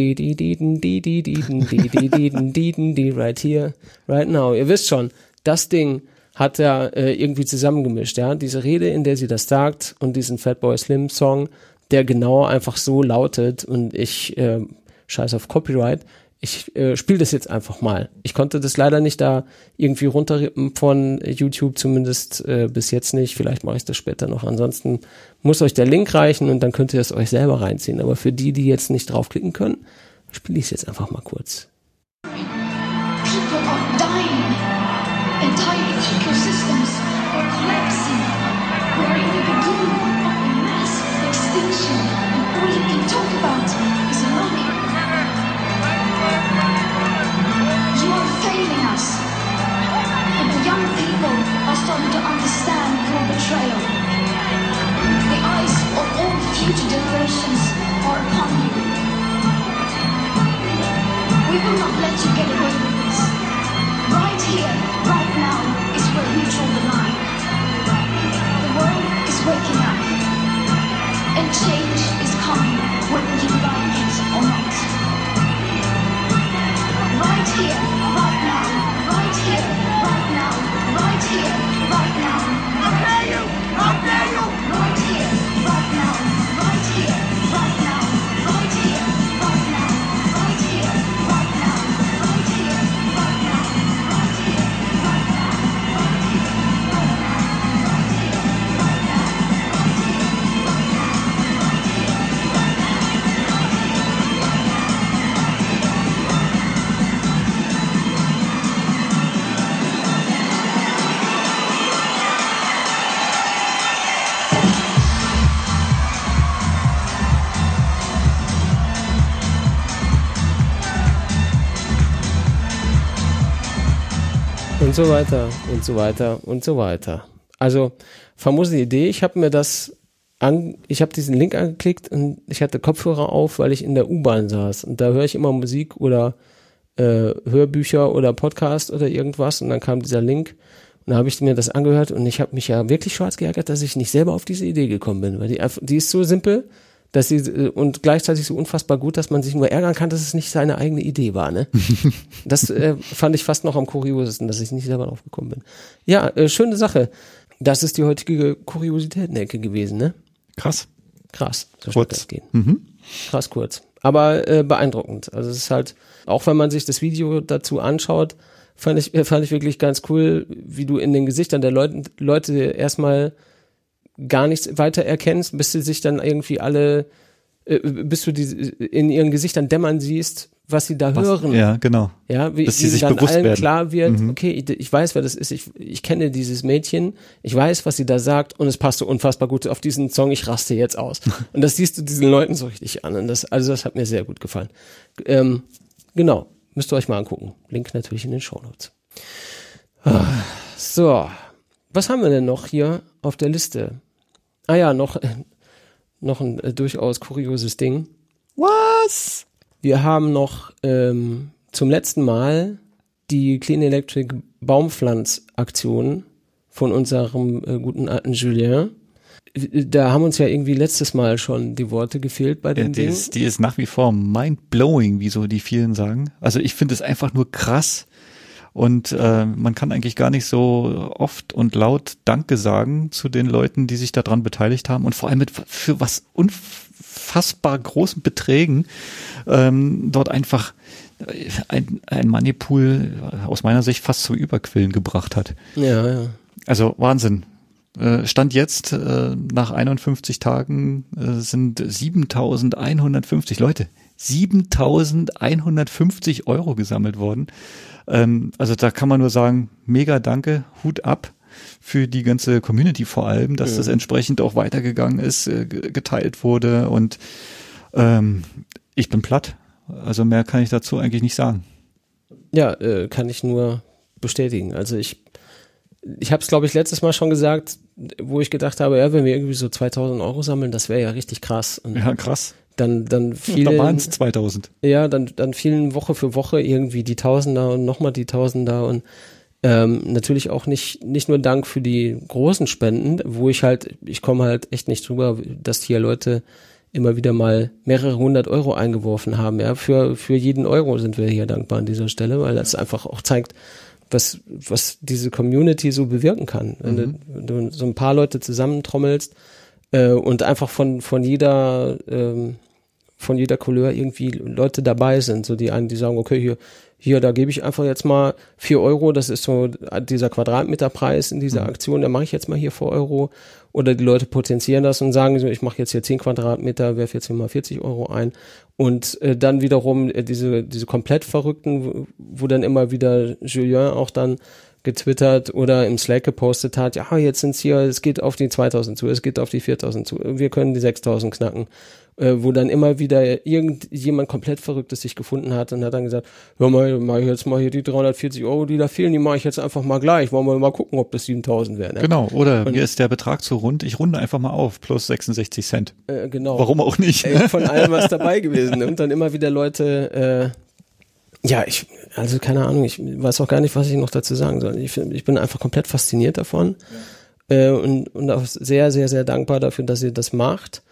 A: here, right now. Ihr wisst schon, das Ding hat er äh, irgendwie zusammengemischt, ja. Diese Rede, in der sie das sagt und diesen Fatboy Slim Song, der genau einfach so lautet und ich äh, scheiß auf Copyright, ich äh, spiele das jetzt einfach mal. Ich konnte das leider nicht da irgendwie runterrippen von YouTube, zumindest äh, bis jetzt nicht. Vielleicht mache ich das später noch. Ansonsten muss euch der Link reichen und dann könnt ihr es euch selber reinziehen. Aber für die, die jetzt nicht draufklicken können, spiele ich es jetzt einfach mal kurz.
C: We will not let you get away with this. Right here, right now, is where we draw the line. The world is waking up. And change is coming whether you like
A: Und so weiter und so weiter und so weiter. Also famose Idee, ich habe mir das an, ich habe diesen Link angeklickt und ich hatte Kopfhörer auf, weil ich in der U-Bahn saß. Und da höre ich immer Musik oder äh, Hörbücher oder Podcast oder irgendwas. Und dann kam dieser Link und da habe ich mir das angehört. Und ich habe mich ja wirklich schwarz geärgert, dass ich nicht selber auf diese Idee gekommen bin, weil die, die ist so simpel, dass sie und gleichzeitig so unfassbar gut, dass man sich nur ärgern kann, dass es nicht seine eigene Idee war, ne? *laughs* Das äh, fand ich fast noch am kuriosesten, dass ich nicht selber drauf gekommen bin. Ja, äh, schöne Sache. Das ist die heutige Kuriositätenecke gewesen, ne?
B: Krass.
A: Krass. So
B: Kurz.
A: das gehen.
B: Mhm.
A: Krass kurz. Aber äh, beeindruckend. Also es ist halt, auch wenn man sich das Video dazu anschaut, fand ich, fand ich wirklich ganz cool, wie du in den Gesichtern der Leute, Leute erstmal gar nichts weiter erkennst, bis sie sich dann irgendwie alle, äh, bis du die in ihren Gesichtern dämmern siehst, was sie da
B: Was,
A: hören.
B: Ja, genau.
A: Ja, wie,
B: Dass sie sich
A: dann
B: bewusst
A: allen
B: werden.
A: klar wird,
B: Mhm.
A: okay, ich, ich weiß, wer das ist, ich, ich kenne dieses Mädchen, ich weiß, was sie da sagt und es passt so unfassbar gut auf diesen Song, ich raste jetzt aus. *laughs* und das siehst du diesen Leuten so richtig an und das, also das hat mir sehr gut gefallen. Ähm, genau, müsst ihr euch mal angucken. Link natürlich in den Shownotes. Ah, So, was haben wir denn noch hier auf der Liste? Ah ja, noch, äh, noch ein äh, durchaus kurioses Ding.
B: Was?
A: Wir haben noch ähm, zum letzten Mal die Clean Electric Baumpflanzaktion von unserem äh, guten alten Julien. Da haben uns ja irgendwie letztes Mal schon die Worte gefehlt bei
B: Ja,
A: dem
B: die,
A: Ding.
B: ist, die ist nach wie vor mind-blowing, wie so die vielen sagen. Also ich finde es einfach nur krass. Und äh, man kann eigentlich gar nicht so oft und laut Danke sagen zu den Leuten, die sich daran beteiligt haben und vor allem mit für was unfassbar großen Beträgen ähm, dort einfach äh, ein, ein Moneypool aus meiner Sicht fast zum Überquillen gebracht hat.
A: Ja, ja.
B: Also Wahnsinn. Äh, Stand jetzt, äh, nach 51 Tagen äh, sind 7150 Leute, 7150 Euro gesammelt worden. Ähm, also da kann man nur sagen, mega danke, Hut ab für die ganze Community vor allem, dass das entsprechend auch weitergegangen ist, äh, ge- geteilt wurde und ähm, ich bin platt. Also mehr kann ich dazu eigentlich nicht sagen.
A: Ja, äh, kann ich nur bestätigen. Also ich, ich habe es glaube ich letztes Mal schon gesagt, wo ich gedacht habe, ja, wenn wir irgendwie so 2000 Euro sammeln, das wäre ja richtig krass. Und
B: Ja, krass.
A: Dann, dann
B: Da
A: fielen,
B: waren es 2000.
A: ja, dann, dann fielen Woche für Woche irgendwie die Tausender und nochmal die Tausender und ähm, natürlich auch nicht, nicht nur Dank für die großen Spenden, wo ich halt, ich komme halt echt nicht drüber, dass hier Leute immer wieder mal mehrere hundert Euro eingeworfen haben. Ja, für, für jeden Euro sind wir hier dankbar an dieser Stelle, weil das einfach auch zeigt, was, was diese Community so bewirken kann. Wenn, du, wenn du so ein paar Leute zusammentrommelst äh, und einfach von, von jeder, ähm, von jeder Couleur irgendwie Leute dabei sind, so die einen, die sagen, okay, hier, hier, da gebe ich einfach jetzt mal vier Euro, das ist so dieser Quadratmeterpreis in dieser Aktion, da mache ich jetzt mal hier vier Euro. Oder die Leute potenzieren das und sagen so, ich mache jetzt hier zehn Quadratmeter, werfe jetzt hier mal 40 Euro ein. Und äh, dann wiederum äh, diese, diese komplett Verrückten, wo, wo dann immer wieder Julien auch dann getwittert oder im Slack gepostet hat, ja, jetzt sind's hier, es geht auf die 2000 zu, es geht auf die 4000 zu, wir können die 6000 knacken, äh, wo dann immer wieder irgendjemand komplett Verrücktes sich gefunden hat und hat dann gesagt, hör mal, mach ich jetzt mal hier die 340 Euro, die da fehlen, die mache ich jetzt einfach mal gleich, wollen wir mal gucken, ob das 7000 werden. Ne?
B: Genau, oder mir ist der Betrag zu rund, ich runde einfach mal auf, plus 66 Cent.
A: Äh, genau.
B: Warum auch nicht?
A: Ey, von allem was dabei gewesen. Und dann immer wieder Leute, äh, ja, ich, also keine Ahnung, ich weiß auch gar nicht, was ich noch dazu sagen soll. Ich, ich bin einfach komplett fasziniert davon äh, und, und auch sehr, sehr, sehr dankbar dafür, dass ihr das macht.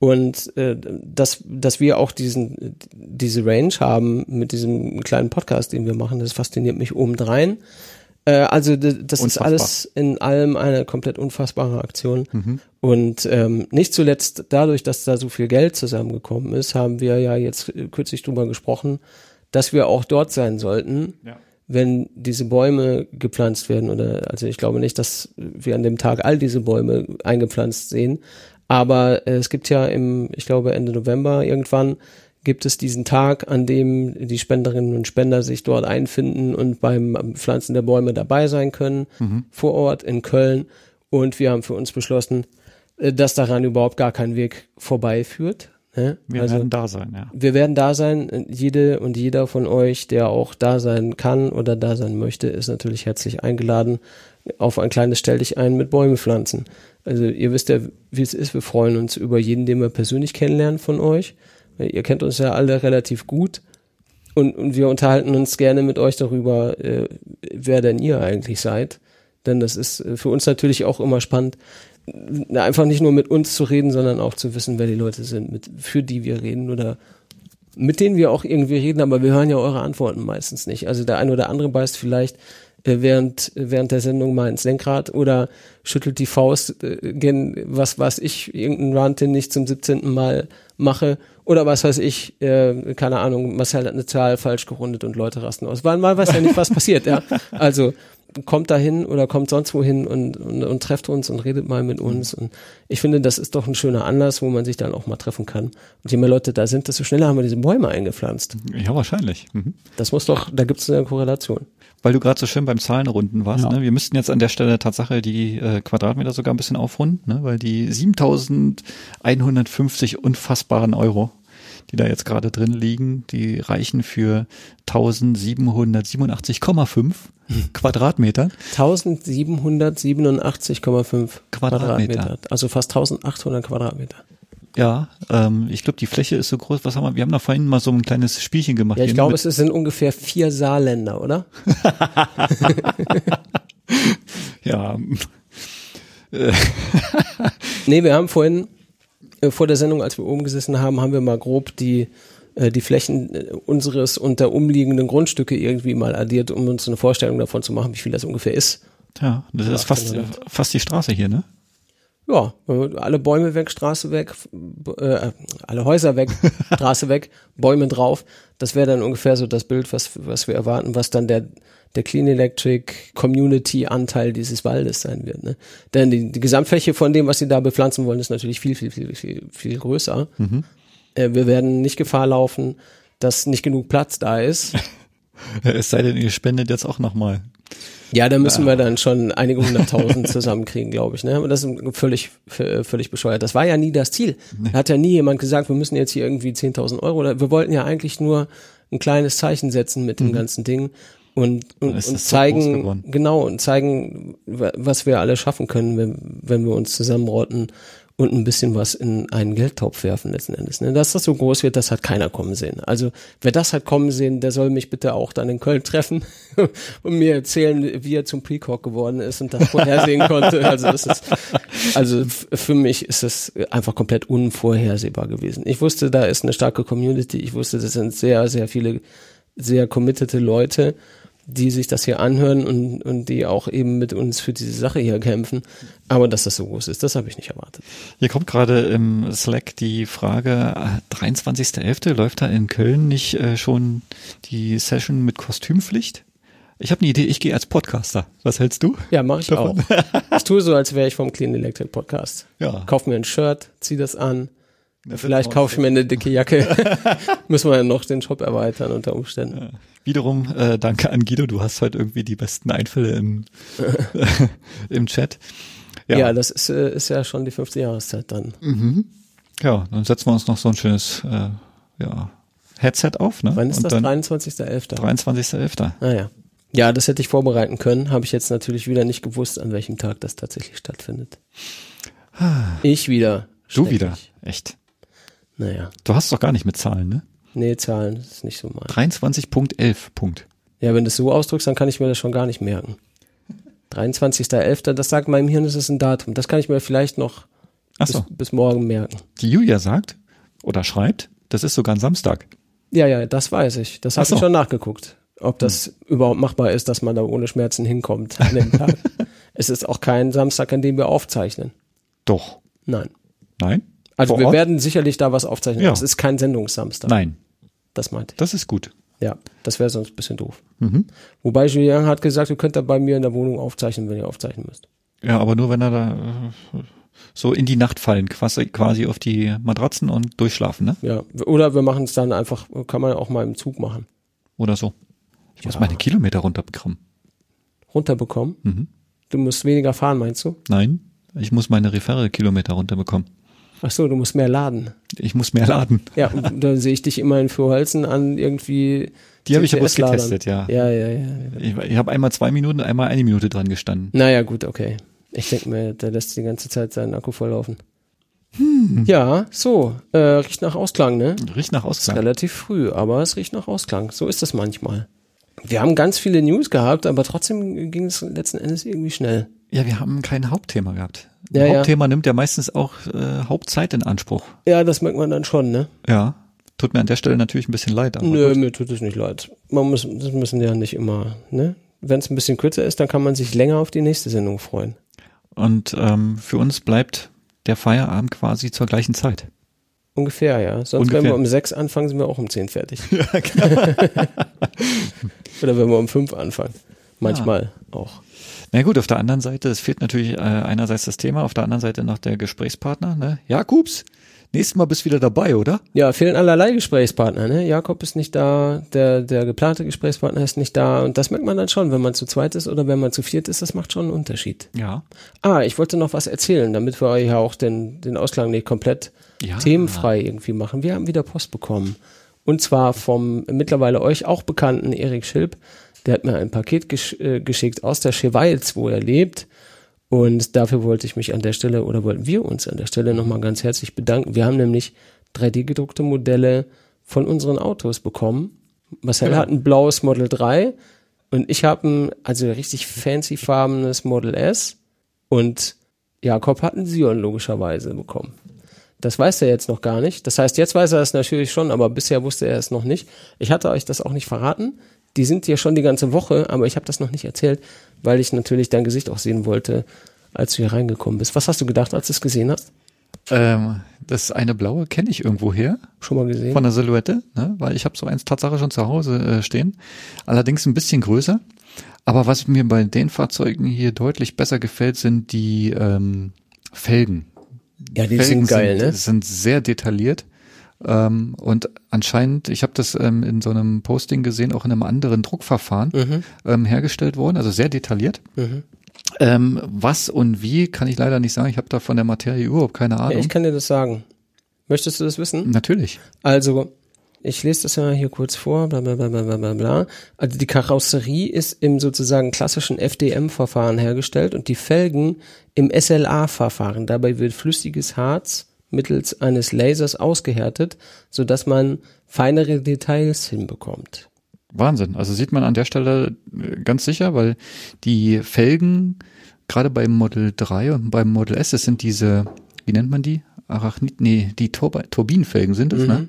A: Und äh, dass, dass wir auch diesen, diese Range haben mit diesem kleinen Podcast, den wir machen, das fasziniert mich obendrein. Äh, also das ist alles in allem eine komplett unfassbare Aktion.
B: Mhm.
A: Und ähm, nicht zuletzt dadurch, dass da so viel Geld zusammengekommen ist, haben wir ja jetzt kürzlich drüber gesprochen, dass wir auch dort sein sollten,
B: Ja.
A: wenn diese Bäume gepflanzt werden. Oder also ich glaube nicht, dass wir an dem Tag all diese Bäume eingepflanzt sehen. Aber äh, es gibt ja im, ich glaube Ende November irgendwann gibt es diesen Tag, an dem die Spenderinnen und Spender sich dort einfinden und beim Pflanzen der Bäume dabei sein können, vor Ort in Köln. Und wir haben für uns beschlossen, äh, dass daran überhaupt gar kein Weg vorbeiführt. Ne?
B: Wir
A: also,
B: werden da sein, ja.
A: wir werden da sein. Jede und jeder von euch, der auch da sein kann oder da sein möchte, ist natürlich herzlich eingeladen auf ein kleines Stell dich ein mit Bäume pflanzen. Also ihr wisst ja, wie es ist. Wir freuen uns über jeden, den wir persönlich kennenlernen von euch. Ihr kennt uns ja alle relativ gut. Und, und wir unterhalten uns gerne mit euch darüber, äh, wer denn ihr eigentlich seid. Denn das ist äh, für uns natürlich auch immer spannend, einfach nicht nur mit uns zu reden, sondern auch zu wissen, wer die Leute sind, mit, für die wir reden oder mit denen wir auch irgendwie reden, aber wir hören ja eure Antworten meistens nicht. Also der eine oder andere beißt vielleicht äh, während, während der Sendung mal ins Lenkrad oder schüttelt die Faust, äh, was weiß ich, irgendeinen Rant, den ich zum 17. Mal mache oder was weiß ich, äh, keine Ahnung, Marcel hat eine Zahl falsch gerundet und Leute rasten aus. Weil man weiß ja nicht, was passiert, ja. *laughs* Also kommt dahin oder kommt sonst wohin und, und, und trefft uns und redet mal mit uns. Und ich finde, das ist doch ein schöner Anlass, wo man sich dann auch mal treffen kann. Und je mehr Leute da sind, desto schneller haben wir diese Bäume eingepflanzt.
B: Ja, wahrscheinlich. Mhm.
A: Das muss doch, da gibt es eine Korrelation.
B: Weil du gerade so schön beim Zahlenrunden warst,
D: Ja.
B: ne? wir müssten jetzt an der Stelle Tatsache die äh, Quadratmeter sogar ein bisschen aufrunden, ne? weil die 7150 unfassbaren Euro, die da jetzt gerade drin liegen, die reichen für 1787,5 Quadratmeter.
A: 1787,5
B: Quadratmeter.
A: Also fast 1800 Quadratmeter.
B: Ja, ähm, ich glaube, die Fläche ist so groß. Was haben wir? Wir haben da vorhin mal so ein kleines Spielchen gemacht.
A: Ja, ich glaube, es sind ungefähr vier Saarländer, oder? *laughs*
B: ja,
A: Nee, wir haben vorhin, vor der Sendung, als wir oben gesessen haben, haben wir mal grob die, äh, die Flächen äh, unseres und der umliegenden Grundstücke irgendwie mal addiert, um uns eine Vorstellung davon zu machen, wie viel das ungefähr ist.
B: ja, das ist fast,
A: 1800.
B: fast die Straße hier, ne?
A: Ja, alle Bäume weg, Straße weg, äh, alle Häuser weg, *laughs* Straße weg, Bäume drauf. Das wäre dann ungefähr so das Bild, was, was wir erwarten, was dann der, der Clean Electric Community Anteil dieses Waldes sein wird. Ne? Denn die, die Gesamtfläche von dem, was sie da bepflanzen wollen, ist natürlich viel, viel, viel, viel, viel größer. Äh, wir werden nicht Gefahr laufen, dass nicht genug Platz da ist. *laughs*
B: Es sei denn, ihr spendet jetzt auch nochmal.
A: Ja, da müssen wir dann schon einige hunderttausend *laughs* zusammenkriegen, glaube ich. Ne? Aber das ist völlig, v- völlig bescheuert. Das war ja nie das Ziel. Da hat ja nie jemand gesagt, wir müssen jetzt hier irgendwie 10.000 Euro. Oder wir wollten ja eigentlich nur ein kleines Zeichen setzen mit dem ganzen Ding und, und, und zeigen, genau, und zeigen, wa- was wir alle schaffen können, wenn, wenn wir uns zusammenrotten und ein bisschen was in einen Geldtopf werfen letzten Endes. Ne? Dass das so groß wird, das hat keiner kommen sehen. Also wer das hat kommen sehen, der soll mich bitte auch dann in Köln treffen *laughs* und mir erzählen, wie er zum Precock geworden ist und das vorhersehen konnte. Also das ist, also für mich ist es einfach komplett unvorhersehbar gewesen. Ich wusste, da ist eine starke Community. Ich wusste, das sind sehr, sehr viele sehr committete Leute, die sich das hier anhören und, und die auch eben mit uns für diese Sache hier kämpfen. Aber dass das so groß ist, das habe ich nicht erwartet.
B: Hier kommt gerade im Slack die Frage, äh, 23.11. läuft da in Köln nicht äh, schon die Session mit Kostümpflicht? Ich habe eine Idee, ich gehe als Podcaster. Was hältst du?
A: Ja, mache ich auch. Ich tue so, als wäre ich vom Clean Electric Podcast.
B: Ja.
A: Kauf mir ein Shirt, zieh das an. Vielleicht kaufe ich mir eine dicke Jacke. *laughs* *laughs* Müssen wir ja noch den Shop erweitern unter Umständen.
B: Wiederum äh, danke an Guido, du hast heute irgendwie die besten Einfälle im, *laughs* im Chat.
A: Ja, das ist, äh, ist ja schon die fünfte Jahreszeit dann.
B: Ja, dann setzen wir uns noch so ein schönes äh, ja, Headset auf. Ne?
A: Wann ist
B: Und
A: das?
B: dann
A: 23.11.
B: 23.11.
A: Naja. Ja, das hätte ich vorbereiten können. Habe ich jetzt natürlich wieder nicht gewusst, an welchem Tag das tatsächlich stattfindet. Ich wieder.
B: Du wieder. Echt.
A: Naja.
B: Du hast doch gar nicht mit Zahlen, ne?
A: Nee, Zahlen, das ist nicht so mein.
B: 23.11. Punkt.
A: Ja, wenn du es so ausdrückst, dann kann ich mir das schon gar nicht merken. 23.11., das sagt meinem Hirn, das ist ein Datum. Das kann ich mir vielleicht noch
B: Ach
A: bis,
B: so.
A: bis morgen merken.
B: Die Julia sagt oder schreibt, das ist sogar ein Samstag.
A: Ja, ja, das weiß ich. Das habe
B: so.
A: ich schon nachgeguckt. Ob das überhaupt machbar ist, dass man da ohne Schmerzen hinkommt an dem Tag. *laughs* es ist auch kein Samstag, an dem wir aufzeichnen.
B: Doch.
A: Nein.
B: Nein?
A: Also
B: Vor
A: wir
B: Ort?
A: werden sicherlich da was aufzeichnen.
B: Ja.
A: Es ist kein Sendungssamstag.
B: Nein.
A: Das meinte ich.
B: Das ist gut.
A: Ja, das wäre sonst ein bisschen doof.
B: Mhm.
A: Wobei Julien hat gesagt, ihr könnt da bei mir in der Wohnung aufzeichnen, wenn ihr aufzeichnen müsst.
B: Ja, aber nur wenn er da äh, so in die Nacht fallen, quasi, quasi auf die Matratzen und durchschlafen, ne?
A: Ja, oder wir machen es dann einfach, kann man auch mal im Zug machen.
B: Oder so. Ich muss
A: Ja.
B: meine Kilometer runterbekommen.
A: Runterbekommen.
B: Mhm.
A: Du musst weniger fahren, meinst du?
B: Nein, ich muss meine Referral-Kilometer runterbekommen.
A: Ach so, du musst mehr laden.
B: Ich muss mehr laden.
A: Ja, und *laughs* da sehe ich dich immerhin für Holzen an irgendwie.
B: Die habe ich aber getestet, ja.
A: Ja, ja, ja.
B: Ich, ich habe einmal zwei Minuten, einmal eine Minute dran gestanden.
A: Naja, gut, okay. Ich denke mir, der lässt die ganze Zeit seinen Akku volllaufen.
B: Hm.
A: Ja, so, äh, riecht nach Ausklang, ne?
B: Riecht nach
A: Ist
B: Ausklang.
A: relativ früh, aber es riecht nach Ausklang. So ist das manchmal. Wir haben ganz viele News gehabt, aber trotzdem ging es letzten Endes irgendwie schnell.
B: Ja, wir haben kein Hauptthema gehabt.
A: Ja, ja.
B: Hauptthema nimmt ja meistens auch äh, Hauptzeit in Anspruch.
A: Ja, das merkt man dann schon, ne?
B: Ja. Tut mir an der Stelle natürlich ein bisschen leid. Aber
A: Nö,
B: gut.
A: mir tut es nicht leid. Man muss, das müssen ja nicht immer, ne? Wenn es ein bisschen kürzer ist, dann kann man sich länger auf die nächste Sendung freuen.
B: Und ähm, für uns bleibt der Feierabend quasi zur gleichen Zeit.
A: Ungefähr, ja. Sonst,
B: Ungefähr.
A: wenn wir um sechs anfangen, sind wir auch um zehn fertig. *laughs* *laughs* Oder wenn wir um fünf anfangen. Manchmal auch.
B: Na gut, auf der anderen Seite, es fehlt natürlich äh, einerseits das Thema, auf der anderen Seite noch der Gesprächspartner. Ne? Jakobs, nächstes Mal bist du wieder dabei, oder?
A: Ja, fehlen allerlei Gesprächspartner, ne? Jakob ist nicht da, der, der geplante Gesprächspartner ist nicht da. Und das merkt man dann schon, wenn man zu zweit ist oder wenn man zu viert ist, das macht schon einen Unterschied.
B: Ja.
A: Ah, ich wollte noch was erzählen, damit wir ja auch den, den Ausklang nicht komplett
B: Ja.
A: themenfrei irgendwie machen. Wir haben wieder Post bekommen. Und zwar vom mittlerweile euch auch bekannten Erik Schilp. Der hat mir ein Paket gesch äh, geschickt aus der Scheweiz, wo er lebt. Und dafür wollte ich mich an der Stelle oder wollten wir uns an der Stelle nochmal ganz herzlich bedanken. Wir haben nämlich 3D-gedruckte Modelle von unseren Autos bekommen. Marcel
B: Ja.
A: hat ein blaues Model 3 und ich habe ein also richtig fancy farbenes Model S und Jakob hat ein Sion logischerweise bekommen. Das weiß er jetzt noch gar nicht. Das heißt, jetzt weiß er es natürlich schon, aber bisher wusste er es noch nicht. Ich hatte euch das auch nicht verraten. Die sind hier schon die ganze Woche, aber ich habe das noch nicht erzählt, weil ich natürlich dein Gesicht auch sehen wollte, als du hier reingekommen bist. Was hast du gedacht, als du es gesehen hast?
B: Ähm, das eine blaue kenne ich irgendwo her.
A: Schon mal gesehen?
B: von der Silhouette, ne? weil ich habe so eins Tatsache schon zu Hause äh, stehen. Allerdings ein bisschen größer. Aber was mir bei den Fahrzeugen hier deutlich besser gefällt, sind die ähm, Felgen.
A: ja, die
B: Felgen
A: sind geil,
B: sind,
A: ne?
B: sind sehr detailliert. Ähm, und anscheinend, ich habe das ähm, in so einem Posting gesehen, auch in einem anderen Druckverfahren
A: Mhm.
B: ähm, hergestellt worden, also sehr detailliert.
A: Mhm.
B: Ähm, was und wie, kann ich leider nicht sagen. Ich habe da von der Materie überhaupt keine
A: Ja,
B: Ahnung.
A: ich kann dir das sagen. Möchtest du das wissen?
B: Natürlich.
A: Also, ich lese das ja hier kurz vor, bla bla bla bla bla bla. Also die Karosserie ist im sozusagen klassischen FDM-Verfahren hergestellt und die Felgen im SLA-Verfahren. Dabei wird flüssiges Harz mittels eines Lasers ausgehärtet, sodass man feinere Details hinbekommt.
B: Wahnsinn. Also sieht man an der Stelle äh, ganz sicher, weil die Felgen, gerade beim Model 3 und beim Model S, das sind diese, wie nennt man die? Arachnid, nee, die Turbi Turbinenfelgen sind es,
A: Mhm.
B: ne?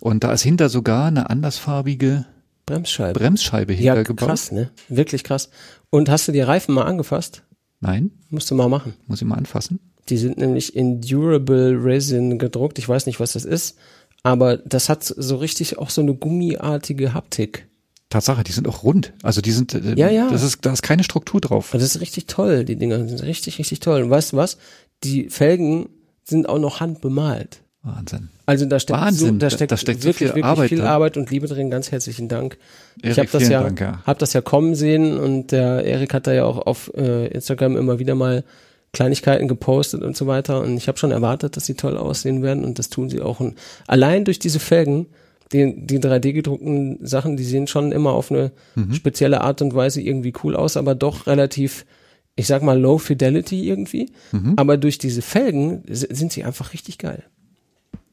B: Und da ist hinter sogar eine andersfarbige
A: Bremsscheibe.
B: Bremsscheibe
A: ja,
B: hintergebaut.
A: krass, ne? Wirklich krass. Und hast du die Reifen mal angefasst?
B: Nein,
A: Musst du mal machen.
B: muss ich mal anfassen.
A: Die sind nämlich in Durable Resin gedruckt. Ich weiß nicht, was das ist, aber das hat so richtig auch so eine gummiartige Haptik.
B: Tatsache, die sind auch rund. Also die sind, äh,
A: Ja, ja.
B: das ist, da ist keine Struktur drauf.
A: Und das ist richtig toll, die Dinger sind richtig, richtig toll. Und weißt du was? Die Felgen sind auch noch handbemalt.
B: Wahnsinn.
A: Also da steckt, so,
B: Wahnsinn,
A: da
B: da-
A: steckt,
B: da steckt so
A: wirklich,
B: viel
A: wirklich
B: Arbeit
A: viel. Arbeit und Liebe drin. Ganz herzlichen Dank. ich
B: Erik,
A: habe das ja,
B: Dank, ja.
A: hab das ja kommen sehen und der Erik hat da ja auch auf äh, Instagram immer wieder mal Kleinigkeiten gepostet und so weiter. Und ich habe schon erwartet, dass sie toll aussehen werden und das tun sie auch. Und allein durch diese Felgen, die, die 3D gedruckten Sachen, die sehen schon immer auf eine
B: Mhm.
A: spezielle Art und Weise irgendwie cool aus, aber doch relativ, ich sag mal, low fidelity irgendwie.
B: Mhm.
A: Aber durch diese Felgen sind sie einfach richtig geil.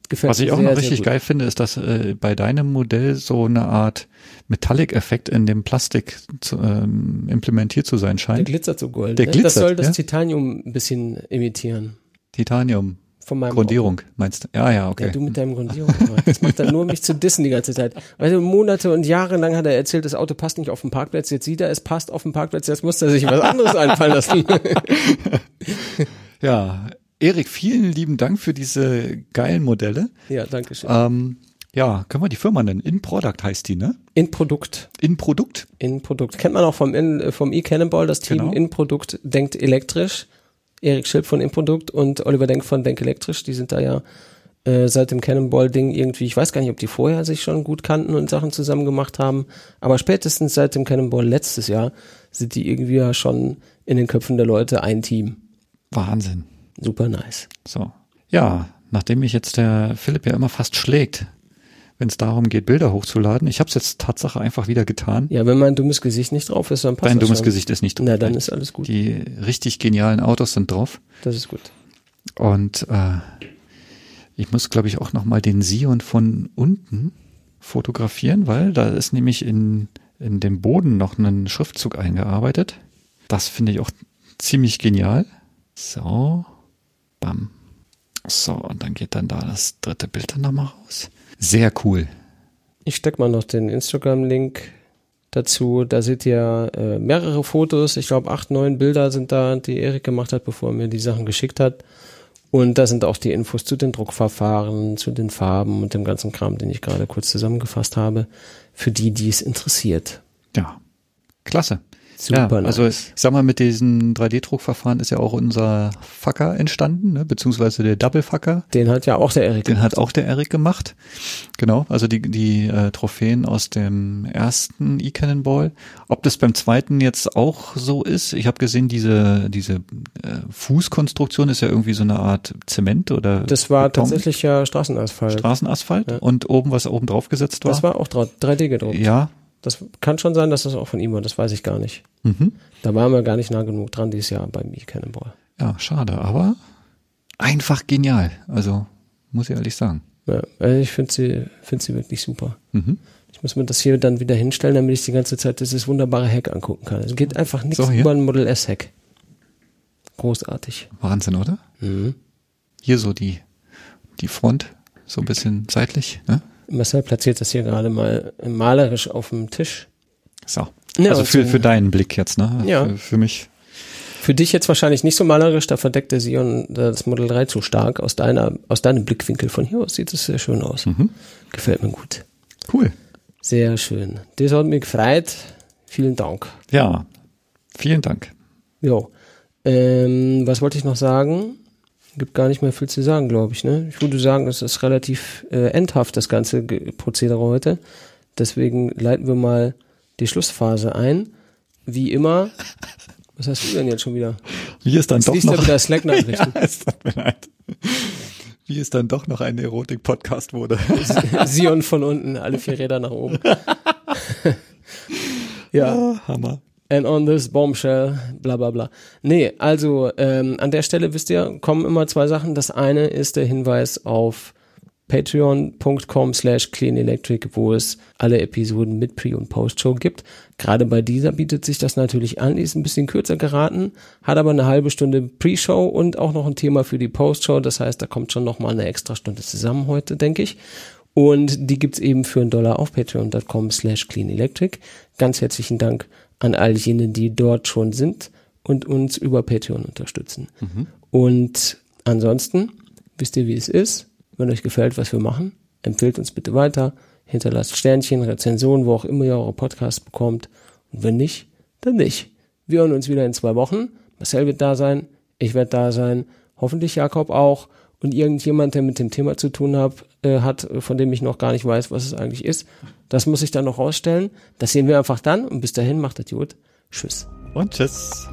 A: Gefällt
B: Was ich auch
A: sehr,
B: noch richtig geil finde, ist, dass äh, bei deinem Modell so eine Art Metallic-Effekt in dem Plastik zu, ähm, implementiert zu sein
A: Der
B: scheint.
A: glitzert so gold.
B: Der
A: ne? das
B: glitzert,
A: soll das
B: ja.
A: Titanium ein bisschen imitieren.
B: Titanium.
A: Von meinem
B: Grundierung, meinst du? Ja, ja,
A: Ja,
B: okay.
A: du mit deinem Grundierung. Das macht er nur, um mich zu dissen die ganze Zeit. Weißt du, Monate und Jahre lang hat er erzählt, das Auto passt nicht auf den Parkplatz. Jetzt sieht er, es passt auf den Parkplatz. Jetzt muss er sich was anderes einfallen lassen. *laughs*
B: Ja, Erik, vielen lieben Dank für diese geilen Modelle.
A: ja, danke schön.
B: Ähm, ja, können wir die Firma nennen? In Product heißt die, ne?
A: In Produkt.
B: In Produkt.
A: In Produkt. Kennt man auch vom, In- äh, vom E-Cannonball, das Team
B: Genau.
A: In Produkt denkt elektrisch. Erik Schilp von In Produkt und Oliver Denk von Denk elektrisch. Die sind da ja äh, seit dem Cannonball-Ding irgendwie, ich weiß gar nicht, ob die vorher sich schon gut kannten und Sachen zusammen gemacht haben, aber spätestens seit dem Cannonball letztes Jahr sind die irgendwie ja schon in den Köpfen der Leute ein Team.
B: Wahnsinn.
A: Super nice.
B: So. Ja, nachdem mich jetzt der Philipp ja immer fast schlägt, wenn es darum geht, Bilder hochzuladen, ich habe es jetzt Tatsache einfach wieder getan.
A: Ja, wenn mein dummes Gesicht nicht drauf ist, dann passt
B: Dein dummes
A: schon.
B: Gesicht ist nicht drauf.
A: Na, dann ist alles gut.
B: Die richtig genialen Autos sind drauf.
A: Das ist gut.
B: Und äh, ich muss, glaube ich, auch nochmal den Sion von unten fotografieren, weil da ist nämlich in, in dem Boden noch ein Schriftzug eingearbeitet. Das finde ich auch ziemlich genial. So, bam. So, und dann geht dann da das dritte Bild dann nochmal raus. Sehr cool.
A: Ich steck mal noch den Instagram-Link dazu. Da seht ihr äh, mehrere Fotos. Ich glaube, acht, neun Bilder sind da, die Erik gemacht hat, bevor er mir die Sachen geschickt hat. Und da sind auch die Infos zu den Druckverfahren, zu den Farben und dem ganzen Kram, den ich gerade kurz zusammengefasst habe, für die, die es interessiert.
B: Ja, klasse.
A: Super
B: ja, also
A: nice.
B: ich sag mal, mit diesem 3D-Druckverfahren ist ja auch unser Fucker entstanden, ne? beziehungsweise der Double-Fucker.
A: Den hat ja auch der Erik.
B: Den hat auch der Eric gemacht. Genau, also die, die äh, Trophäen aus dem ersten E-Cannonball. Ob das beim zweiten jetzt auch so ist, ich habe gesehen, diese, diese äh, Fußkonstruktion ist ja irgendwie so eine Art Zement oder
A: Das war
B: Beton,
A: tatsächlich ja Straßenasphalt.
B: Straßenasphalt
A: Ja.
B: und oben, was oben drauf gesetzt war.
A: Das war auch dra- 3D gedruckt.
B: ja.
A: Das kann schon sein, dass das auch von ihm war, das weiß ich gar nicht.
B: Mhm.
A: Da waren wir gar nicht nah genug dran dieses Jahr beim E-Cannonball.
B: Ja, schade, aber einfach genial. Also, muss ich ehrlich sagen.
A: Ja, also ich finde sie, finde sie wirklich super.
B: Mhm.
A: Ich muss mir das hier dann wieder hinstellen, damit ich die ganze Zeit dieses wunderbare Heck angucken kann. Es geht einfach nichts
B: So,
A: über ein Model S Heck. Großartig.
B: Wahnsinn, oder?
A: Mhm.
B: Hier so die, die Front, so ein bisschen seitlich, ne?
A: Marcel platziert das hier gerade mal malerisch auf dem Tisch.
B: So.
A: Ja,
B: also für,
A: so-
B: für deinen Blick jetzt, ne?
A: Ja.
B: Für, für mich.
A: Für dich jetzt wahrscheinlich nicht so malerisch, da verdeckt der Sion äh, das Model 3 zu stark. Aus deiner, aus deinem Blickwinkel von hier aus sieht es sehr schön aus.
B: Mhm.
A: Gefällt mir gut.
B: Cool.
A: Sehr schön. Das hat mich gefreut. Vielen Dank.
B: Ja. Vielen Dank.
A: Jo. Ähm, was wollte ich noch sagen? Gibt gar nicht mehr viel zu sagen, glaube ich. Ne? Ich würde sagen, es ist relativ äh, endhaft, das ganze Prozedere heute. Deswegen leiten wir mal die Schlussphase ein. Wie immer. Was hast du denn jetzt schon wieder?
B: Wie es dann
A: Jetzt
B: doch noch.
A: wieder Slack-Nachrichten. *laughs*
B: ja, es tut mir leid. Wie es dann doch noch ein Erotik-Podcast wurde. *laughs*
A: Sion von unten, alle vier Räder nach oben. *laughs* ja.
B: Ah, Hammer.
A: And on this bombshell, bla bla bla. Nee, also ähm, an der Stelle wisst ihr, kommen immer zwei Sachen. Das eine ist der Hinweis auf patreon.com slash cleanelectric, wo es alle Episoden mit Pre- und Post-Show gibt. Gerade bei dieser bietet sich das natürlich an, die ist ein bisschen kürzer geraten, hat aber eine halbe Stunde Pre-Show und auch noch ein Thema für die Post-Show. Das heißt, da kommt schon noch mal eine extra Stunde zusammen heute, denke ich. Und die gibt's eben für einen Dollar auf patreon.com slash cleanelectric. Ganz herzlichen Dank an all jene, die dort schon sind und uns über Patreon unterstützen. Und ansonsten wisst ihr, wie es ist. Wenn euch gefällt, was wir machen, empfehlt uns bitte weiter, hinterlasst Sternchen, Rezensionen, wo auch immer ihr eure Podcasts bekommt. Und wenn nicht, dann nicht. Wir hören uns wieder in zwei Wochen. Marcel wird da sein, ich werde da sein, hoffentlich Jakob auch und irgendjemand, der mit dem Thema zu tun hab, äh, hat, von dem ich noch gar nicht weiß, was es eigentlich ist. Das muss ich dann noch rausstellen. Das sehen wir einfach dann und bis dahin macht das gut. Tschüss.
B: Und tschüss.